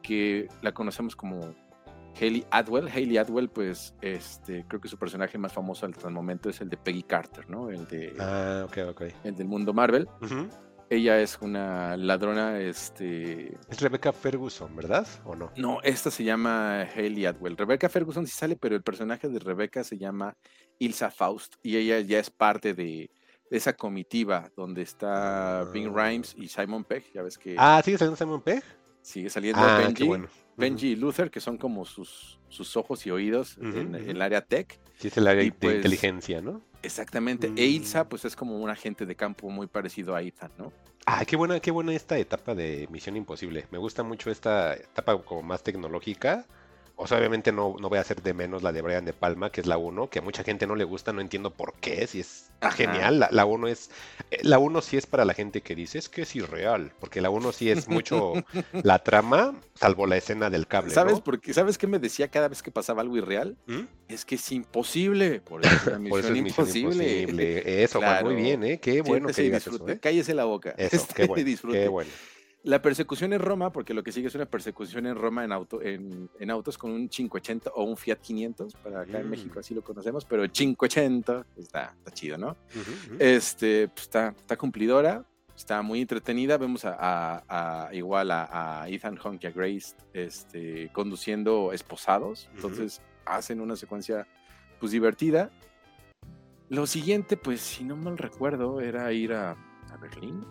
que la conocemos como Hayley Atwell. Hayley Atwell, pues, este, creo que su personaje más famoso hasta el momento es el de Peggy Carter, ¿no? El de. Ah, ok, ok. El del mundo Marvel. Ella es una ladrona, este... Es Rebecca Ferguson, ¿verdad? ¿O no? No, esta se llama Hayley Atwell. Rebecca Ferguson sí sale, pero el personaje de Rebecca se llama Ilsa Faust y ella ya es parte de, esa comitiva donde está Bing ah. Rhymes y Simon Pegg, ya ves que... Ah, ¿sigue saliendo Simon Pegg? Sigue saliendo ah, Benji. Bueno. Benji y Luther, que son como sus, sus ojos y oídos en, el área tech. Sí, es el área de pues, inteligencia, ¿no? Exactamente. E Ilsa, pues es como un agente de campo muy parecido a Ethan, ¿no? Ah, qué buena, qué buena esta etapa de Misión Imposible. Me gusta mucho esta etapa como más tecnológica o sea, obviamente no, no voy a hacer de menos la de Brian De Palma, que es la 1, que a mucha gente no le gusta, no entiendo por qué, si es genial. La 1 es. Eh, la 1 sí es para la gente que dice es que es irreal, porque la 1 sí es mucho la trama, salvo la escena del cable. ¿Sabes, porque, ¿sabes qué me decía cada vez que pasaba algo irreal? ¿Mm? Es que es imposible. Por eso, es misión imposible. Eso, muy bien, ¿eh? Qué bueno que digas eso, ¿eh? Cállese la boca. Eso, qué bueno. Qué bueno. La persecución en Roma, porque lo que sigue es una persecución en Roma en, auto, en, autos con un 580 o un Fiat 500, para acá en México mm. así lo conocemos, pero el 580 está, está chido, ¿no? Este, pues, está, está cumplidora, está muy entretenida. Vemos a, igual a, Ethan Hunt y a Grace este, conduciendo esposados, entonces hacen una secuencia pues divertida. Lo siguiente, pues si no mal recuerdo, era ir a, a Berlín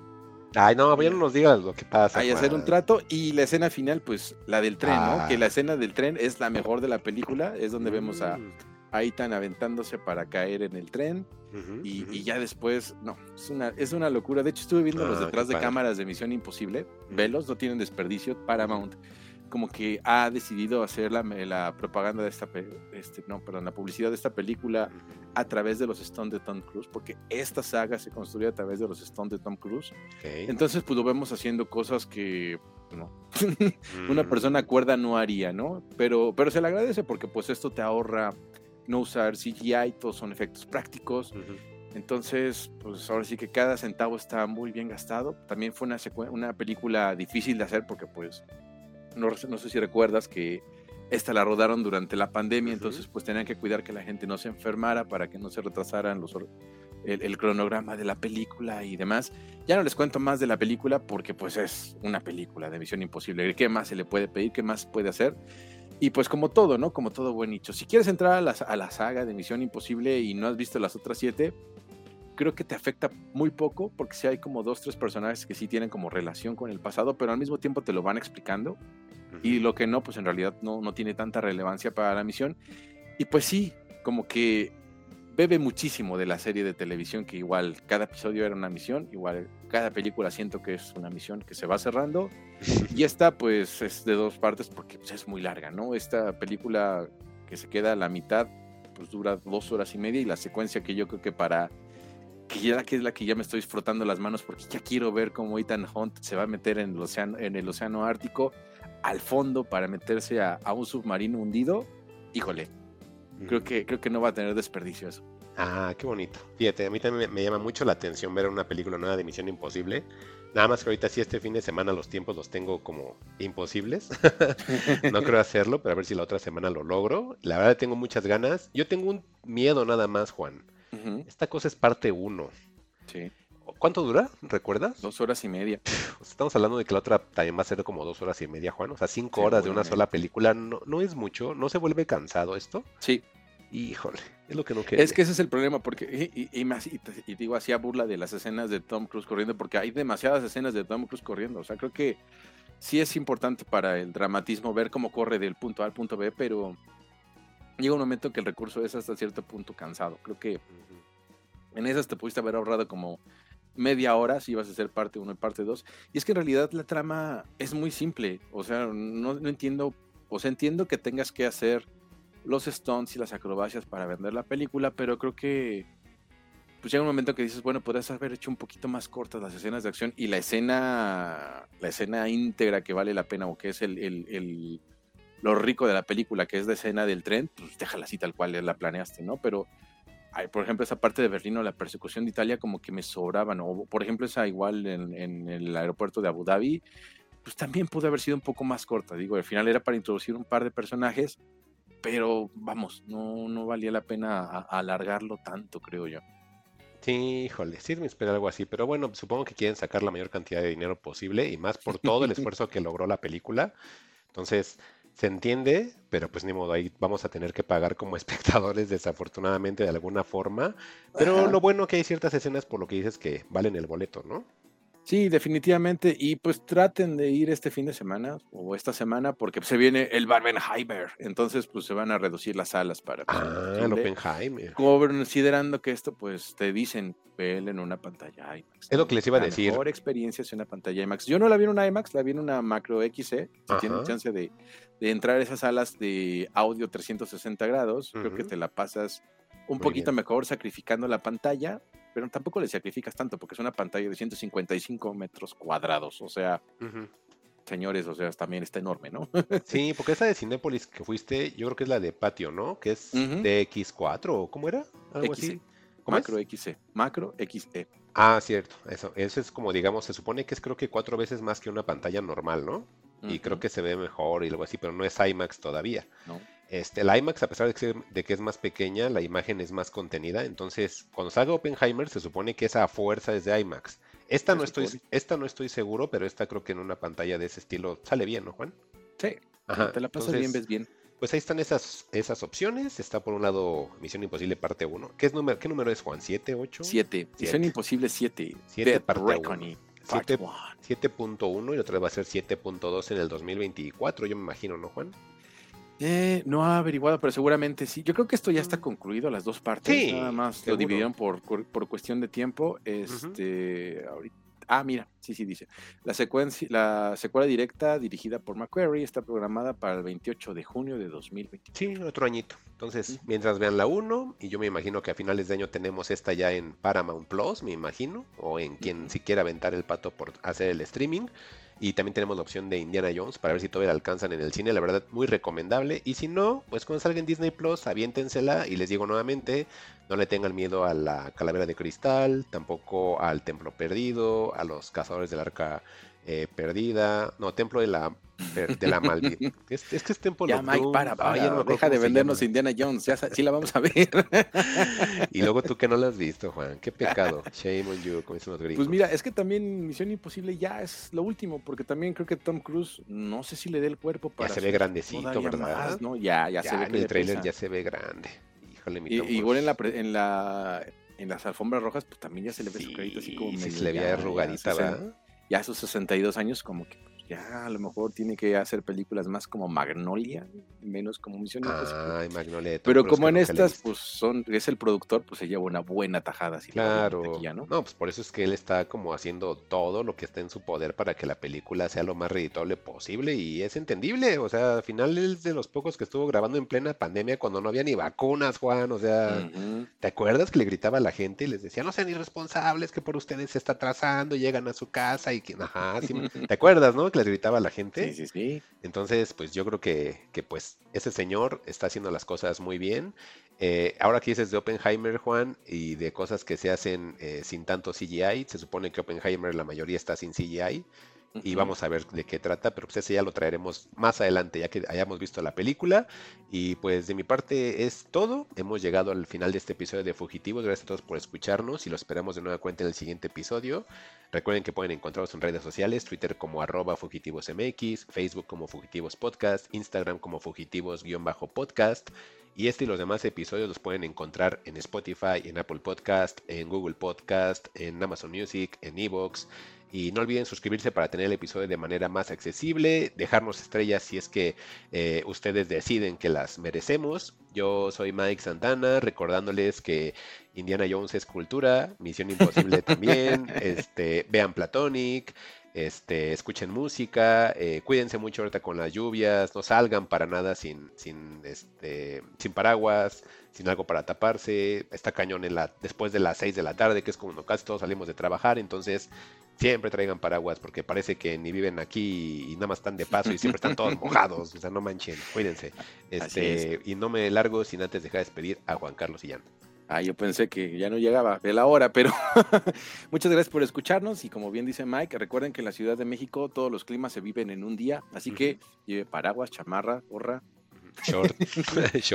Ay, no, ya no nos digas lo que pasa. Hay hacer un trato y la escena final, pues la del tren, ¿no? Que la ah. escena del tren es la mejor de la película, es donde vemos a, mm. a Ethan aventándose para caer en el tren y, ya después, no, es una, es una locura. De hecho, estuve viendo los ah, detrás de cámaras de Misión Imposible, velos, no tienen desperdicio, Paramount como que ha decidido hacer la, la propaganda de esta, este, no, perdón, la publicidad de esta película a través de los Stones de Tom Cruise, porque esta saga se construyó a través de los Stones de Tom Cruise. Entonces, pues lo vemos haciendo cosas que no, una mm. persona cuerda no haría, ¿no? Pero, pero se le agradece porque pues esto te ahorra no usar CGI, todos son efectos prácticos. Entonces, pues ahora sí que cada centavo está muy bien gastado. También fue una, una película difícil de hacer porque pues no, sé si recuerdas que esta la rodaron durante la pandemia, entonces pues tenían que cuidar que la gente no se enfermara para que no se retrasaran los, el, cronograma de la película y demás. Ya no les cuento más de la película porque pues es una película de Misión Imposible. ¿Qué más se le puede pedir? ¿Qué más puede hacer? Y pues como todo, ¿no? Como todo buen nicho. Si quieres entrar a la, a la saga de Misión Imposible y no has visto las otras siete, creo que te afecta muy poco porque sí hay como dos, tres personajes que sí tienen como relación con el pasado, pero al mismo tiempo te lo van explicando y lo que no, pues en realidad no, no tiene tanta relevancia para la misión. Y pues sí, como que bebe muchísimo de la serie de televisión, que igual cada episodio era una misión, igual cada película siento que es una misión que se va cerrando. Y esta pues es de dos partes porque pues, es muy larga, ¿no? Esta película que se queda a la mitad, pues dura dos horas y media y la secuencia que yo creo que para que ya que es la que ya me estoy frotando las manos porque ya quiero ver cómo Ethan Hunt se va a meter en el océano, en el océano Ártico al fondo para meterse a, a un submarino hundido. Híjole, Creo que, creo que no va a tener desperdicio eso. Ah, qué bonito. Fíjate, a mí también me, llama mucho la atención ver una película nueva de Misión Imposible. Nada más que ahorita sí este fin de semana los tiempos los tengo como imposibles. no creo hacerlo, pero a ver si la otra semana lo logro. La verdad tengo muchas ganas. Yo tengo un miedo nada más, Juan. Esta cosa es parte uno. Sí. ¿Cuánto dura? ¿Recuerdas? Dos horas y media. Estamos hablando de que la otra también va a ser como dos horas y media, Juan. O sea, cinco horas de una sola película. No, no es mucho. ¿No se vuelve cansado esto? Sí. Híjole, es lo que no quería. Es que ese es el problema, porque, y, más, y, digo, hacía burla de las escenas de Tom Cruise corriendo, porque hay demasiadas escenas de Tom Cruise corriendo. O sea, creo que sí es importante para el dramatismo ver cómo corre del punto A al punto B, pero llega un momento que el recurso es hasta cierto punto cansado. Creo que en esas te pudiste haber ahorrado como media hora si ibas a ser parte 1 y parte 2. Y es que en realidad la trama es muy simple. O sea, no, entiendo, o sea, entiendo que tengas que hacer los stunts y las acrobacias para vender la película, pero creo que pues llega un momento que dices, bueno, podrías haber hecho un poquito más cortas las escenas de acción y la escena, la escena íntegra que vale la pena o que es el, el, lo rico de la película, que es la escena del tren, pues déjala así tal cual la planeaste, ¿no? Pero por ejemplo, esa parte de Berlín o la persecución de Italia como que me sobraban, o por ejemplo esa igual en, el aeropuerto de Abu Dhabi, pues también pudo haber sido un poco más corta, digo, al final era para introducir un par de personajes, pero vamos, no, no valía la pena alargarlo tanto, creo yo. Sí, híjole, sí me espera algo así, pero bueno, supongo que quieren sacar la mayor cantidad de dinero posible y más por todo el esfuerzo que logró la película. Entonces, se entiende, pero pues ni modo, ahí vamos a tener que pagar como espectadores desafortunadamente de alguna forma. Pero lo bueno que hay ciertas escenas por lo que dices que valen el boleto, ¿no? Sí, definitivamente. Y pues traten de ir este fin de semana o esta semana porque se viene el Barbenheimer. Entonces, pues se van a reducir las salas para. Ah, el Oppenheimer. Considerando que esto, pues te dicen, ven en una pantalla IMAX. Es lo que les iba a decir. Mejor experiencia es una pantalla IMAX. Yo no la vi en una IMAX, la vi en una Macro XC. Si tienen chance de, entrar a esas salas de audio 360 grados, creo que te la pasas un poquito mejor sacrificando la pantalla pero tampoco le sacrificas tanto porque es una pantalla de 155 metros cuadrados, o sea, señores, o sea, también está enorme, ¿no? sí, porque esa de Cinépolis que fuiste, yo creo que es la de patio, ¿no? Que es de X4, ¿o cómo era? Algo así. Macro XE, Macro XE. Ah, cierto, eso, eso es como, digamos, se supone que es creo que cuatro veces más que una pantalla normal, ¿no? Y creo que se ve mejor y algo así, pero no es IMAX todavía. No. Este, la IMAX, a pesar de que, de que, es más pequeña, la imagen es más contenida. Entonces, cuando salga Oppenheimer, se supone que esa fuerza es de IMAX. Esta no, estoy, esta no estoy seguro, pero esta creo que en una pantalla de ese estilo sale bien, ¿no, Juan? Sí, te la pasas bien, ves bien. Pues ahí están esas, esas opciones. Está por un lado Misión Imposible parte 1. ¿Qué, es número, ¿Qué número es, Juan? ¿7, 8? 7. Misión Imposible 7. 7 parte 7.1 y otra vez va a ser 7.2 en el 2024, yo me imagino, ¿no, Juan? Eh, no ha averiguado, pero seguramente sí. Yo creo que esto ya está concluido, las dos partes. nada más lo dividieron por, por, cuestión de tiempo. Este, ah, mira, sí, sí dice. La, secuencia, la secuela directa dirigida por McQuarrie está programada para el 28 de junio de 2020. Sí, otro añito. Entonces, mientras vean la 1, y yo me imagino que a finales de año tenemos esta ya en Paramount Plus, me imagino, o en quien si quiera aventar el pato por hacer el streaming. Y también tenemos la opción de Indiana Jones para ver si todavía la alcanzan en el cine. La verdad, muy recomendable. Y si no, pues cuando salga en Disney Plus, aviéntensela. Y les digo nuevamente, no le tengan miedo a la calavera de cristal, tampoco al templo perdido, a los cazadores del arca eh, perdida. No, templo de la de la maldita. Es, que es Temple ya, Mike, para, para. deja de vendernos Indiana Jones. Ya sí la vamos a ver. y luego tú que no la has visto, Juan. Qué pecado. Shame on you, como dicen los gringos. Pues mira, es que también Misión Imposible ya es lo último, porque también creo que Tom Cruise, no sé si le dé el cuerpo para. Ya se ve grandecito, ¿verdad? ¿no? Ya, ya, se ve. En el trailer ya se ve grande. Híjole, mi Igual en la, en la en las alfombras rojas, pues también ya se le ve su carita así como medio. se le veía arrugadita, ¿verdad? Ya a sus 62 años, como que ya a lo mejor tiene que hacer películas más como Magnolia, menos como Misión Ay, Magnolia. Pero como en estas, pues son, es el productor, pues se lleva una buena tajada. Así claro. ¿no? pues por eso es que él está como haciendo todo lo que está en su poder para que la película sea lo más reditable posible y es entendible. O sea, al final es de los pocos que estuvo grabando en plena pandemia cuando no había ni vacunas, Juan. O sea, ¿te acuerdas que le gritaba a la gente y les decía, no sean irresponsables, que por ustedes se está atrasando, llegan a su casa y que, ajá, ¿te acuerdas, no? Que gritaba a la gente. Sí, sí, sí. Entonces, pues yo creo que, que pues ese señor está haciendo las cosas muy bien. Eh, ahora que dices de Oppenheimer, Juan, y de cosas que se hacen eh, sin tanto CGI, se supone que Oppenheimer la mayoría está sin CGI y vamos a ver de qué trata, pero pues ese ya lo traeremos más adelante, ya que hayamos visto la película. Y pues de mi parte es todo. Hemos llegado al final de este episodio de Fugitivos. Gracias a todos por escucharnos y lo esperamos de nueva cuenta en el siguiente episodio. Recuerden que pueden encontrarnos en redes sociales, Twitter como arroba fugitivosmx, Facebook como Fugitivos Podcast, Instagram como Fugitivos-podcast. Y este y los demás episodios los pueden encontrar en Spotify, en Apple Podcast, en Google Podcast, en Amazon Music, en Evox y no olviden suscribirse para tener el episodio de manera más accesible, dejarnos estrellas si es que eh, ustedes deciden que las merecemos. Yo soy Mike Santana, recordándoles que Indiana Jones es cultura, Misión Imposible también, este, vean Platonic, este, escuchen música, eh, cuídense mucho ahorita con las lluvias, no salgan para nada sin, sin, este, sin paraguas, sin algo para taparse, está cañón en la, después de las 6 de la tarde, que es cuando casi todos salimos de trabajar, entonces siempre traigan paraguas, porque parece que ni viven aquí y nada más están de paso y siempre están todos mojados, o sea, no manchen, cuídense. Este, y no me largo sin antes dejar de despedir a Juan Carlos Illán. Ah, yo pensé que ya no llegaba de la hora, pero muchas gracias por escucharnos y como bien dice Mike, recuerden que en la Ciudad de México todos los climas se viven en un día, así que lleve paraguas, chamarra, gorra, Short,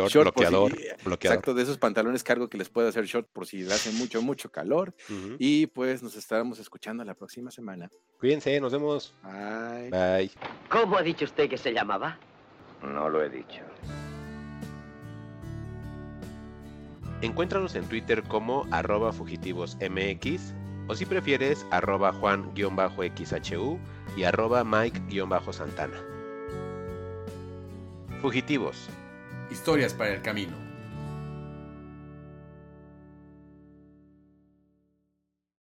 short, bloqueador, Exacto, de esos pantalones cargo que les puede hacer short por si hace mucho, mucho calor. Y pues nos estaremos escuchando la próxima semana. Cuídense, nos vemos. Bye. Bye. ¿Cómo ha dicho usted que se llamaba? No lo he dicho. Encuéntranos en Twitter como arroba fugitivosmx o si prefieres arroba juan-xhu y arroba mike-santana. Fugitivos. Historias para el camino.